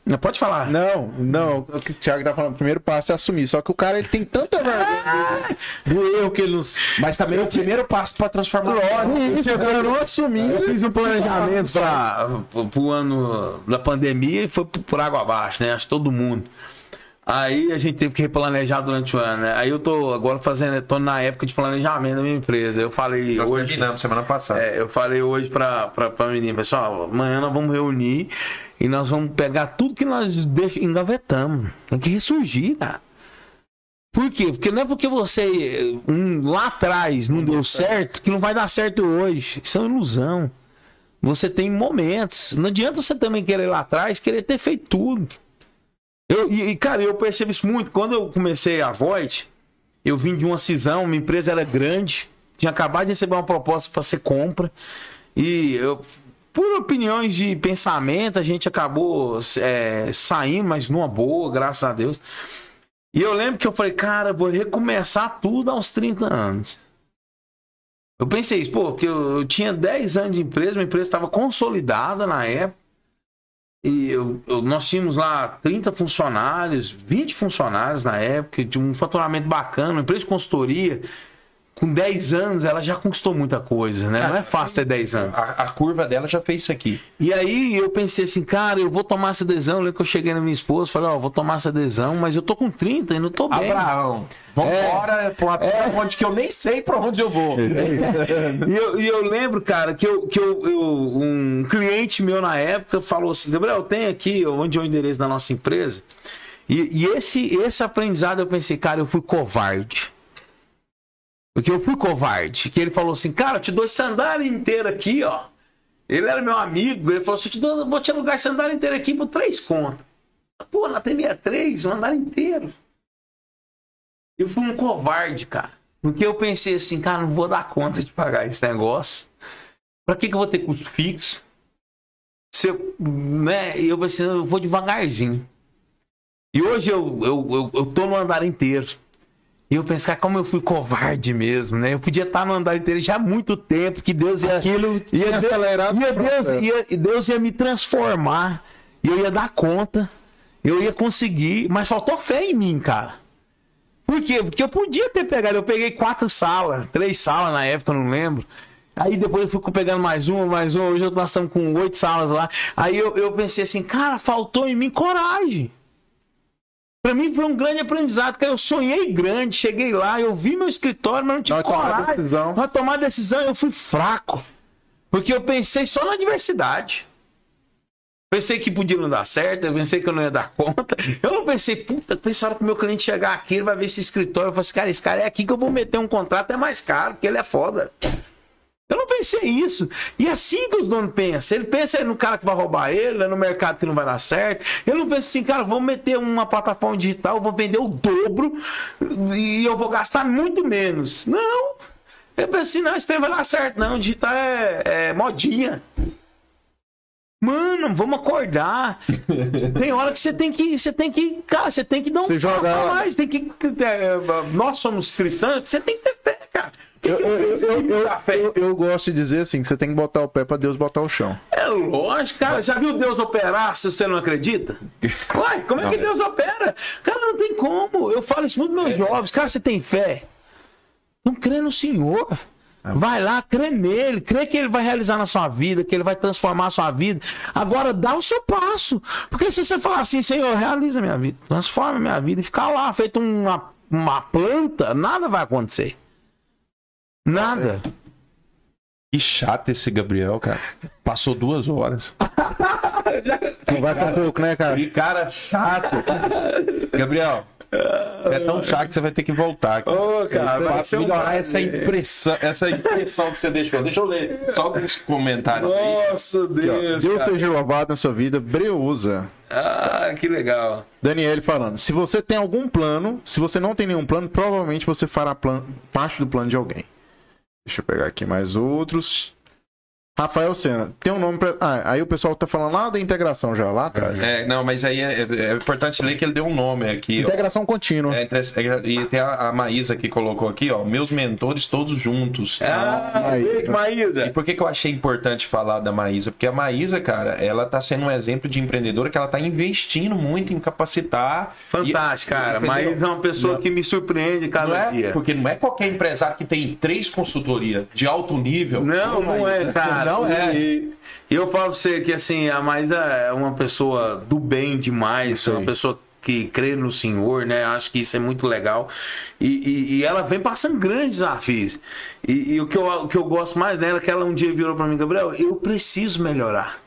Não, pode falar. Não, não, o que o Thiago tá falando, o primeiro passo é assumir. Só que o cara ele tem tanta vergonha. Do erro que ele não. Mas também é o primeiro passo para transformar. Lógico, eu não assumi. Eu fiz um planejamento para o ano da pandemia e foi por por água abaixo, né? Acho que todo mundo. Aí a gente teve que replanejar durante o ano, né? Aí eu tô agora fazendo, tô na época de planejamento da minha empresa. Eu falei Nós hoje. terminamos semana passada. É, eu falei hoje pra, pra, pra menina, pessoal, amanhã nós vamos reunir e nós vamos pegar tudo que nós deixa, engavetamos. Tem que ressurgir, cara. Por quê? Porque não é porque você um, lá atrás não deu certo que não vai dar certo hoje. Isso é uma ilusão. Você tem momentos. Não adianta você também querer lá atrás, querer ter feito tudo. Eu, e, cara, eu percebo isso muito. Quando eu comecei a Void, eu vim de uma cisão, minha empresa era grande, tinha acabado de receber uma proposta para ser compra. E eu, por opiniões de pensamento, a gente acabou é, saindo, mas numa boa, graças a Deus. E eu lembro que eu falei, cara, vou recomeçar tudo aos 30 anos. Eu pensei isso, pô, porque eu, eu tinha 10 anos de empresa, minha empresa estava consolidada na época. E eu- eu- nós tínhamos lá 30 funcionários, 20 funcionários na época, de um faturamento bacana, uma empresa de consultoria. Com 10 anos, ela já conquistou muita coisa, né? Não é fácil ter 10 anos. A, a curva dela já fez isso aqui. E aí eu pensei assim, cara, eu vou tomar essa adesão. Eu lembro que eu cheguei na minha esposa, falei, ó, vou tomar essa adesão, mas eu tô com 30 e não tô bem. Abraão, vambora pra uma terra onde que eu nem sei pra onde eu vou. E eu, e eu lembro, cara, que, eu, que eu, eu- um cliente meu na época falou assim: Gabriel, tem aqui onde é o endereço da nossa empresa. E, e esse, esse aprendizado eu pensei, cara, eu fui covarde. Porque eu fui covarde. Que ele falou assim: cara, eu te dou esse sandália inteiro aqui, ó. Ele era meu amigo. Ele falou assim: te dou, vou te alugar esse sandália inteiro aqui por três contas. Pô, na T63, um andar inteiro. Eu fui um covarde, cara. Porque eu pensei assim, cara, não vou dar conta de pagar esse negócio. Pra que, que eu vou ter custo fixo? Se eu, né, eu pensei, eu vou devagarzinho. E hoje eu, eu, eu, eu tô no andar inteiro. E eu pensei, cara, como eu fui covarde mesmo, né? Eu podia estar no andar inteiro já há muito tempo, que Deus ia. Aquilo ia, acelerado ia, Deus, ia, Deus ia me transformar. E eu ia dar conta. Eu ia conseguir. Mas faltou fé em mim, cara. Por quê? Porque eu podia ter pegado. Eu peguei quatro salas, três salas na época, eu não lembro. Aí depois eu fui pegando mais uma, mais uma. Hoje nós estamos com oito salas lá. Aí eu, eu pensei assim, cara, faltou em mim coragem. Pra mim foi um grande aprendizado, cara. Eu sonhei grande, cheguei lá, eu vi meu escritório, mas não tive de tomar coragem. decisão. Pra tomar decisão, eu fui fraco. Porque eu pensei só na adversidade. Pensei que podia não dar certo, eu pensei que eu não ia dar conta. Eu não pensei, puta, hora que o meu cliente chegar aqui, ele vai ver esse escritório. Eu falei assim, cara, esse cara é aqui que eu vou meter um contrato, é mais caro, porque ele é foda. Eu não pensei isso. E é assim que os donos pensam. Ele pensa no cara que vai roubar ele, é no mercado que não vai dar certo. Ele não pensa assim, cara, vamos meter uma plataforma digital, eu vou vender o dobro e eu vou gastar muito menos. Não. Ele pensa assim, não, esse trem vai dar certo. Não, digital é, é modinha. Mano, vamos acordar. Tem hora que você tem que, você tem que, cara, você tem que dar um Você passo jogar- a mais, tem que é, nós somos cristãos, você tem que ter fé, cara. Eu, eu, eu, eu, gosto de dizer assim, que você tem que botar o pé pra Deus botar o chão. É lógico, cara. Já viu Deus operar se você não acredita? [LAUGHS] Uai, como é que Deus opera? Cara, não tem como. Eu falo isso muito meus jovens. Cara, você tem fé? Não crê no Senhor. Vai lá, crê nele, crê que ele vai realizar na sua vida, que ele vai transformar a sua vida. Agora dá o seu passo. Porque se você falar assim, Senhor, realiza minha vida, transforma minha vida e ficar lá feito uma, uma planta, nada vai acontecer. Nada. Que chato esse Gabriel, cara. Passou duas horas. Conversa um pouco, né, cara? Que cara chato. Gabriel, é tão chato que você vai ter que voltar. Cara. Ô, cara, vai ser um melhorar essa impressão, essa impressão que você deixou. Deixa eu ler só alguns comentários aí. Nossa, Deus. Deus cara. seja louvado na sua vida. Breuza. Ah, que legal. Daniele falando. Se você tem algum plano, se você não tem nenhum plano, provavelmente você fará plan- parte do plano de alguém. Deixa eu pegar aqui mais outros. Rafael Sena, tem um nome pra. Ah, aí o pessoal tá falando lá da integração já, lá atrás. É, não, mas aí é, é importante ler que ele deu um nome aqui. ó. Integração contínua. É, entre- é, e tem a, a Maísa que colocou aqui, ó. Meus mentores todos juntos. Ah, aí. beijo, E Maísa. por que, que eu achei importante falar da Maísa? Porque a Maísa, cara, ela tá sendo um exemplo de empreendedora que ela tá investindo muito em capacitar. Fantástico, E- cara. entendeu? Maísa é uma pessoa que me surpreende Não cada é, dia. porque não é qualquer empresário que tem três consultorias de alto nível. Não, não é, cara. Não é. E eu falo pra você que assim, a Maísa é uma pessoa do bem demais, é uma pessoa que crê no Senhor, né? Acho que isso é muito legal. E, e- e ela vem passando grandes desafios. E, e o, que eu, o que eu gosto mais dela é que ela um dia virou pra mim, Gabriel, eu preciso melhorar.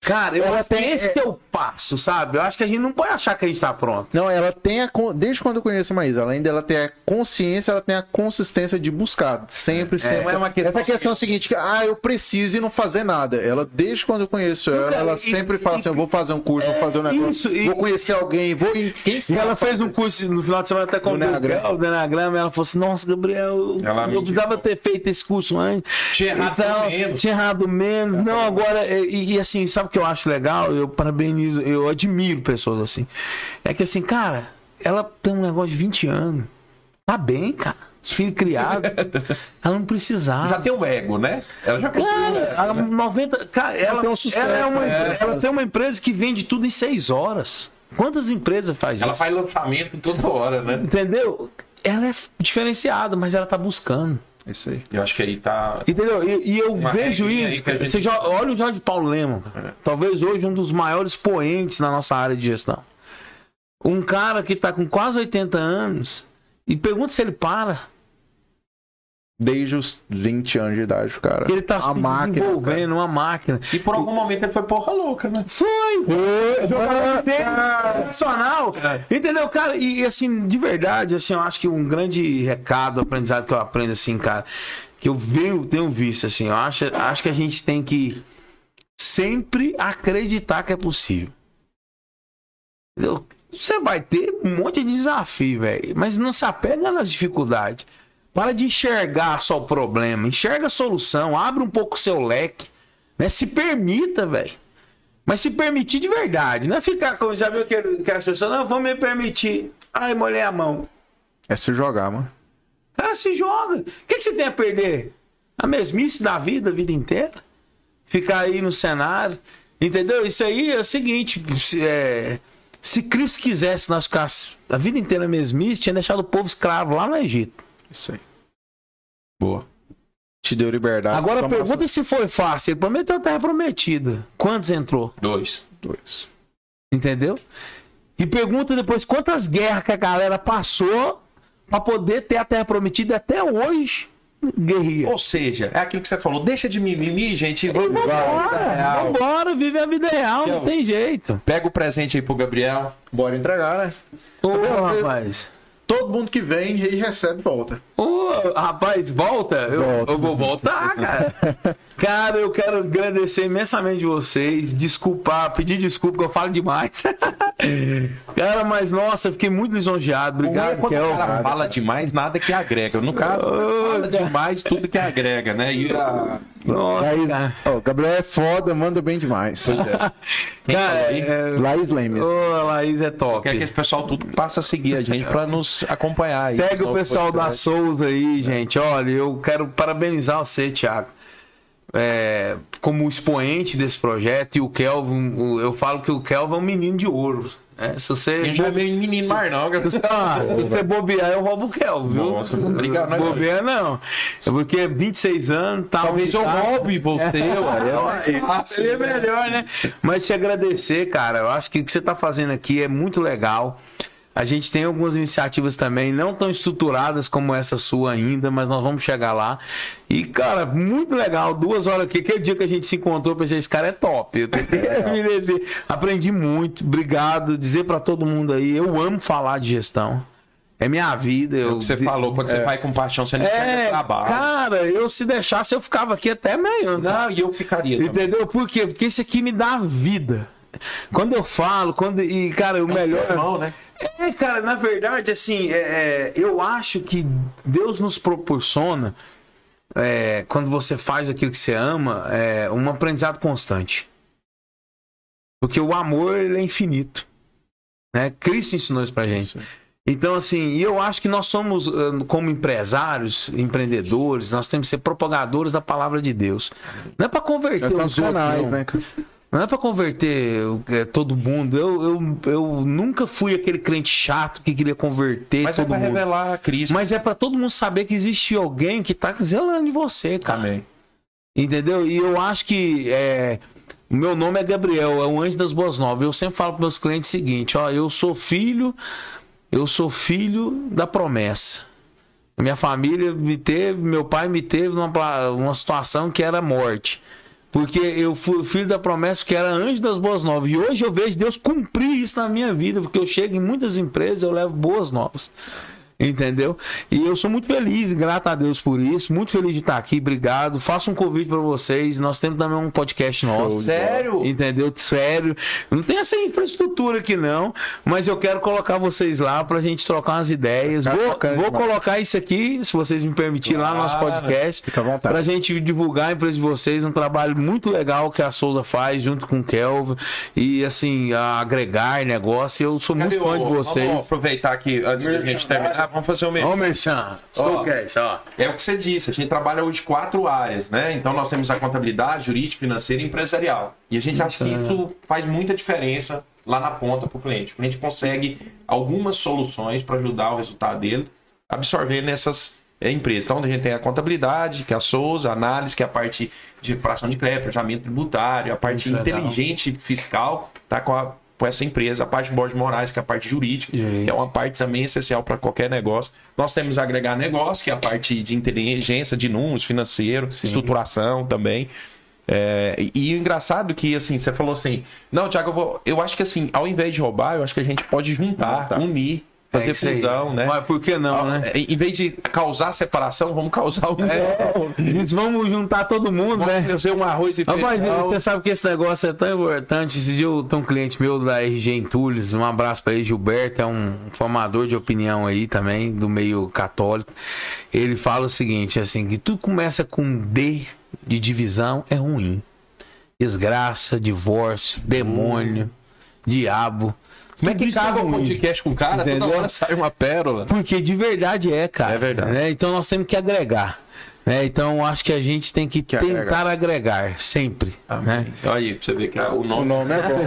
Cara, eu Ela acho que tem- esse é o passo, sabe? Eu acho que a gente não pode achar que a gente tá pronto. Não, ela tem a. Desde quando eu conheço a Maísa, além dela ter a consciência, ela tem a consistência de buscar. Sempre, sempre. não é uma questão Essa questão é o seguinte: que, ah, eu preciso e não fazer nada. Ela, desde quando eu conheço ela, ela e- sempre fala assim: eu vou fazer um curso, vou fazer um negócio, isso, e- vou conhecer alguém, vou em. Quem E sabe? ela fez um curso no final de semana até com o. Gabriel, do Enagrama, e ela falou assim, nossa, Gabriel, Ela eu precisava ter feito esse curso antes. Tinha errado Então, menos. Tinha errado menos. Não, agora, e, e assim, sabe o que eu acho legal? Eu parabenizo, eu admiro pessoas assim. É que assim, cara, ela tem um negócio de 20 anos. Tá bem, cara. Os filhos criados. [LAUGHS] ela não precisava. Já tem o ego, né? Ela já Cara, ela, 90, cara, ela, tem um sucesso, ela, é uma, é. ela tem uma empresa que vende tudo em 6 horas. Quantas empresas faz Ela isso? faz lançamento toda hora, né? Entendeu? Ela é diferenciada, mas ela tá buscando. Isso aí. Eu acho que aí tá. Entendeu? E, e eu vejo isso. gente- Você já, olha o Jorge Paulo Lema. cara. Talvez hoje um dos maiores poentes na nossa área de gestão. Um cara que tá com quase 80 anos e pergunta se ele para. Desde os 20 anos de idade, cara. Ele tá se a máquina. cara. desenvolvendo uma máquina. E por algum momento ele foi porra louca, né? Foi! Foi! Tradicional! Entendeu, cara? E, e, assim, de verdade, assim, eu acho que um grande recado, aprendizado que eu aprendo, assim, cara, que eu venho, tenho visto, assim, eu acho, acho que a gente tem que sempre acreditar que é possível. Entendeu? Você vai ter um monte de desafio, velho, mas não se apega nas dificuldades. Para de enxergar só o problema, enxerga a solução, abre um pouco o seu leque, né? Se permita, velho. Mas se permitir de verdade, não é ficar como já viu que, que as pessoas não vão me permitir. Ai, molhei a mão. É se jogar, mano. Cara, se joga. O que, que você tem a perder? A mesmice da vida, a vida inteira? Ficar aí no cenário. Entendeu? Isso aí é o seguinte: se, é, se Cristo quisesse nós ficasse a vida inteira mesmice, tinha deixado o povo escravo lá no Egito. Isso aí. Boa. Te deu liberdade. Agora pergunta se foi fácil. Ele prometeu a terra prometida. Quantos entrou? Dois. dois. Entendeu? E pergunta depois quantas guerras que a galera passou pra poder ter a terra prometida até hoje. Guerrilha. Ou seja, é aquilo que você falou, deixa de mimimi, gente. Vamos Vambora, vambora, vive a vida real, não tem jeito. Pega o presente aí pro Gabriel. Bora entregar, né? Ô, rapaz. Todo mundo que vem e recebe, volta. Ô, rapaz, volta. Eu, Volta. eu vou voltar, cara. [LAUGHS] cara, eu quero agradecer imensamente vocês. Desculpar, pedir desculpa que eu falo demais. [LAUGHS] cara, mas nossa, eu fiquei muito lisonjeado. Obrigado, Quando Kel. o cara fala demais, nada que agrega. No caso, fala demais, tudo que agrega, né? E a... Nossa, Laís, cara. ó, Gabriel é foda, manda bem demais. [LAUGHS] Cara, é, Laís Lemes. Ô, a Laís é top. Quer que esse pessoal tudo passa a seguir a gente pra nos acompanhar aí. Pega o pessoal da. Souza aí, gente. Olha, eu quero parabenizar você, Thiago. É, como expoente desse projeto e o Kelvin, eu falo que o Kelvin é um menino de ouro. É, se você. Já é meio menino mais não, Se você, ah, se você bobear, eu roubo o Kel, viu? Nossa, obrigado, né, Bobear não. É porque 26 anos, tá. Talvez eu roube você, ué. Seria melhor, né? Mas te agradecer, cara. Eu acho que o que você tá fazendo aqui é muito legal. A gente tem algumas iniciativas também, não tão estruturadas como essa sua ainda, mas nós vamos chegar lá. E, cara, muito legal. Duas horas aqui. Aquele dia que a gente se encontrou, eu pensei, esse cara é top. Eu dizer. [LAUGHS] Aprendi muito. Obrigado. Dizer pra todo mundo aí, eu amo falar de gestão. É minha vida. É Eu, o que você falou, quando você vai com paixão, você não É, perde trabalho. cara, eu se deixasse, eu ficava aqui até meio. Não, e eu ficaria também. Entendeu? Por quê? Porque isso aqui me dá vida. Quando eu falo, quando. E, cara, o melhor. Irmão, né? É, cara, na verdade, assim, é, é, eu acho que Deus nos proporciona, é, quando você faz aquilo que você ama, é, um aprendizado constante. Porque o amor, ele é infinito. Né? Cristo ensinou isso pra gente. Então, assim, eu acho que nós somos, como empresários, empreendedores, nós temos que ser propagadores da palavra de Deus. Não é pra converter os outros, canais, não. né, cara? Não é pra converter é, todo mundo. Eu, eu, eu nunca fui aquele crente chato que queria converter Mas é todo pra mundo. revelar a Cristo Mas é pra todo mundo saber que existe alguém que tá zelando de você, cara. também. Entendeu? E eu acho que é, meu nome é Gabriel, é o anjo das boas novas. Eu sempre falo para meus clientes o seguinte: ó, eu sou filho, eu sou filho da promessa. Minha família me teve, meu pai me teve numa, uma situação que era morte. Porque eu fui filho da promessa que era anjo das boas novas. E hoje eu vejo Deus cumprir isso na minha vida, porque eu chego em muitas empresas, eu levo boas novas. Entendeu? E eu sou muito feliz, grato a Deus por isso. Muito feliz de estar aqui, obrigado. Faço um convite para vocês. Nós temos também um podcast nosso. Sério? Entendeu? Sério. Não tem essa infraestrutura aqui, não. Mas eu quero colocar vocês lá pra gente trocar umas ideias. Tá Vou, vou colocar isso aqui, se vocês me permitirem, lá no nosso Claro. podcast. Fica à vontade. Pra gente divulgar a empresa de vocês. Um trabalho muito legal que a Souza faz junto com o Kelvin. E, assim, agregar negócio. Eu sou muito Cadê fã de o- vocês. Vamos aproveitar aqui, antes da gente terminar, vamos fazer o mesmo. Ó, Merchan. Ó. Estou ó. É o que você disse, a gente trabalha hoje quatro áreas, né? Então nós temos a contabilidade, jurídica, financeira e empresarial. E a gente acha que isso faz muita diferença lá na ponta para o cliente. A gente consegue algumas soluções para ajudar o resultado dele, absorver nessas é, empresas. Então a gente tem a contabilidade, que é a Souza, a análise, que é a parte de operação de crédito, planejamento tributário, a parte inteligente fiscal, tá com a com essa empresa, a parte de Borges Moraes, que é a parte jurídica, Jurídica. que é uma parte também essencial para qualquer negócio. Nós temos agregar negócio, que é a parte de inteligência, de números, financeiro, estruturação também. É, e, o engraçado que, assim, você falou assim, não, Thiago, eu, vou, eu acho que assim, ao invés de roubar, eu acho que a gente pode juntar, unir, fazer É fusão, né? Mas por que não, né? É, Em vez de causar separação, vamos causar união. Eles vamos juntar todo mundo, né? Vamos fazer um arroz e feijão. você sabe que esse negócio é tão importante. Esse dia eu tenho um cliente meu da RG Entulhos, um abraço pra ele, Gilberto, é um formador de opinião aí também, do meio católico. Ele fala o seguinte, assim, que tudo começa com D de divisão é ruim. Desgraça, divórcio, demônio, diabo. Como é que cabe é um podcast com o cara? Entendeu? Toda hora sai uma pérola. Porque de verdade é, cara. É verdade. né? Então nós temos que agregar. Né? Então acho que a gente tem que, Que tentar agregar, sempre. Né? Olha aí, pra você ver que o O nome... nome é bom.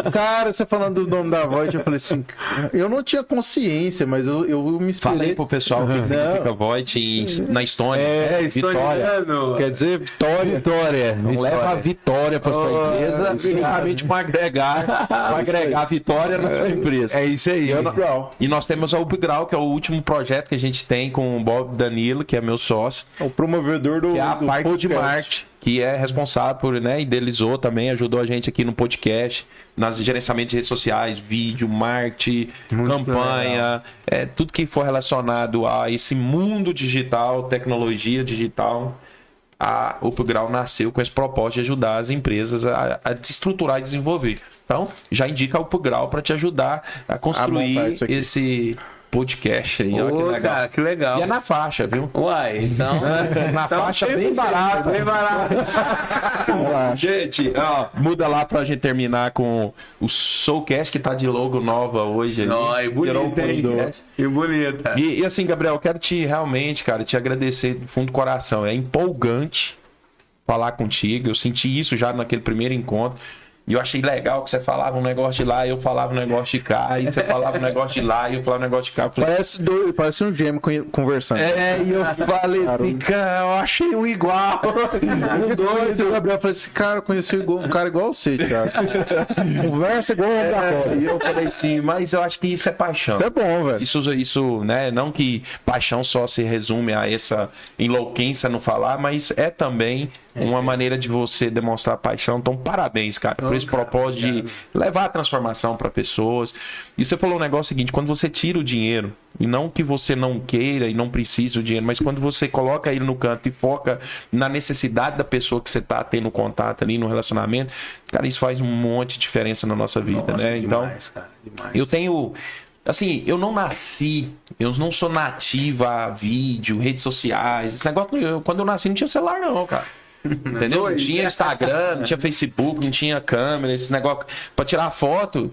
[LAUGHS] Cara, você falando do nome da Void, eu falei assim, eu não tinha consciência, mas eu, eu me inspirei. pro pessoal o que significa Void em- na Estônia. É, Vitória. Quer dizer, vitória. Vitória. Não leva a vitória para sua Oh, empresa, justamente para agregar, pra agregar [LAUGHS] a vitória na sua empresa. É isso aí. Legal. E nós temos a Upgrau, que é o último projeto que a gente tem com o Bob Danilo, que é meu sócio, O promovedor do, que é a do parte de podcast. marketing, que é responsável por, né, idealizou também, ajudou a gente aqui no podcast, nas gerenciamento de redes sociais, vídeo, marketing, campanha, é, tudo que for relacionado a esse mundo digital, tecnologia digital. A Upgrau nasceu com esse propósito de ajudar as empresas a, a estruturar e desenvolver. Então, já indica a Upgrau para te ajudar a construir aqui. esse podcast aí. Olha que legal. cara, que legal. E é na faixa, viu? Uai, então. [LAUGHS] Na então faixa bem barata. Bem barato. [LAUGHS] Gente, ó, muda lá pra gente terminar com o Soulcast, que tá de logo nova hoje. Ó, e Virou um. Que bonita. E, e assim, Gabriel, eu quero te realmente, cara, te agradecer do fundo do coração. É empolgante falar contigo. Eu senti isso já naquele primeiro encontro. E eu achei legal que você falava um negócio de lá, eu falava um negócio de cá, e você falava um negócio de lá, e eu falava um negócio de cá. Falei, Parece, dois, parece um gêmeo con- conversando. é, e eu falei assim, cara, eu achei um igual. Um dois, o Gabriel falou assim, cara, eu conheci um cara igual você, Thiago. Conversa igual É, e eu falei assim, mas eu acho que isso é paixão. É bom, velho. Isso, isso, né? Não que paixão só se resume a essa enlouquência no falar, mas é também uma maneira de você demonstrar paixão. Então, parabéns, cara, por esse propósito de levar a transformação para pessoas. E você falou um negócio seguinte: quando você tira o dinheiro, e não que você não queira e não precise do dinheiro, mas quando você coloca ele no canto e foca na necessidade da pessoa que você tá tendo contato ali no relacionamento, cara, isso faz um monte de diferença na nossa vida, Nossa, né? Então. demais, cara, demais. Eu tenho. Assim, eu não nasci, eu não sou nativa a vídeo, redes sociais. Esse negócio, eu, quando eu nasci, não tinha celular, não, cara. Entendeu? Não tinha Instagram, não tinha Facebook, não tinha câmera, esse negócio pra tirar foto.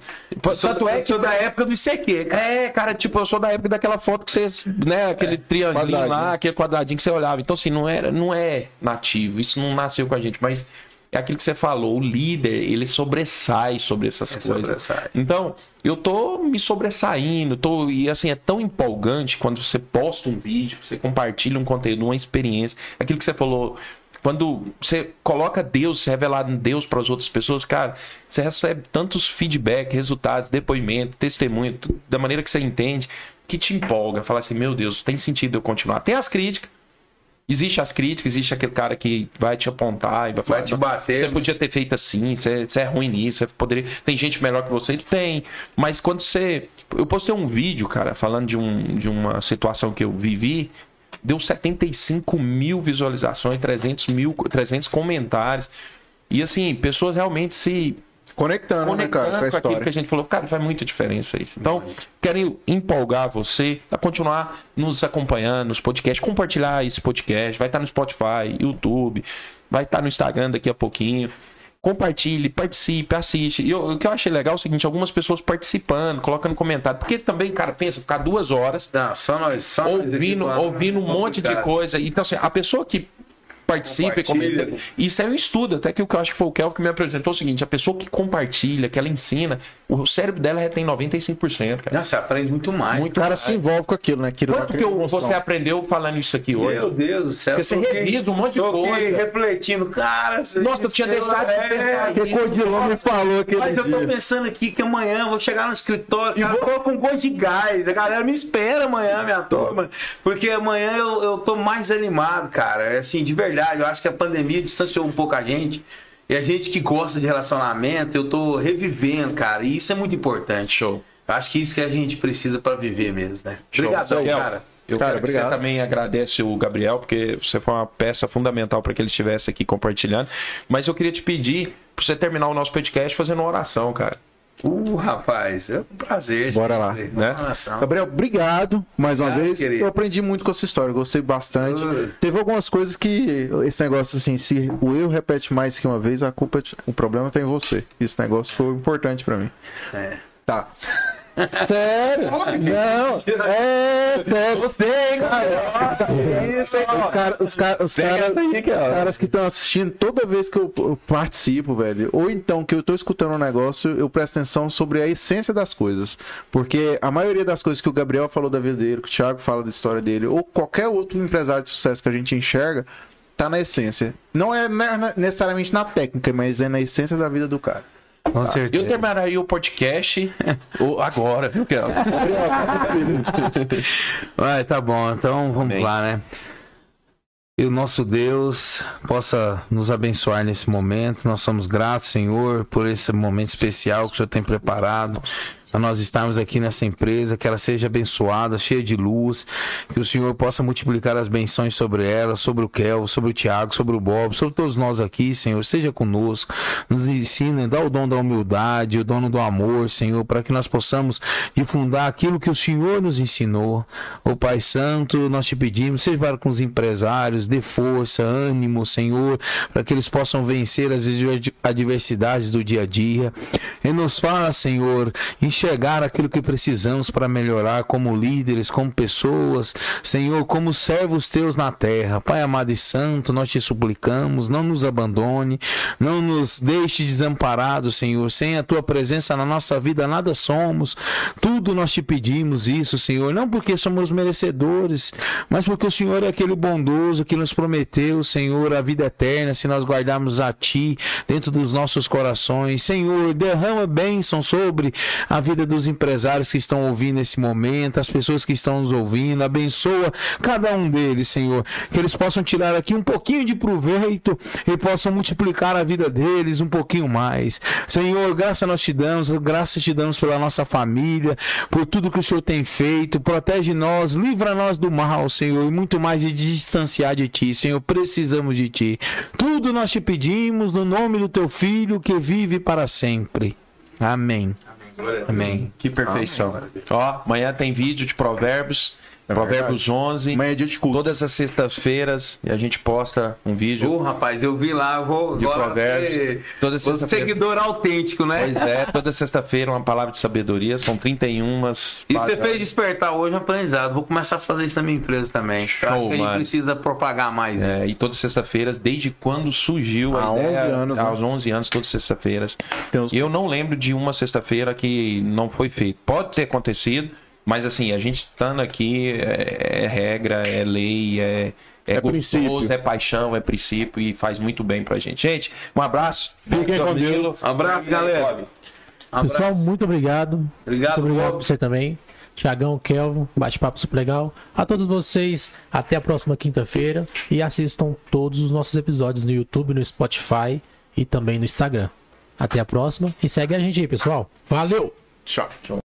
Tanto é Eu que. sou da época do ICQ, cara. É, cara, tipo, eu sou da época daquela foto que você, né, aquele triângulo lá, quadradinho. aquele quadradinho que você olhava. Então, assim, não era, não é nativo, isso não nasceu com a gente, mas é aquilo que você falou, o líder, ele sobressai sobre essas coisas. sobressai. Então, eu tô me sobressaindo, tô, e assim, é tão empolgante quando você posta um vídeo, você compartilha um conteúdo, uma experiência, aquilo que você falou, quando você coloca Deus, você revelar Deus para as outras pessoas, cara, você recebe tantos feedback, resultados, depoimento, testemunho, tudo da maneira que você entende, que te empolga, fala assim, meu Deus, tem sentido eu continuar. Tem as críticas, Existe as críticas, existe aquele cara que vai te apontar e vai falar, te "Não, bater, Você né?" podia ter feito assim, você, você é ruim nisso, você poderia. Tem gente melhor que você? Tem. Mas quando você. Eu postei um vídeo, cara, falando de, um, de uma situação que eu vivi. Deu 75 mil visualizações, 300 mil, 300 comentários. E assim, pessoas realmente se Conectando, né, cara, conectando com a com aquilo que história. a gente falou, cara, faz muita diferença isso. Então, quero empolgar você a continuar nos acompanhando nos podcasts, compartilhar esse podcast, vai estar no Spotify, YouTube, vai estar no Instagram daqui a pouquinho. Compartilhe, participe, assiste. E eu- o que eu achei legal é o seguinte: algumas pessoas participando, colocando comentário. Porque também, cara, pensa, ficar duas horas Não, só nós. Só nós ouvindo, falando, ouvindo um monte de complicado. coisa. Então, assim, a pessoa que participa e Compartilha. comenta. Isso é um estudo, até que o que eu acho que foi o Kelvin que me apresentou é o seguinte: a pessoa que compartilha, que ela ensina, o cérebro dela retém 95%, cara. Não, você aprende muito mais. O cara se envolve com aquilo, né? Aquilo Quanto que eu- você aprendeu falando isso aqui hoje? Meu Deus do céu. Porque você revisa um monte de coisa. refletindo. Cara, você- Nossa, eu tinha deixado de É, pensar Que Codilão me falou aquele Mas eu tô dia. pensando aqui que amanhã eu vou chegar no escritório, cara, eu tô com gosto de gás. A galera me espera amanhã, minha turma. Porque amanhã eu, eu tô mais animado, cara. É assim, de verdade. Eu acho que a pandemia distanciou um pouco a gente. E a gente que gosta de relacionamento, eu tô revivendo, cara. E isso é muito importante. Show. Eu acho que isso que a gente precisa pra viver mesmo, né? Show. Obrigadão, Kel, cara. Eu Cara, quero que obrigado. você também agradece o Gabriel, porque você foi uma peça fundamental para que ele estivesse aqui compartilhando. Mas eu queria te pedir para você terminar o nosso podcast fazendo uma oração, cara. Uh, rapaz, é um prazer. Bora lá, né? Gabriel, obrigado mais uma vez. querido. Eu aprendi muito com essa história, gostei bastante. Uh. Teve algumas coisas que esse negócio assim, se o eu repete mais que uma vez, a culpa, o problema tá em você. Esse negócio foi importante pra mim. É. Tá. Sério? Não, é sério. Você, cara. Isso, cara, os, cara, os cara- caras que estão assistindo, toda vez que eu, eu participo, velho, ou então que eu tô escutando um negócio, eu presto atenção sobre a essência das coisas. Porque a maioria das coisas que o Gabriel falou da vida dele, que o Thiago fala da história dele, ou qualquer outro empresário de sucesso que a gente enxerga, tá na essência. Não é ne- necessariamente na técnica, mas é na essência da vida do cara. Com Eu terminaria o podcast agora, viu, Kelvin? [LAUGHS] Vai, tá bom. Então vamos Amém. lá, né? E o nosso Deus possa nos abençoar nesse momento. Nós somos gratos, Senhor, por esse momento especial que o Senhor tem preparado. Para nós estarmos aqui nessa empresa, que ela seja abençoada, cheia de luz, que o Senhor possa multiplicar as benções sobre ela, sobre o Kel, sobre o Tiago, sobre o Bob, sobre todos nós aqui, Senhor. Seja conosco, nos ensine, dá o dom da humildade, o dono do amor, Senhor, para que nós possamos difundar aquilo que o Senhor nos ensinou. Ô Pai Santo, nós te pedimos, seja para com os empresários, dê força, ânimo, Senhor, para que eles possam vencer as adver- adversidades do dia a dia. E nos fala, Senhor, enxergar enxergar aquilo que precisamos para melhorar como líderes, como pessoas, Senhor, como servos teus na terra. Pai amado e santo, nós te suplicamos, não nos abandone, não nos deixe desamparados, Senhor. Sem a tua presença na nossa vida, nada somos. Tudo nós te pedimos isso, Senhor, não porque somos merecedores, mas porque o Senhor é aquele bondoso que nos prometeu, Senhor, a vida eterna, se nós guardarmos a ti dentro dos nossos corações. Senhor, derrama bênção sobre a vida dos empresários que estão ouvindo nesse momento, as pessoas que estão nos ouvindo. Abençoa cada um deles, Senhor, que eles possam tirar aqui um pouquinho de proveito e possam multiplicar a vida deles um pouquinho mais. Senhor, graça nós te damos, graça te damos pela nossa família, por tudo que o Senhor tem feito. Protege nós, livra nós do mal, Senhor, e muito mais de distanciar de ti, Senhor. Precisamos de ti. Tudo nós te pedimos no nome do teu filho que vive para sempre. Amém. Amém. Que perfeição. Ó, amanhã tem vídeo de provérbios. Provérbios 11. Amanhã é dia de culto. Todas as sextas-feiras a gente posta um vídeo. Ô, rapaz, eu vi lá, eu vou De agora provérbios. ser Toda o sexta-feira. seguidor autêntico, né? Pois é, toda sexta-feira uma palavra de sabedoria. São 31 Isso você fez despertar hoje um aprendizado. Vou começar a fazer isso na minha empresa também. Eu acho Show, que a gente mano. precisa propagar mais É, isso. e todas sexta-feiras, desde quando surgiu a Há 11 ideia, anos, né? aos 11 anos, todas sexta-feiras. E eu não lembro de uma sexta-feira que não foi feito. Pode ter acontecido, mas assim, a gente estando aqui é, é regra, é lei, é, é, É gostoso, princípio. é paixão, é princípio e faz muito bem pra gente. Gente, um abraço. Fiquem com. Deus. Abraço, galera. Um Pessoal, abraço. muito obrigado. Obrigado, muito obrigado Bob. por você também. Tiagão, Kelvin, bate-papo super legal. A todos vocês, até a próxima quinta-feira. E assistam todos os nossos episódios no YouTube, no Spotify e também no Instagram. Até a próxima e segue a gente aí, pessoal. Valeu! Tchau.